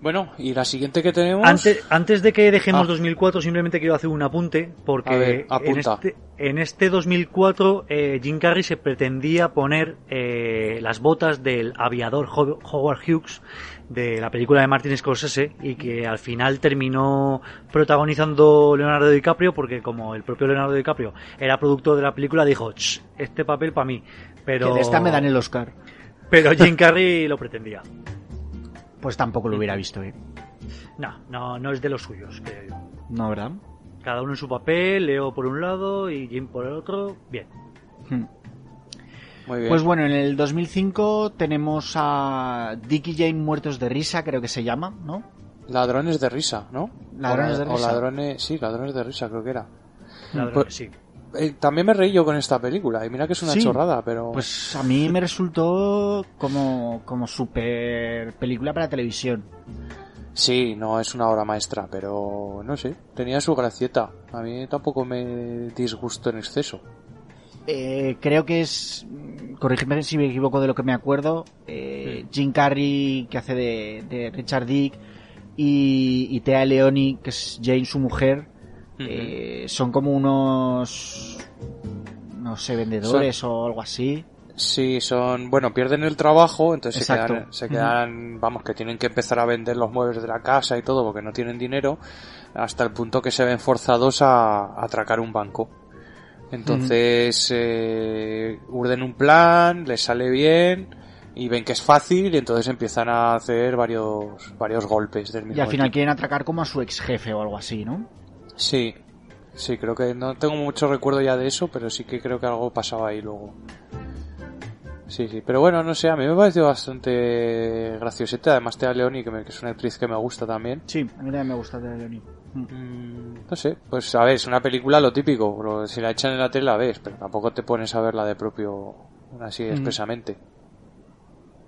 Bueno, y la siguiente que tenemos. Antes, antes de que dejemos ah. 2004, simplemente quiero hacer un apunte, porque ver, en, este, en, este, 2004 eh, Jim Carrey se pretendía poner eh, las botas del aviador Howard Hughes de la película de Martin Scorsese y que al final terminó protagonizando Leonardo DiCaprio porque como el propio Leonardo DiCaprio era productor de la película dijo este papel para mí pero que de esta me dan el Oscar pero Jim Carrey lo pretendía <laughs> pues tampoco lo hubiera visto ¿eh? no no no es de los suyos creo yo no verdad cada uno en su papel Leo por un lado y Jim por el otro bien hmm. Pues bueno, en el 2005 tenemos a Dick y Jane muertos de risa, creo que se llama, ¿no? Ladrones de risa, ¿no? Ladrones o, de risa. O ladrones, sí, ladrones de risa, creo que era. Ladrones, pues, sí. Eh, también me reí yo con esta película, y mira que es una sí, chorrada, pero... Pues a mí me resultó como, como super película para televisión. Sí, no es una obra maestra, pero no sé, tenía su gracieta. A mí tampoco me disgustó en exceso. Eh, creo que es, corrígeme si me equivoco de lo que me acuerdo, eh, Jim Carrey que hace de, de Richard Dick y, y, Thea Leoni que es Jane su mujer, uh -huh. eh, son como unos, no sé, vendedores son... o algo así. Sí, son, bueno, pierden el trabajo, entonces Exacto. se quedan, se quedan uh -huh. vamos, que tienen que empezar a vender los muebles de la casa y todo porque no tienen dinero, hasta el punto que se ven forzados a, a atracar un banco. Entonces, eh, urden un plan, les sale bien y ven que es fácil y entonces empiezan a hacer varios, varios golpes del mismo Y al final quieren atracar como a su ex jefe o algo así, ¿no? Sí, sí, creo que no tengo mucho recuerdo ya de eso, pero sí que creo que algo pasaba ahí luego. Sí, sí, pero bueno, no sé, a mí me pareció bastante graciosete, además Tea Leoni, que, me, que es una actriz que me gusta también. Sí, a mí también me gusta Tea Leoni. Mm, no sé, pues a ver, es una película lo típico, pero si la echan en la tele la ves, pero tampoco te pones a verla de propio, así mm. expresamente.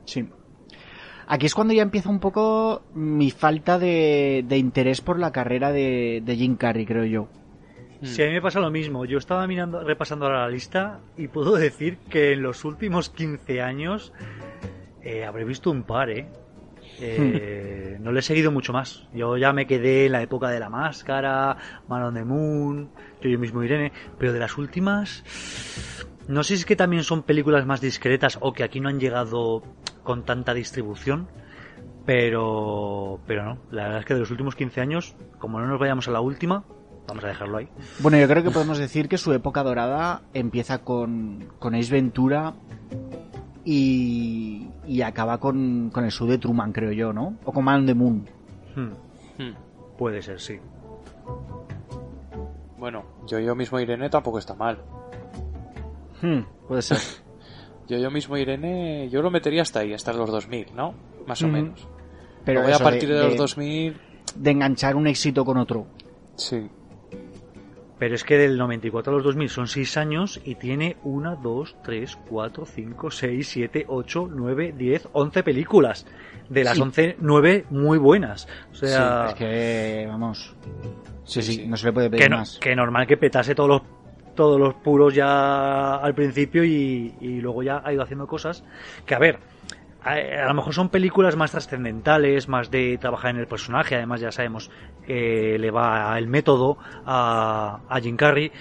Sí. Aquí es cuando ya empieza un poco mi falta de, de interés por la carrera de, de Jim Carrey, creo yo. Sí, a mí me pasa lo mismo. Yo estaba mirando, repasando ahora la lista y puedo decir que en los últimos 15 años eh, habré visto un par, ¿eh? Eh, no le he seguido mucho más. Yo ya me quedé en la época de la máscara, Man on the Moon, yo, yo mismo Irene, pero de las últimas, no sé si es que también son películas más discretas o que aquí no han llegado con tanta distribución, pero, pero no, la verdad es que de los últimos 15 años, como no nos vayamos a la última, vamos a dejarlo ahí. Bueno, yo creo que podemos decir que su época dorada empieza con, con Ace Ventura y, y acaba con, con el show de Truman, creo yo, ¿no? O con Man on the Moon. Hmm, Hmm. Puede ser, sí. Bueno, yo yo mismo Irene tampoco está mal. Hmm, puede ser. <laughs> Yo yo mismo Irene, yo lo metería hasta ahí, hasta los 2000, ¿no? Más o Ujú. menos. Pero eso a partir de, de, los 2000, de enganchar un éxito con otro. sí. Pero es que del 94 a los 2000 son 6 años y tiene 1, 2, 3, 4, 5, 6, 7, 8, 9, 10, 11 películas. De las Sí. 11, 9 muy buenas. O sea, Es que, vamos. Sí, sí, sí. no se le puede pedir que, no- más. que normal que petase todos los todos los puros ya al principio y, y luego ya ha ido haciendo cosas que a ver a, a lo mejor son películas más trascendentales más de trabajar en el personaje además ya sabemos que le va el método a, a Jim Carrey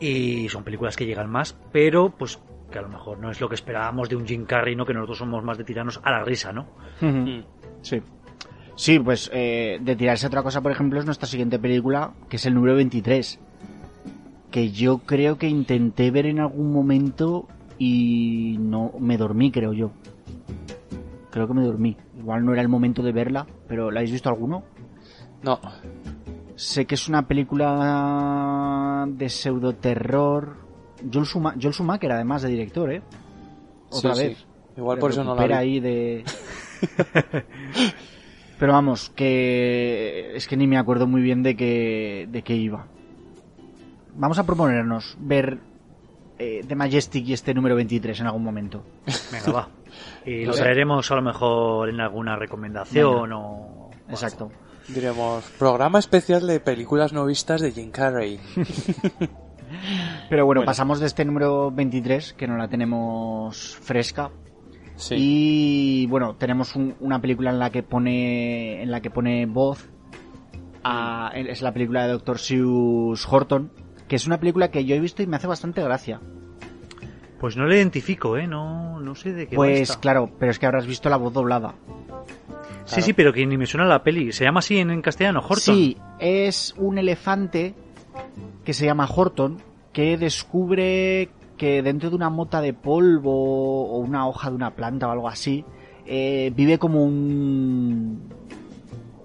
y son películas que llegan más pero pues que a lo mejor no es lo que esperábamos de un Jim Carrey no que nosotros somos más de tirarnos a la risa no. Mm. Sí. Sí, pues eh, de tirarse a otra cosa, por ejemplo, es nuestra siguiente película, que es el número 23. Que yo creo que intenté ver en algún momento y no me dormí, creo yo. Creo que me dormí. Igual no era el momento de verla, pero ¿la habéis visto alguno? No, Sé que es una película de pseudoterror. Joel, Schuma- Joel Schumacher, además de director, ¿eh? Otra sí, vez. sí. Igual por eso no la vi. ahí de... <laughs> Pero vamos, que es que ni me acuerdo muy bien de qué, de qué iba. Vamos a proponernos ver eh, The Majestic y este número 23 en algún momento. venga va <laughs> y lo traeremos a lo mejor en alguna recomendación o Exacto. Diremos, programa especial de películas no vistas de Jim Carrey. <laughs> Pero bueno, Bueno. pasamos de este número 23, que no la tenemos fresca, Sí. Y bueno, tenemos un- una película en la que pone en la que pone voz a, es la película de Dr. Seuss Horton, que es una película que yo he visto y me hace bastante gracia. Pues no le identifico, ¿eh? No, no sé de qué va Pues esta. claro, pero es que habrás visto la voz doblada. Sí, sí, pero que ni me suena la peli. ¿Se llama así en, en castellano, Horton? Sí, es un elefante que se llama Horton que descubre que dentro de una mota de polvo o una hoja de una planta o algo así eh, vive como un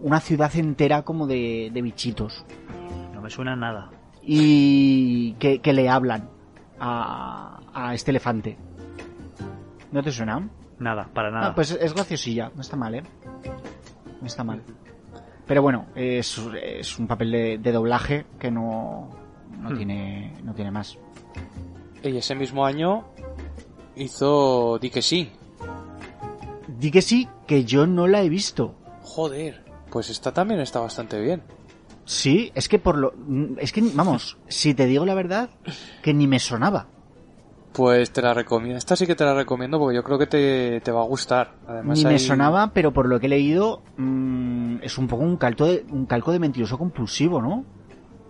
una ciudad entera como de, de bichitos No me suena nada. Y que, que le hablan a, a este elefante. ¿No te suena? Nada, para nada. Ah, pues es graciosilla, no está mal, ¿eh? No está mal. Pero bueno, es, es un papel de, de doblaje que no, no, Hmm. tiene, no tiene más. Y ese mismo año hizo Di que sí. Di que sí, que yo no la he visto. Joder, pues esta también está bastante bien. Sí, es que por lo... Es que, vamos, si te digo la verdad, que ni me sonaba. Pues te la recomiendo. Esta sí que te la recomiendo porque yo creo que te, te va a gustar. Además ni me hay- sonaba, pero por lo que he leído, mm, es un poco un calco de, un calco de mentiroso compulsivo, ¿no?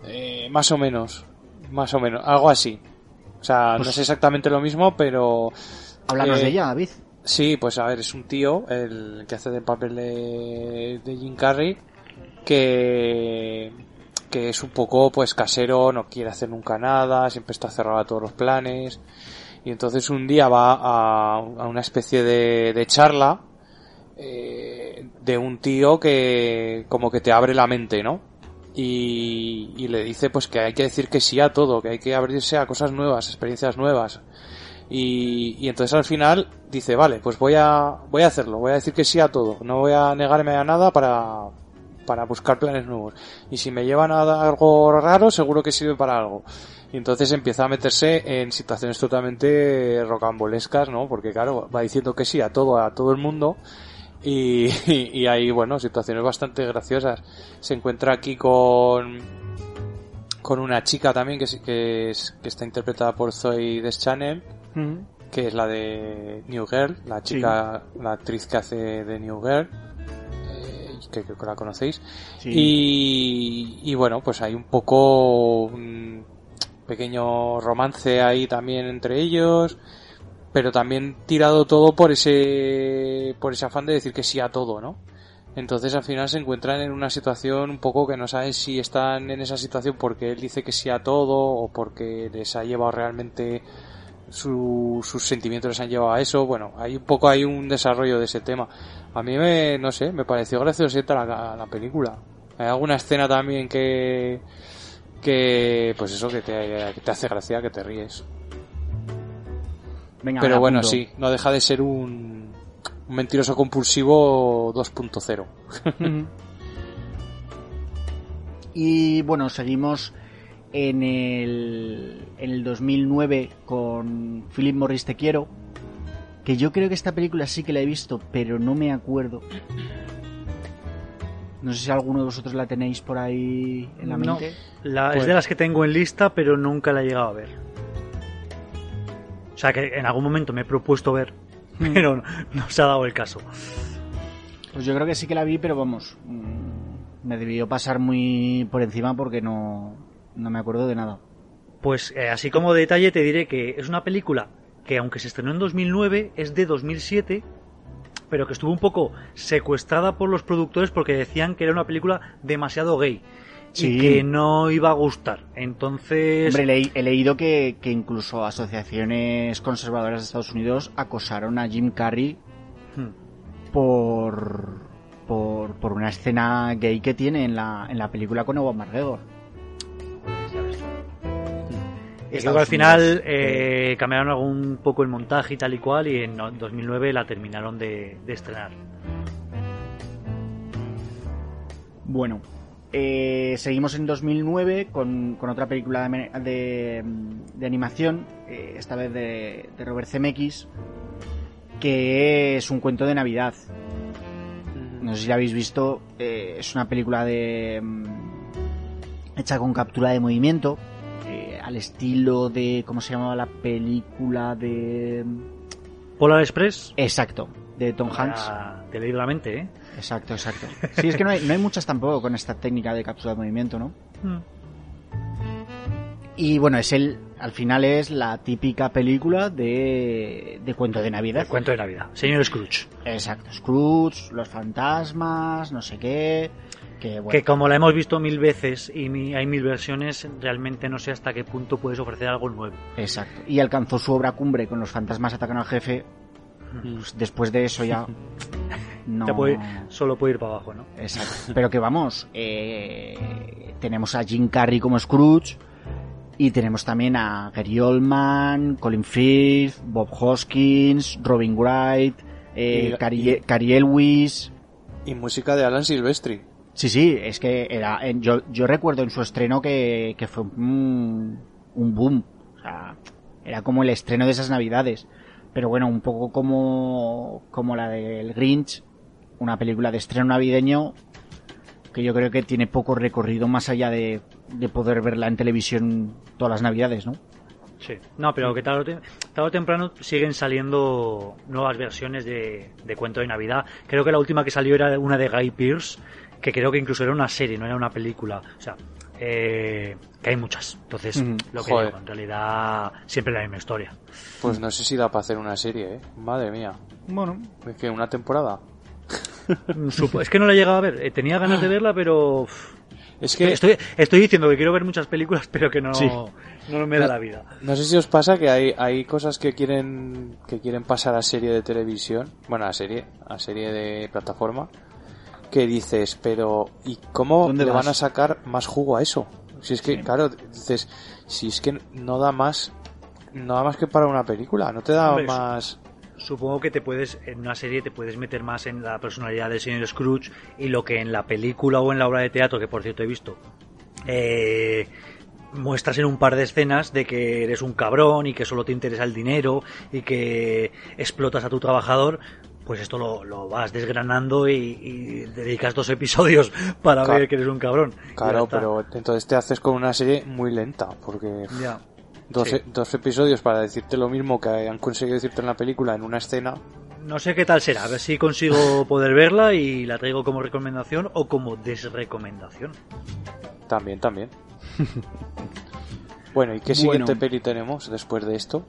Eh, más o menos. Más o menos. Algo así. O sea, Pues- no es exactamente lo mismo, pero... Háblanos Eh, de ella, David. Sí, pues a ver, es un tío, el que hace del papel de, de Jim Carrey, que, que es un poco pues casero, no quiere hacer nunca nada, siempre está cerrado a todos los planes. Y entonces un día va a, una especie de, de charla eh, de un tío que como que te abre la mente, ¿no? Y, y le dice pues que hay que decir que sí a todo, que hay que abrirse a cosas nuevas, experiencias nuevas. Y, y entonces al final dice, vale, pues voy a, voy a hacerlo, voy a decir que sí a todo, no voy a negarme a nada para, para buscar planes nuevos. Y si me llevan a algo raro, seguro que sirve para algo. Y entonces empieza a meterse en situaciones totalmente rocambolescas, ¿no? Porque claro, va diciendo que sí a todo, a todo el mundo. Y, <laughs> y, hay, bueno, situaciones bastante graciosas. Se encuentra aquí con, con una chica también que, que, es, que está interpretada por Zoe Deschanel, que es la de New Girl, la chica, la actriz que hace de New Girl, que que la conocéis. Sí. Y, y bueno, pues hay un poco un pequeño romance ahí también entre ellos, pero también tirado todo por ese, por ese afán de decir que sí a todo, ¿no? Entonces al final se encuentran en una situación un poco que no saben si están en esa situación porque él dice que sí a todo o porque les ha llevado realmente su- sus sentimientos les han llevado a eso. Bueno, hay un poco hay un desarrollo de ese tema. A mí me, no sé, me pareció graciosita la, la película. Hay alguna escena también que, que, pues eso, que te, que te hace gracia, que te ríes. Venga, Pero bueno, sí, no deja de ser un, un mentiroso compulsivo 2.0. <laughs> Y bueno, seguimos en el, en el 2009 con Philip Morris Te Quiero. Que yo creo que esta película sí que la he visto, pero no me acuerdo. No sé si alguno de vosotros la tenéis por ahí en la No, mente. la- Pues- es de las que tengo en lista, pero nunca la he llegado a ver. O sea que en algún momento me he propuesto ver, pero no, no se ha dado el caso. Pues yo creo que sí que la vi, pero vamos. mm, Me debió pasar muy por encima porque no, no me acuerdo de nada. Pues eh, así como detalle te diré que es una película que aunque se estrenó en 2009 es de 2007, pero que estuvo un poco secuestrada por los productores porque decían que era una película demasiado gay Sí. y que no iba a gustar. Entonces, Hombre, he leído que, que incluso asociaciones conservadoras de Estados Unidos acosaron a Jim Carrey hmm, por, por, por una escena gay que tiene en la, en la película con Ewan McGregor. Y luego al final Unidos, eh, cambiaron algún poco el montaje y tal y cual y en 2009 la terminaron de, de estrenar. Bueno, eh, seguimos en 2009 con, con otra película de, de- de animación, eh, esta vez de, de Robert Zemeckis, que es un cuento de Navidad. No sé si la habéis visto, eh, es una película de mm, hecha con captura de movimiento, eh, al estilo de cómo se llamaba la película de Polar Express, exacto de Tom Hanks. te leído la mente, ¿eh? Exacto, exacto. Sí, es que no hay, no hay muchas tampoco con esta técnica de captura de movimiento, ¿no? Hmm. Y bueno, es el, al final es la típica película de, de cuento de Navidad. El cuento de Navidad. Señor Scrooge. Exacto, Scrooge, los fantasmas, no sé qué. Que bueno, Que como la hemos visto mil veces y mi- hay mil versiones, realmente no sé hasta qué punto puedes ofrecer algo nuevo. exacto. Y alcanzó su obra cumbre con los fantasmas atacan al jefe. Pues después de eso ya. <laughs> No. Ya puede- solo puede ir para abajo, ¿no? Exacto. Pero que vamos, eh, tenemos a Jim Carrey como Scrooge y tenemos también a Gary Oldman, Colin Firth, Bob Hoskins, Robin Wright, eh, Y- Elwes. Y música de Alan Silvestri. Sí, sí, es que era, yo, yo recuerdo en su estreno que, fue un, boom. O sea, era como el estreno de esas navidades. Pero bueno, un poco como, como la del Grinch, una película de estreno navideño que yo creo que tiene poco recorrido más allá de, de poder verla en televisión todas las navidades, ¿no? Sí. No, pero que tarde o, tem- tarde o temprano siguen saliendo nuevas versiones de, de Cuento de Navidad. Creo que la última que salió era una de Guy Pearce, que creo que incluso era una serie, no era una película. O sea, eh, que hay muchas. Entonces, lo que digo, en realidad siempre la misma historia. Pues no sé si da para hacer una serie, ¿eh? Madre mía. Bueno, Es que una temporada. <laughs> Es que no la he llegado a ver. Eh, Tenía ganas de verla, pero... Es que Estoy, estoy diciendo que quiero ver muchas películas, pero que no, Sí. no me da la vida. no sé si os pasa que hay, hay cosas que quieren que quieren pasar a serie de televisión, bueno, a serie, a serie de plataforma, que dices, pero ¿y cómo ¿Dónde le vas? van a sacar más jugo a eso? Si es que, Sí. claro, dices, si es que no da más, no da más que para una película, no te da Hombre, más... Supongo que te puedes, en una serie te puedes meter más en la personalidad del señor Scrooge y lo que en la película o en la obra de teatro, que por cierto he visto, eh, muestras en un par de escenas de que eres un cabrón y que solo te interesa el dinero y que explotas a tu trabajador, pues esto lo, lo vas desgranando y, y dedicas dos episodios <laughs> para Claro. ver que eres un cabrón. Claro, pero entonces te haces con una serie muy lenta, porque Ya. dos, Sí. dos episodios para decirte lo mismo que han conseguido decirte en la película en una escena, No sé qué tal será, a ver si consigo <laughs> poder verla y la traigo como recomendación o como desrecomendación. también, también. <laughs> bueno, ¿y qué Bueno. siguiente peli tenemos después de esto?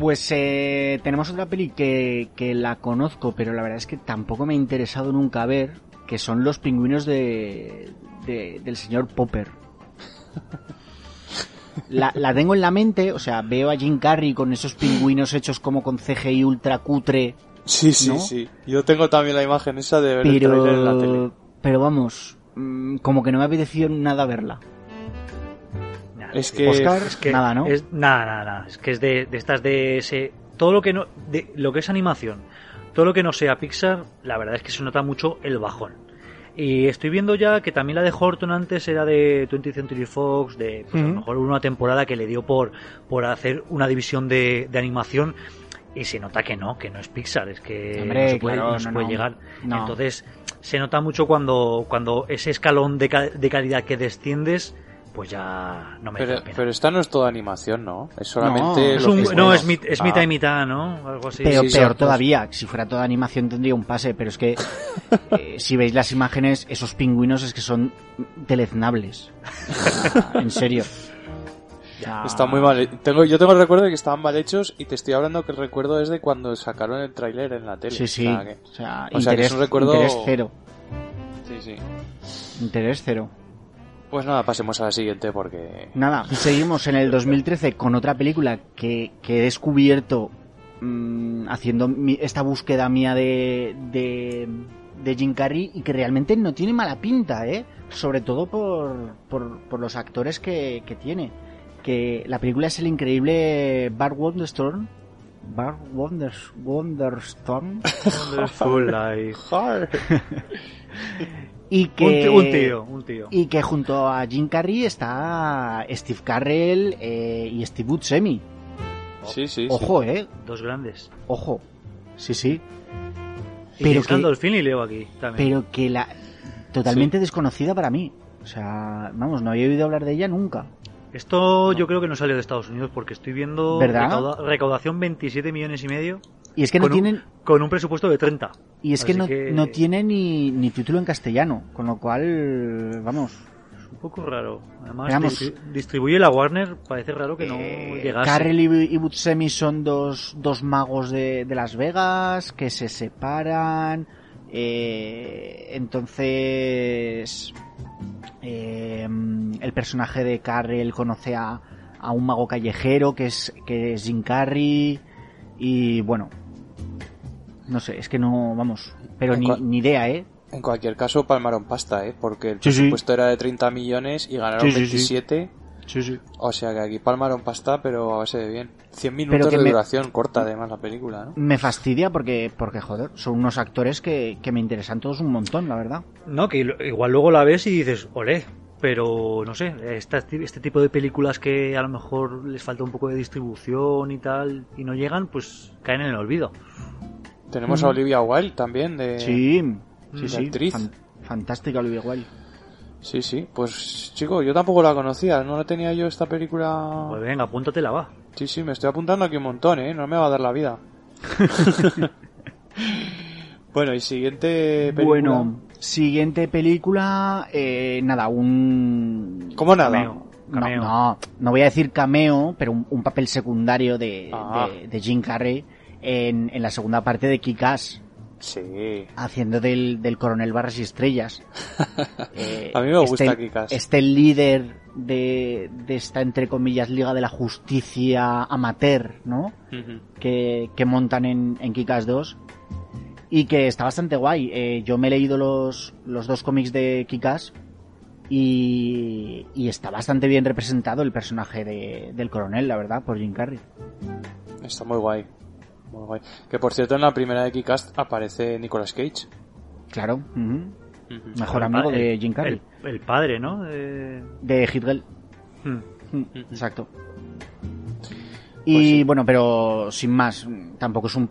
Pues eh, tenemos otra peli que, que la conozco, pero la verdad es que tampoco me ha interesado nunca ver, que son los pingüinos de, de- del señor Popper. la, la tengo en la mente, o sea, veo a Jim Carrey con esos pingüinos hechos como con CGI ultra cutre, Sí, sí, ¿No? sí. Yo tengo también la imagen esa de ver el tráiler en la tele. pero, pero vamos, mm, como que no me ha apetecido nada verla. Es que- Oscar, Es que nada, ¿no? Es, nada, nada, nada. Es que es de, de estas de ese. Todo lo que no. De, lo que es animación, todo lo que no sea Pixar, la verdad es que se nota mucho el bajón. Y estoy viendo ya que también la de Horton antes era de 20th Century Fox, de pues, a lo mejor una temporada que le dio por, por hacer una división de, de animación. Y se nota que no, que no es Pixar, es que Hombre, no se puede, claro, no se no, puede no. llegar. No. Entonces, se nota mucho cuando, cuando ese escalón de, ca- de calidad que desciendes, pues ya no merece Pero, pero esta no es toda animación, ¿no? Es solamente. No, Es un- no, es, mit- es Ah. mitad y mitad, ¿no? Algo así. Pero sí, peor todavía, si fuera toda animación tendría un pase, pero es que eh, si veis las imágenes, esos pingüinos es que son deleznables. <laughs> en serio. Ya- Está muy mal. Tengo, yo tengo el recuerdo de que estaban mal hechos y te estoy hablando que el recuerdo es de cuando sacaron el tráiler en la tele. Sí, sí. O sea, que- O sea, o sea, que interés, es un recuerdo- interés cero. sí, sí. Interés cero. Pues nada, pasemos a la siguiente porque... Nada, seguimos en el 2013 con otra película que, que he descubierto mm, haciendo mi- esta búsqueda mía de, de, de Jim Carrey y que realmente no tiene mala pinta, ¿eh? Sobre todo por, por, por los actores que, que tiene. Que la película es el increíble Bart Wonderstorm. Bart Wonders, Wonderstorm. Wonderful Life. <laughs> <laughs> Y Un, que, tío, un tío, un tío. Y que junto a Jim Carrey está Steve Carrell eh, y Steve Buscemi. Sí, sí, sí. Ojo, eh. Dos grandes. Ojo. Sí, sí. Y Pero James que- Gandolfini y Leo aquí también. Pero que la. Totalmente desconocida para mí. O sea, vamos, no había oído hablar de ella nunca. Esto yo creo que no salió de Estados Unidos porque estoy viendo ¿Verdad? recauda- recaudación 27 millones y medio Y es que no con, un- tienen. con un presupuesto de 30. Y es que no, que- no tiene ni, ni título en castellano. Con lo cual, vamos. Un poco raro. Además, distribuye la Warner, parece raro que no eh, llegase. Carrell y, Buscemi son dos, dos magos de, de Las Vegas que se separan. eh, entonces. eh, el personaje de Carrell conoce a, a un mago callejero que es, que es Jim Carrey. Y bueno. No sé, es que no. Vamos. Pero En ni, ni idea, ¿eh? En cualquier caso, palmaron pasta, ¿eh? Porque el Sí, sí. presupuesto era de 30 millones y ganaron Sí, sí, sí. 27. Sí, sí. O sea que aquí palmaron pasta, pero a base de bien. 100 minutos de me- duración, corta además la película, ¿no? Me fastidia porque, porque joder, son unos actores que, que me interesan todos un montón, la verdad. No, que igual luego la ves y dices, olé. Pero no sé, esta- este tipo de películas que a lo mejor les falta un poco de distribución y tal y no llegan, pues caen en el olvido. Tenemos a Olivia Wilde también de... Sí, sí, La sí. actriz. Fan- fantástica Olivia Wilde. Sí, sí. Pues, chico, yo tampoco la conocía. No la tenía yo esta película... Pues venga, apúntatela, va. Sí, sí, me estoy apuntando aquí un montón, ¿eh? No me va a dar la vida. <laughs> bueno, y siguiente película... Bueno, siguiente película, eh, nada, un... ¿Cómo nada? Cameo. No, Cameo. no, no voy a decir cameo, pero un, un papel secundario de, Ah. de, de Jim Carrey en, en la segunda parte de Kick-Ass, Sí. haciendo del, del coronel Barras y Estrellas. <laughs> Eh, A mí me gusta este, Kick-Ass. Este líder de, de esta, entre comillas, Liga de la Justicia amateur, ¿no? Que, que montan en, en Kick-Ass 2 y que está bastante guay. Eh, yo me he leído los, los dos cómics de Kick-Ass y, y está bastante bien representado el personaje de- del coronel, la verdad, por Jim Carrey. Está muy guay. Muy guay. Que por cierto, en la primera de Kick-Ass aparece Nicolas Cage. Claro. Ujú. mejor El amigo de Jim Carrey, El, el padre, ¿no? De- de Hitgirl. Hmm. Mm, Exacto. Y Pues sí. bueno, pero sin más, tampoco es un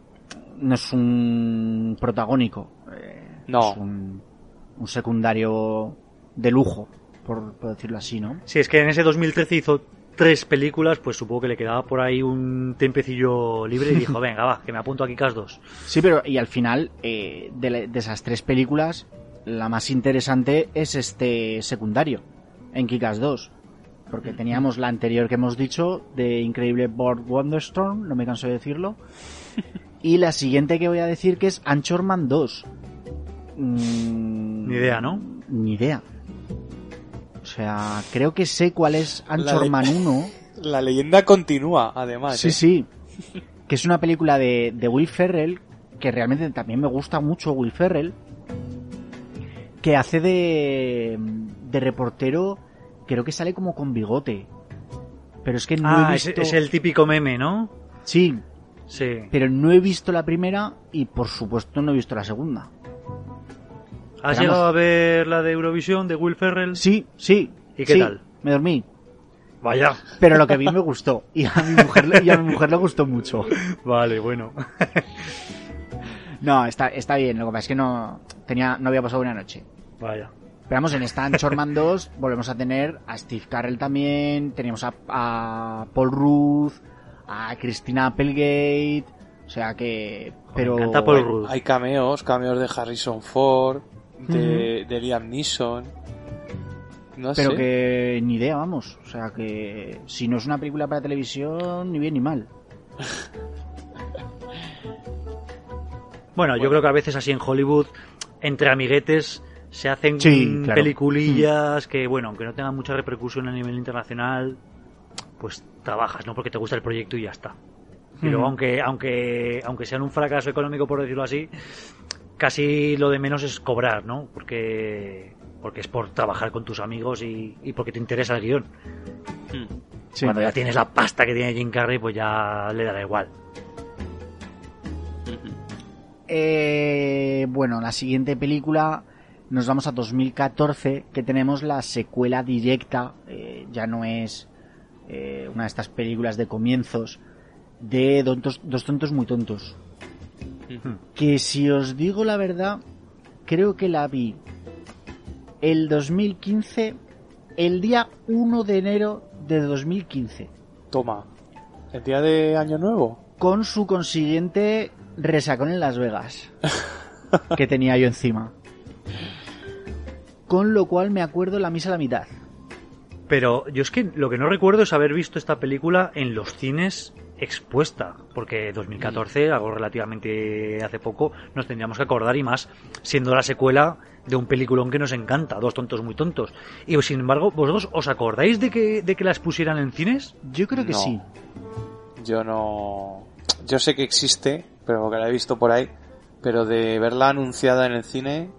no es un protagónico, eh, No. es un, un secundario de lujo, por, por decirlo así, ¿no? Sí, es que en ese 2013 hizo tres películas, pues supongo que le quedaba por ahí un tiempecillo libre y dijo, <laughs> venga, va, que me apunto aquí Kick-Ass 2. Sí, pero y al final eh, de, de esas tres películas, la más interesante es este secundario en Kick-Ass 2. Porque teníamos la anterior que hemos dicho, de Increíble Board Wonderstorm, no me canso de decirlo. <laughs> Y la siguiente que voy a decir que es Anchorman 2. Mm, Ni idea, ¿no? Ni idea. O sea, creo que sé cuál es Anchorman 1. <laughs> La leyenda continúa, además. Sí, ¿eh? sí. Que es una película de, de Will Ferrell, que realmente también me gusta mucho Will Ferrell, que hace de, de reportero, creo que sale como con bigote. Pero es que no Ah, he es, visto... es el típico meme, ¿no? Sí, Sí. pero no he visto la primera y por supuesto no he visto la segunda. ¿Has llegado a ver la de Eurovisión de Will Ferrell? Sí, sí. ¿Y qué sí, tal? Me dormí. Vaya. Pero lo que vi me gustó. Y a mi mujer, le- y a mi mujer le gustó mucho. Vale, bueno. No, está, está bien. Lo que pasa es que no, tenía, no había pasado una noche. Vaya. Pero vamos, en esta Anchorman 2 volvemos a tener a Steve Carell también, teníamos a, a Paul Rudd, a Christina Applegate, o sea que... Pero... Me encanta Paul Rudd. Hay cameos, cameos de Harrison Ford, de, de Liam Neeson. No Pero sé. que ni idea, vamos. O sea que si no es una película para televisión, ni bien ni mal. <laughs> Bueno, yo creo que a veces así en Hollywood, entre amiguetes, se hacen Sí, mm, claro. peliculillas que, bueno, aunque no tengan mucha repercusión a nivel internacional, pues trabajas, ¿no? Porque te gusta el proyecto y ya está. Y luego, aunque, aunque, aunque sean un fracaso económico, por decirlo así, casi lo de menos es cobrar, ¿no? Porque, porque es por trabajar con tus amigos y, y porque te interesa el guion. Hmm. Sí. Cuando ya tienes la pasta que tiene Jim Carrey, pues ya le dará igual. Ujú. Eh, bueno, la siguiente película nos vamos a 2014, que tenemos la secuela directa, eh, ya no es eh, una de estas películas de comienzos, de Dos Tontos Muy Tontos. Que si os digo la verdad, creo que la vi el 2015, el día 1 de enero de 2015, Toma. ¿El día de Año Nuevo? con su consiguiente resacón en Las Vegas <laughs> que tenía yo encima. Con lo cual me acuerdo la misa a la mitad. Pero yo es que lo que no recuerdo es haber visto esta película en los cines expuesta, porque 2014, algo relativamente hace poco, nos tendríamos que acordar y más siendo la secuela de un peliculón que nos encanta, Dos tontos muy tontos. Y sin embargo, ¿vosotros os acordáis de que, de que las pusieran en cines? Yo creo que No. sí. Yo no. Yo sé que existe, pero porque la he visto por ahí. Pero de verla anunciada en el cine,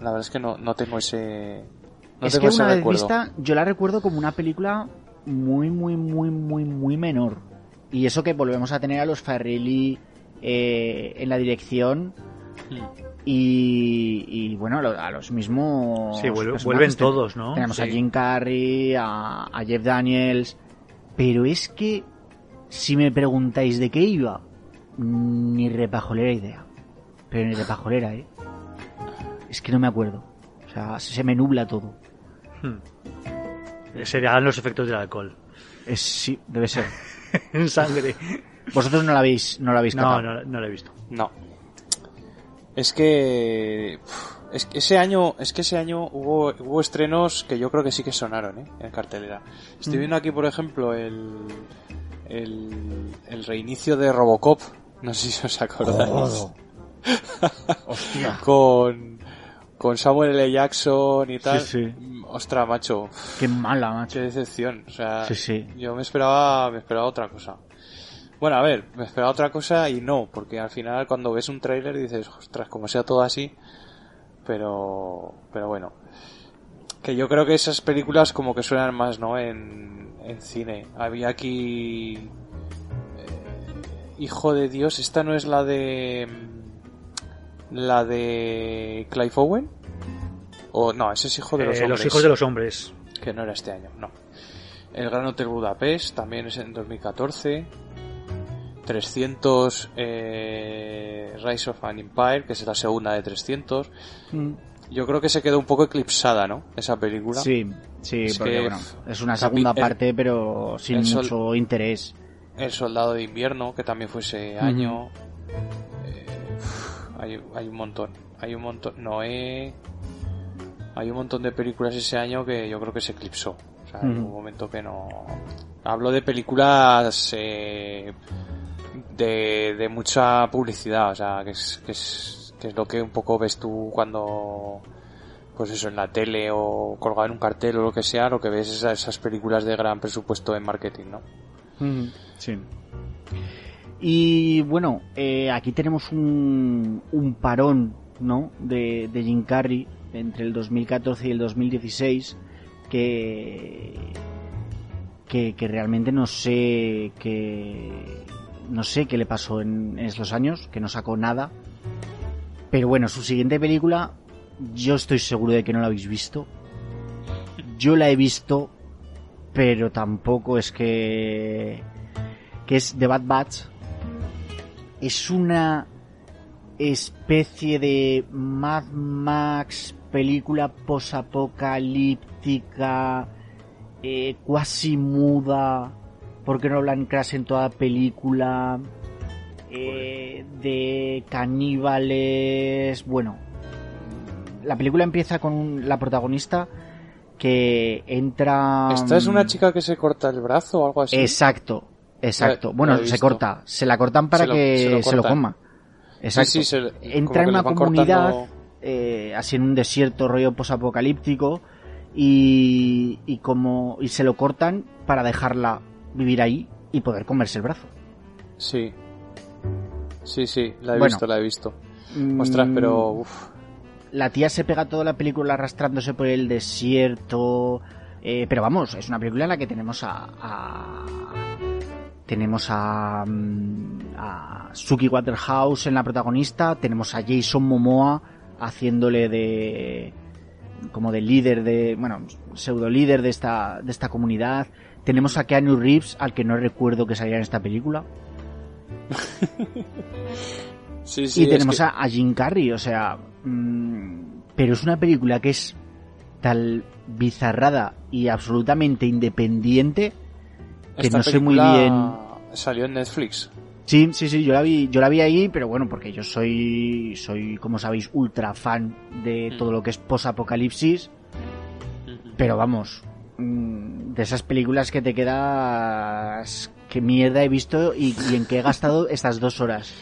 la verdad es que no, no tengo ese. No es tengo que ese una vez vista, yo la recuerdo como una película muy, muy, muy, muy, muy menor. Y eso que volvemos a tener a los Farrelly eh, en la dirección Hmm. y, y, bueno, a lo- a los mismos. Sí, vuelve- vuelven todos, ¿no? Tenemos a. Jim Carrey, a, a Jeff Daniels. Pero es que, si me preguntáis de qué iba, ni repajolera idea. Pero ni repajolera, ¿eh? Es que no me acuerdo. O sea, se me nubla todo. Serían los efectos del alcohol. Es, sí, debe ser. <laughs> <laughs> en sangre. Vosotros no la habéis, no la habéis No, no, no lo he visto. No. Es que. Es que ese año, es que ese año hubo, hubo estrenos que yo creo que sí que sonaron, ¿eh? En cartelera. Estoy viendo aquí, por ejemplo, el, el, el reinicio de Robocop. No sé si os acordáis. Hostia. <laughs> Con, con Samuel L. Jackson y tal. Sí, sí. Mm, Ostras, macho. Qué mala, macho. Qué decepción. O sea, Sí, sí. yo me esperaba, me esperaba otra cosa. Bueno, a ver, me esperaba otra cosa y no, porque al final cuando ves un tráiler dices, ostras, como sea todo así, pero, pero bueno. Que yo creo que esas películas como que suenan más, ¿no? En, en cine. Había aquí, eh, Hijo de Dios, esta no es la de, mm, la de Clive Owen. O no, ese es Hijo de los Eh, Hombres los hijos de los hombres. que no era este año, no. El Gran Hotel Budapest también es en 2014. 300 eh, Rise of an Empire, que es la segunda de 300. Mm, Yo creo que se quedó un poco eclipsada, ¿no? Esa película. Sí, sí, Es porque que, bueno, f- es una segunda el- parte, pero sin mucho interés. El Soldado de Invierno, que también fue ese año. Hay, hay un montón. Hay un montón. Noé. Hay un montón de películas ese año que yo creo que se eclipsó. O sea, Ujú. un momento que no. Hablo de películas eh, de, de mucha publicidad. O sea, que es, que, es, que es lo que un poco ves tú cuando pues eso, en la tele o colgado en un cartel o lo que sea, lo que ves es esas películas de gran presupuesto en marketing, ¿no? Sí. Y bueno, eh, aquí tenemos un, parón, ¿no? De, de Jim Carrey entre el 2014 y el 2016 que que, realmente no sé que no sé qué le pasó en, en esos años, que no sacó nada. Pero bueno, su siguiente película, yo estoy seguro de que no la habéis visto. Yo la he visto, pero tampoco es que que es The Bad Batch. Es una especie de Mad Max película posapocalíptica, eh, cuasi muda, porque no hablan crash en toda película, eh, de caníbales, bueno. La película empieza con la protagonista que entra... ¿Esta es una chica que se corta el brazo o algo así? Exacto, exacto. La- bueno, la se corta, se la cortan para Se lo- que se lo se lo cortan. coma. Exacto. Sí, sí, se- Entra en una comunidad, cortando- eh, así en un desierto rollo posapocalíptico, y, y como y se lo cortan para dejarla vivir ahí y poder comerse el brazo. Sí. Sí, sí, la he Bueno. visto, la he visto. Mm, Ostras, pero... uf. La tía se pega toda la película arrastrándose por el desierto. eh, pero vamos, es una película en la que tenemos a. a- tenemos a. mm, a Suki Waterhouse en la protagonista. Tenemos a Jason Momoa haciéndole de. como de líder de. bueno, pseudo líder de esta, de esta comunidad. Tenemos a Keanu Reeves, al que no recuerdo que saliera en esta película. <laughs> Sí, sí, y tenemos que- a, a Jim Carrey, o sea, mm, pero es una película que es tal bizarrada y absolutamente independiente que esta no sé muy bien. Salió en Netflix. Sí, sí, sí, yo la vi, yo la vi ahí, pero bueno, porque yo soy, soy, como sabéis, ultra fan de Mm. todo lo que es post-apocalipsis, pero vamos, mm, de esas películas que te quedas, qué mierda he visto y, y en qué he gastado <laughs> estas dos horas.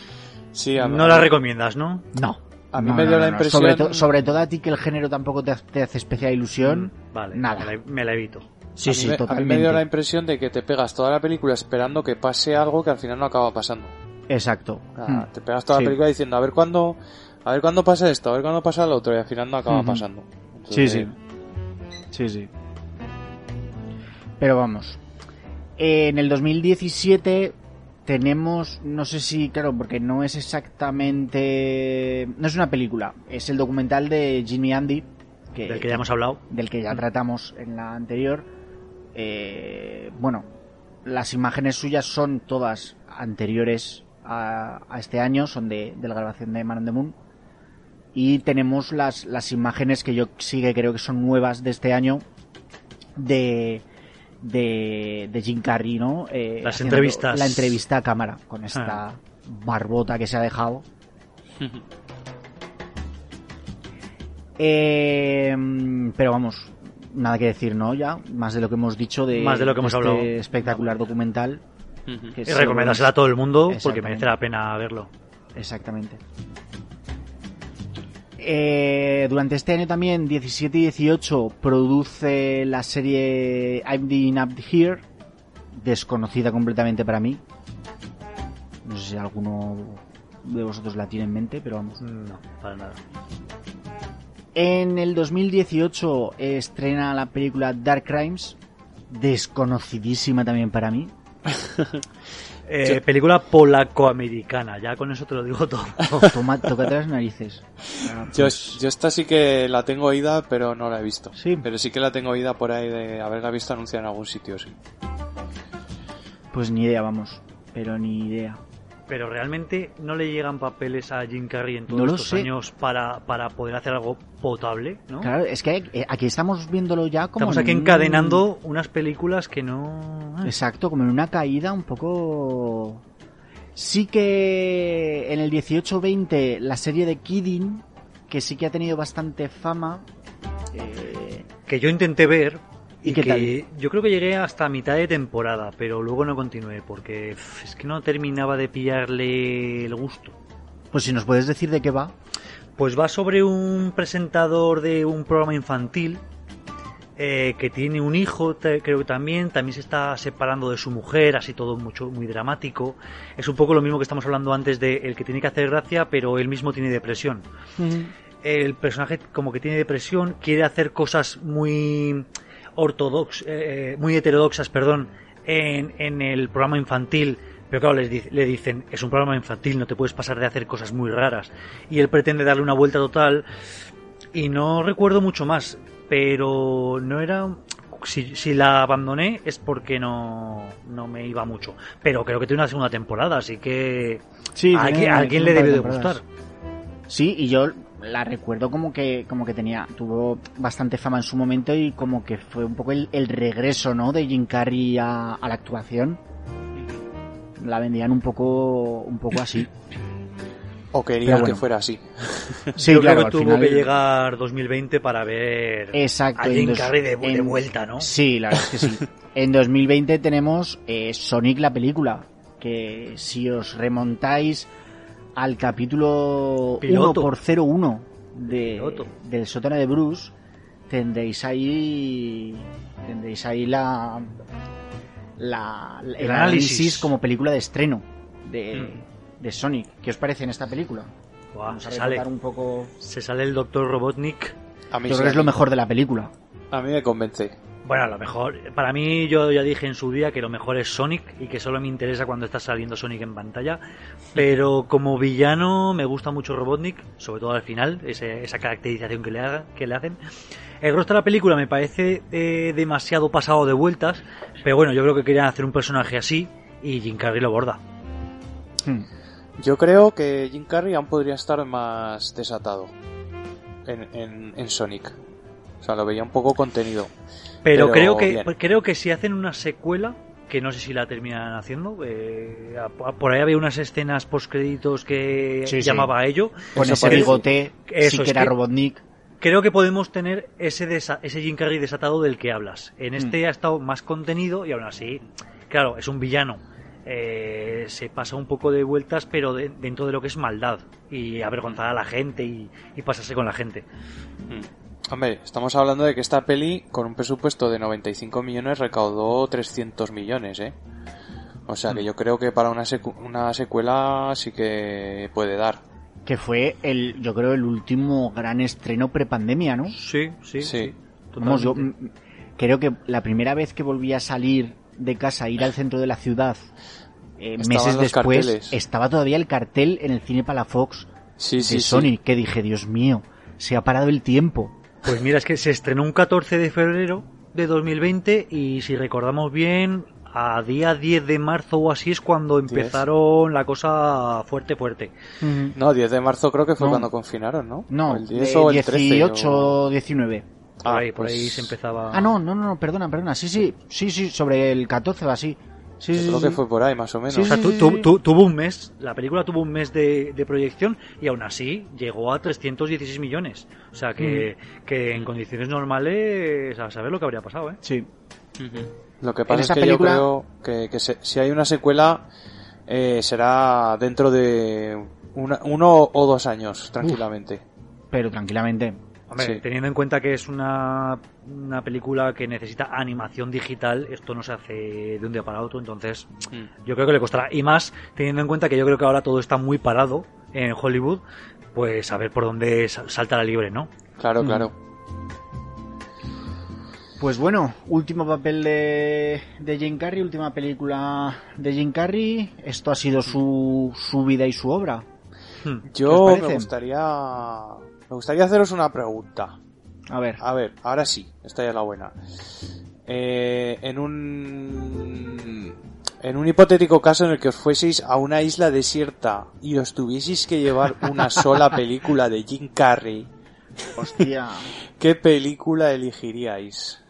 Sí, a- No la recomiendas, ¿no? No. A mí No, me dio no, la impresión... Sobre, to- sobre todo a ti que el género tampoco te, hace- te hace especial ilusión. Mm, Vale, nada. Me la, me la evito. Sí, a sí, me- A mí me dio la impresión de que te pegas toda la película esperando que pase algo que al final no acaba pasando. Exacto. O sea, Mm. Te pegas toda Sí. la película diciendo a ver cuándo, a ver cuándo pasa esto, a ver cuándo pasa lo otro y al final no acaba Ujú. pasando. Sí, sí. Sí, sí. Pero vamos. Eh, en el 2017 tenemos, no sé si, claro, porque no es exactamente, no es una película, es el documental de Jimmy Andy, que, Del que ya hemos hablado. del que ya tratamos en la anterior. Eh, bueno, las imágenes suyas son todas anteriores a, a este año, son de, de la grabación de Man on the Moon. Y tenemos las, las imágenes que yo sí que creo que son nuevas de este año de, de, de Jim Carrey, ¿no? Eh, Las entrevistas. La entrevista a cámara con esta Ah. barbota que se ha dejado. <laughs> Eh, pero vamos, nada que decir, ¿no? Ya, más de lo que hemos dicho de, Más de lo que hemos este hablado. espectacular documental. Que Y recomendársela a todo el mundo porque merece la pena verlo. Exactamente. Eh, durante este año también, 17 y 18, produce la serie I'm the Up Here, desconocida completamente para mí. No sé si alguno de vosotros la tiene en mente, pero vamos. No, para nada. En el 2018 estrena la película Dark Crimes, desconocidísima también para mí. <laughs> Eh, película polaco-americana, ya con eso te lo digo todo. <laughs> Toma, tócate las narices. Ah, Yo, pues, yo esta sí que la tengo oída, pero no la he visto. Sí. Pero sí que la tengo oída por ahí de haberla visto anunciada en algún sitio, sí. pues ni idea, vamos. Pero ni idea. Pero realmente no le llegan papeles a Jim Carrey en todos No estos sé. años para, para poder hacer algo potable, ¿no? Claro, es que aquí estamos viéndolo ya como. Estamos en aquí un- encadenando unas películas que no... ah, Exacto, como en una caída un poco. Sí que en el 18-20 la serie de Kidding, que sí que ha tenido bastante fama. eh, Que yo intenté ver ¿Y qué que yo creo que llegué hasta mitad de temporada, pero luego no continué porque es que no terminaba de pillarle el gusto. pues si nos puedes decir de qué va. Pues va sobre un presentador de un programa infantil eh, que tiene un hijo, te- creo que también, también se está separando de su mujer, así todo mucho muy dramático. Es un poco lo mismo que estamos hablando antes de el que tiene que hacer gracia, pero él mismo tiene depresión. El personaje como que tiene depresión, quiere hacer cosas muy ortodoxas, muy heterodoxas, perdón, en, en el programa infantil. Pero claro, les le dicen, es un programa infantil, no te puedes pasar de hacer cosas muy raras. Y él pretende darle una vuelta total. Y no recuerdo mucho más, pero no era... Si, si la abandoné es porque no, no me iba mucho. Pero creo que tiene una segunda temporada, así que Sí, a, a alguien le par de gustar. Sí, y yo la recuerdo como que como que tenía tuvo bastante fama en su momento y como que fue un poco el, el regreso, ¿no? De Jim Carrey a, a la actuación. La vendían un poco un poco así. O querían bueno. que fuera así. Sí, Yo claro, creo que tuvo final- que llegar 2020 para ver Exacto. a Jim dos- Carrey de, de vuelta, ¿no? Sí, la verdad es que sí. En 2020 tenemos eh, Sonic la película, que si os remontáis al capítulo Piloto. 1 por 01 de, del sótano de Bruce, tendréis ahí tendréis ahí la, la el, El análisis. análisis. como película de estreno de, Mm. de Sonic. ¿Qué os parece en esta película? Vamos a se, sale, recordar un poco. se sale el Doctor Robotnik. A mí, Yo sí, creo que es lo mejor de la película. A mí me convence. Bueno, a lo mejor, para mí yo ya dije en su día que lo mejor es Sonic y que solo me interesa cuando está saliendo Sonic en pantalla. Pero como villano me gusta mucho Robotnik, sobre todo al final, ese- esa caracterización que le, haga- que le hacen. El resto de la película me parece eh, demasiado pasado de vueltas, pero bueno, yo creo que querían hacer un personaje así y Jim Carrey lo borda. Hmm. Yo creo que Jim Carrey aún podría estar más desatado en, en, en Sonic. O sea, lo veía un poco contenido. Pero, Pero creo que bien. creo que si hacen una secuela, que no sé si la terminan haciendo, eh, a- por ahí había unas escenas postcréditos que Sí, sí. llamaba a ello. Con Eso ese parece. bigote, Eso, sí que era Robotnik. Creo que podemos tener ese desa- ese Jim Carrey desatado del que hablas. En Mm. este ha estado más contenido y aún así, claro, es un villano. Eh, se pasa un poco de vueltas, pero de- dentro de lo que es maldad y avergonzar a la gente y, y pasarse con la gente. Hombre, estamos hablando de que esta peli, con un presupuesto de 95 millones, recaudó 300 millones, ¿eh? O sea que yo creo que para una, secu- una secuela sí que puede dar. Que fue el, yo creo, el último gran estreno prepandemia, ¿no? Sí, sí, Sí. Vamos, yo creo que la primera vez que volví a salir de casa, ir al centro de la ciudad, eh, meses después, carteles. estaba todavía el cartel en el cine Palafox Sí, de sí, sí. Sony, que dije, Dios mío, se ha parado el tiempo. Pues mira, es que se estrenó un 14 de febrero de 2020 y si recordamos bien, a día 10 de marzo o así es cuando empezaron la cosa fuerte, fuerte. No, 10 de marzo creo que fue No. cuando confinaron, ¿no? No, O el 10 de o el 13. 18 o- 19. Por Ah, ahí, por ahí pues- se empezaba... Ah, no, no, no, no, perdona, perdona. Sí, sí, sí, sí, sobre el 14 o así. Sí, Yo sí, creo sí. que fue por ahí, más o menos. Sí, O sea, sí, tu- sí, tu- sí. tu- tuvo un mes, la película tuvo un mes de, de proyección y aún así llegó a 316 millones. O sea, que, que en condiciones normales, a saber lo que habría pasado, ¿eh? Sí. Lo que pasa es que película- yo creo que, que se- si hay una secuela eh, será dentro de una- uno o dos años, tranquilamente. Pero tranquilamente. Hombre, Sí. teniendo en cuenta que es una, una película que necesita animación digital, esto no se hace de un día para otro, entonces Mm. yo creo que le costará. Y más teniendo en cuenta que yo creo que ahora todo está muy parado en Hollywood, pues a ver por dónde sa- salta la libre, ¿no? Claro, Mm. claro. Pues bueno, último papel de, de Jim Carrey, última película de Jim Carrey. Esto ha sido su, su vida y su obra. Hmm. Yo me gustaría me gustaría haceros una pregunta. A ver, A ver, ahora sí, esta ya es la buena. Eh, en un en un hipotético caso en el que os fueseis a una isla desierta y os tuvieseis que llevar una sola <laughs> película de Jim Carrey, hostia. ¿qué película elegiríais?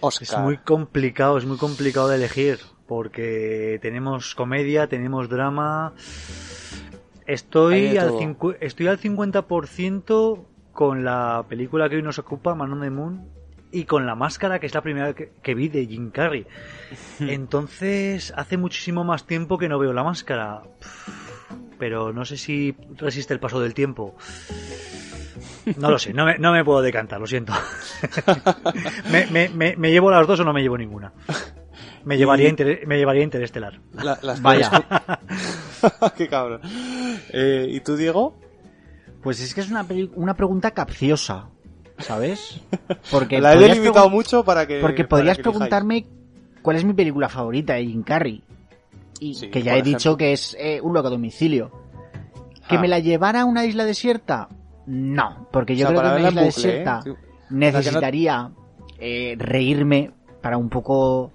Oscar. Es muy complicado, es muy complicado de elegir, porque tenemos comedia, tenemos drama. Estoy al, estoy al 50% con la película que hoy nos ocupa, Man on the Moon, y con La Máscara, que es la primera que, que vi de Jim Carrey. <laughs> Entonces, hace muchísimo más tiempo que no veo La Máscara. pero no sé si resiste el paso del tiempo. No lo sé, no me, no me puedo decantar, lo siento. <laughs> me, me, me, me llevo las dos o no me llevo ninguna. Me llevaría, Y- inter- me llevaría Interestelar. La- las Vaya. <laughs> Qué cabrón. Eh, ¿Y tú, Diego? Pues es que es una, una pregunta capciosa, ¿sabes? <laughs> Porque la he pregun- mucho para que. Porque podrías que preguntarme cuál es mi película favorita de Jim Carrey. Y Sí, que ya he dicho que es eh, un loco a domicilio. ¿Que Ah. me la llevara a una isla desierta? No, porque yo O sea, creo que en una isla bucle, desierta ¿eh? Tú- necesitaría eh, reírme para un poco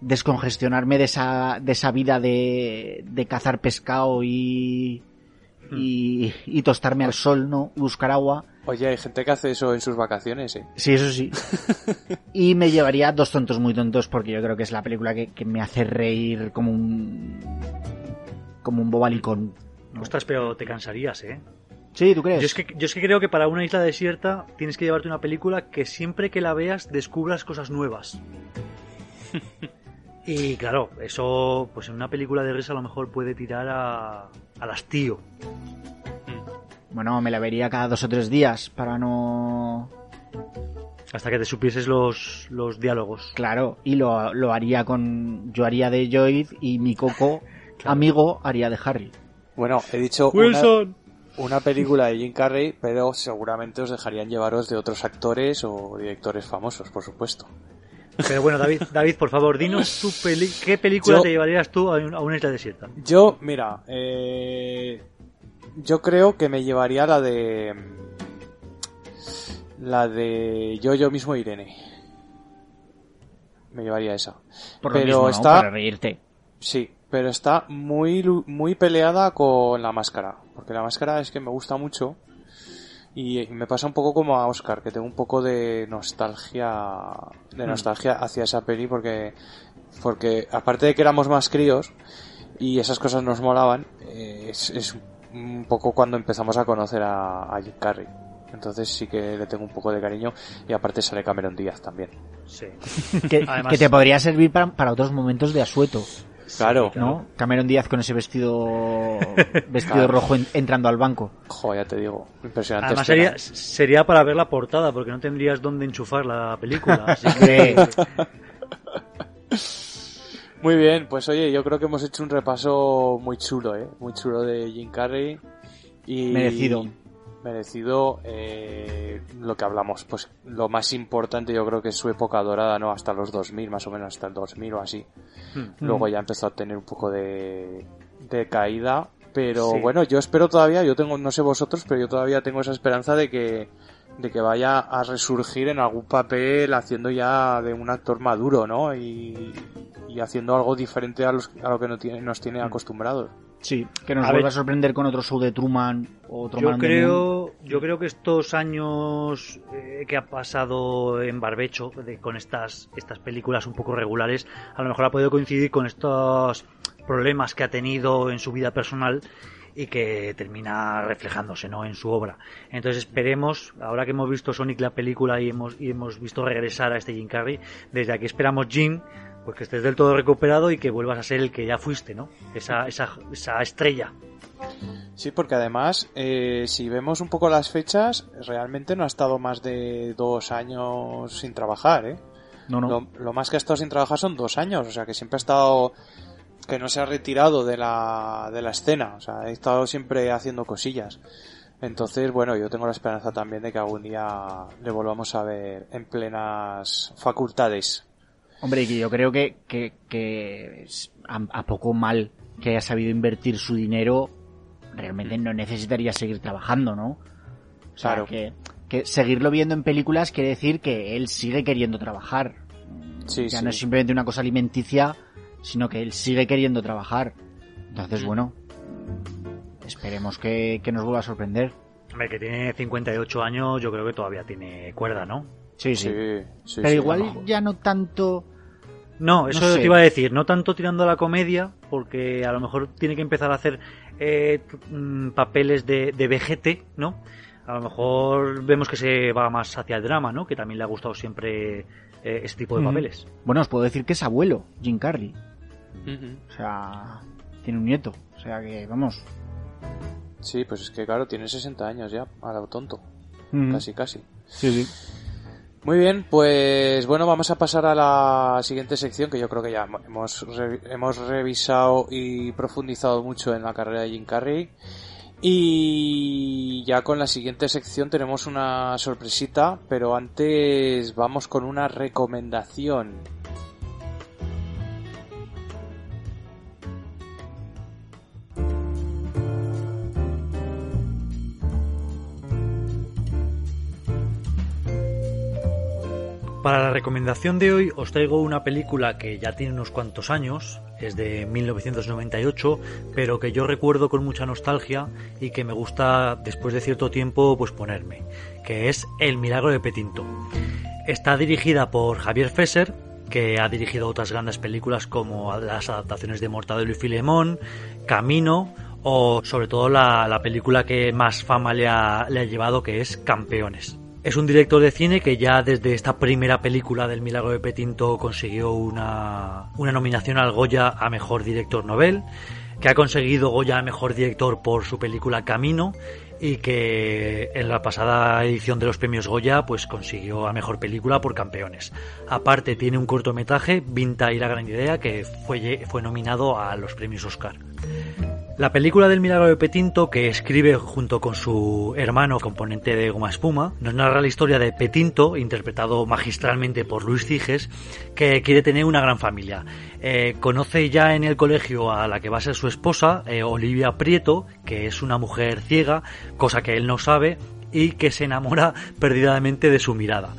descongestionarme de esa, de esa vida de, de cazar pescado y, y, y tostarme al sol, ¿no? Buscar agua. Oye, hay gente que hace eso en sus vacaciones, ¿eh? Sí, eso sí. <laughs> Y me llevaría Dos tontos muy tontos porque yo creo que es la película que, que me hace reír como un... como un bobalicón. Ostras, pero te cansarías, ¿eh? Sí, ¿tú crees? Yo es, que, yo es que creo que para una isla desierta tienes que llevarte una película que siempre que la veas descubras cosas nuevas. <laughs> Y claro, eso pues en una película de risa a lo mejor puede tirar a, al hastío. Bueno, me la vería cada dos o tres días para no... Hasta que te supieses los, los diálogos. Claro, y lo, lo haría con... Yo haría de Joyd y mi coco <laughs> amigo haría de Harry. Bueno, he dicho una, una película de Jim Carrey, pero seguramente os dejarían llevaros de otros actores o directores famosos, por supuesto. Pero bueno, David, David, por favor, dinos tu peli qué película Yo- te llevarías tú a un- a una isla desierta. Yo, mira, eh, yo creo que me llevaría la de la de yo yo mismo Irene. Me llevaría esa. Por lo Pero mismo, ¿no? está- Para reírte. Sí, pero está muy lu- muy peleada con la máscara, porque la máscara es que me gusta mucho y me pasa un poco como a Oscar, que tengo un poco de nostalgia de nostalgia hacia esa peli porque porque aparte de que éramos más críos y esas cosas nos molaban, eh, es, es un poco cuando empezamos a conocer a, a Jim Carrey. Entonces sí que le tengo un poco de cariño y aparte sale Cameron Díaz también. Sí. Que, Además- que te podría servir para, para otros momentos de asueto, Claro. ¿no? Cameron Díaz con ese vestido <laughs> vestido Claro. rojo en- entrando al banco. Joder, ya te digo, impresionante. Además escena. sería, sería para ver la portada, porque no tendrías dónde enchufar la película. <laughs> Así que, Muy bien, pues oye, yo creo que hemos hecho un repaso muy chulo, ¿eh? Muy chulo de Jim Carrey. Y Merecido. Merecido eh, lo que hablamos. Pues lo más importante yo creo que es su época dorada, ¿no? Hasta los 2000, más o menos, hasta el 2000 o así. Hmm. Luego ya empezó a tener un poco de, de caída. Pero Sí. bueno, yo espero todavía, yo tengo, no sé vosotros, pero yo todavía tengo esa esperanza de que, de que vaya a resurgir en algún papel haciendo ya de un actor maduro, ¿no? Y, y haciendo algo diferente a, los, a lo que no tiene- nos tiene acostumbrados. Sí, que nos A vuelva ver. a sorprender con otro show de Truman o otro yo Man creo, yo creo que estos años eh, que ha pasado en Barbecho, de- con estas, estas películas un poco regulares, a lo mejor ha podido coincidir con estos problemas que ha tenido en su vida personal y que termina reflejándose ¿no? en su obra. Entonces esperemos, ahora que hemos visto Sonic la película y hemos, y hemos visto regresar a este Jim Carrey, desde aquí esperamos Jim, pues que estés del todo recuperado y que vuelvas a ser el que ya fuiste, ¿no? Esa, esa, esa estrella. Sí, porque además, eh, si vemos un poco las fechas, realmente no ha estado más de dos años sin trabajar, ¿eh? No, no. Lo, lo más que ha estado sin trabajar son dos años, o sea que siempre ha estado que no se ha retirado de la, de la escena, o sea, ha estado siempre haciendo cosillas. Entonces, bueno, yo tengo la esperanza también de que algún día le volvamos a ver en plenas facultades. Hombre, y que yo creo que, que, que a, a poco mal que haya sabido invertir su dinero, realmente no necesitaría seguir trabajando, ¿no? O sea, Claro. que, que seguirlo viendo en películas quiere decir que él sigue queriendo trabajar. Sí, ya sí. no es simplemente una cosa alimenticia, sino que él sigue queriendo trabajar. Entonces, bueno, esperemos que, que nos vuelva a sorprender. Hombre, que tiene 58 años, yo creo que todavía tiene cuerda, ¿no? Sí, sí. Sí, sí, Pero sí, igual ya no tanto... No, eso No sé. te iba a decir, no tanto tirando a la comedia, porque a lo mejor tiene que empezar a hacer eh, mm, papeles de, de vejete, ¿no? A lo mejor vemos que se va más hacia el drama, ¿no? Que también le ha gustado siempre eh, ese tipo de papeles. Bueno, os puedo decir que es abuelo, Jim Carrey. O sea, tiene un nieto. O sea que, vamos, Sí, pues es que claro, tiene 60 años ya, a lo tonto. Mm. Casi, casi. Sí, sí. Muy bien, pues bueno, vamos a pasar a la siguiente sección que yo creo que ya hemos, hemos revisado y profundizado mucho en la carrera de Jim Carrey. Y ya con la siguiente sección tenemos una sorpresita, pero antes vamos con una recomendación. Para la recomendación de hoy os traigo una película que ya tiene unos cuantos años, es de 1998, pero que yo recuerdo con mucha nostalgia y que me gusta después de cierto tiempo pues ponerme, que es El milagro de Petinto. Está dirigida por Javier Fesser, que ha dirigido otras grandes películas como las adaptaciones de Mortadelo y Filemón, Camino o sobre todo la, la película que más fama le ha, le ha llevado que es Campeones. Es un director de cine que ya desde esta primera película del Milagro de Petinto consiguió una, una nominación al Goya a Mejor Director Nobel, que ha conseguido Goya a Mejor Director por su película Camino y que en la pasada edición de los premios Goya pues consiguió a Mejor Película por Campeones. Aparte tiene un cortometraje, Vinta y la gran idea, que fue, fue nominado a los premios Oscar. La película del milagro de Petinto, que escribe junto con su hermano, componente de Goma Espuma, nos narra la historia de Petinto, interpretado magistralmente por Luis Ciges, que quiere tener una gran familia. Eh, conoce ya en el colegio a la que va a ser su esposa, eh, Olivia Prieto, que es una mujer ciega, cosa que él no sabe, y que se enamora <laughs> perdidamente de su mirada.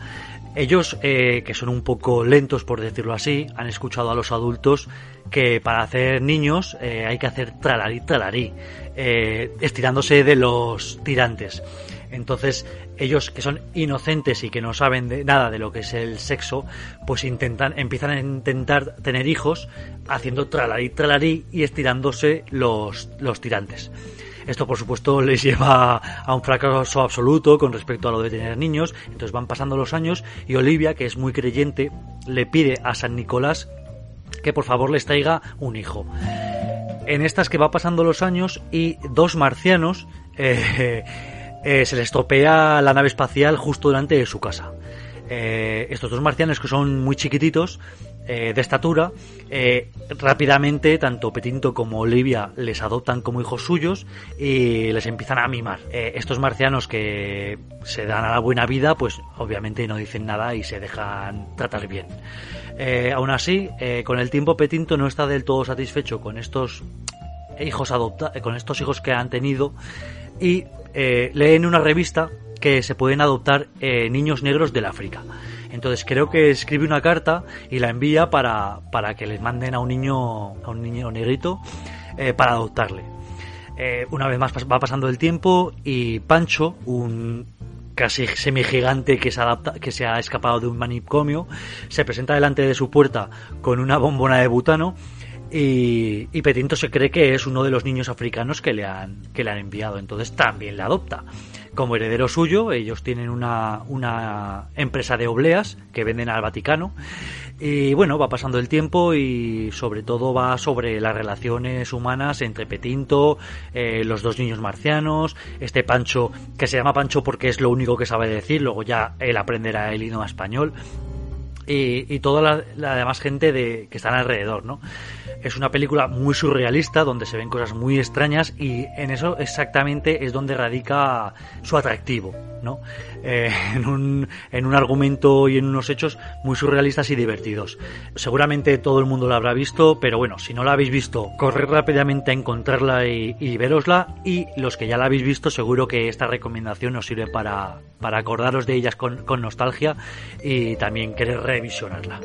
Ellos, eh, que son un poco lentos por decirlo así, han escuchado a los adultos que para hacer niños eh, hay que hacer tralarí, tralarí, eh, estirándose de los tirantes. Entonces, ellos que son inocentes y que no saben de nada de lo que es el sexo, pues intentan, empiezan a intentar tener hijos haciendo tralarí, tralarí y estirándose los, los tirantes. Esto, por supuesto, <laughs> les lleva a un fracaso absoluto con respecto a lo de tener niños. Entonces van pasando los años y Olivia, que es muy creyente, le pide a San Nicolás que por favor les traiga un hijo. En estas que va pasando los años y dos marcianos eh, <laughs> eh, se les estropea la nave espacial justo delante de su casa. Eh, estos dos marcianos que son muy chiquititos de estatura, rápidamente tanto Petinto como Olivia les adoptan como hijos suyos y les empiezan a mimar. Estos marcianos que se dan a la buena vida, pues obviamente no dicen nada y se dejan tratar bien. Eh, aún así, eh, con el tiempo Petinto no está del todo satisfecho con estos hijos adopta con estos hijos que han tenido y eh, lee en una revista que se pueden adoptar eh, niños negros del África. Entonces creo que escribe una carta y la envía para, para que les manden a un niño, a un niño negrito eh, para adoptarle. Eh, una vez más va pasando el tiempo y Pancho, un casi semigigante que se, adapta, que se ha escapado de un manicomio, se presenta delante de su puerta con una bombona de butano y, Petinto se cree que es uno de los niños africanos que le han, que le han enviado, entonces también le adopta. Como heredero suyo, ellos tienen una, una empresa de obleas que venden al Vaticano. Y bueno, va pasando el tiempo y sobre todo va sobre las relaciones humanas entre Petinto, eh, los dos niños marcianos, este Pancho, que se llama Pancho porque es lo único que sabe decir, luego ya él aprenderá el idioma español y, y toda la, la demás gente de, que están alrededor, ¿no? Es una película muy surrealista donde se ven cosas muy extrañas y en eso exactamente es donde radica su atractivo, ¿no? Eh, <laughs> en, un, en un argumento y en unos hechos muy surrealistas y divertidos. Seguramente todo el mundo la habrá visto, pero bueno, si no la habéis visto, corred rápidamente a encontrarla y, y verosla y los que ya la habéis visto seguro que esta recomendación os sirve para, para acordaros de ellas con, con nostalgia y también querer revisionarla.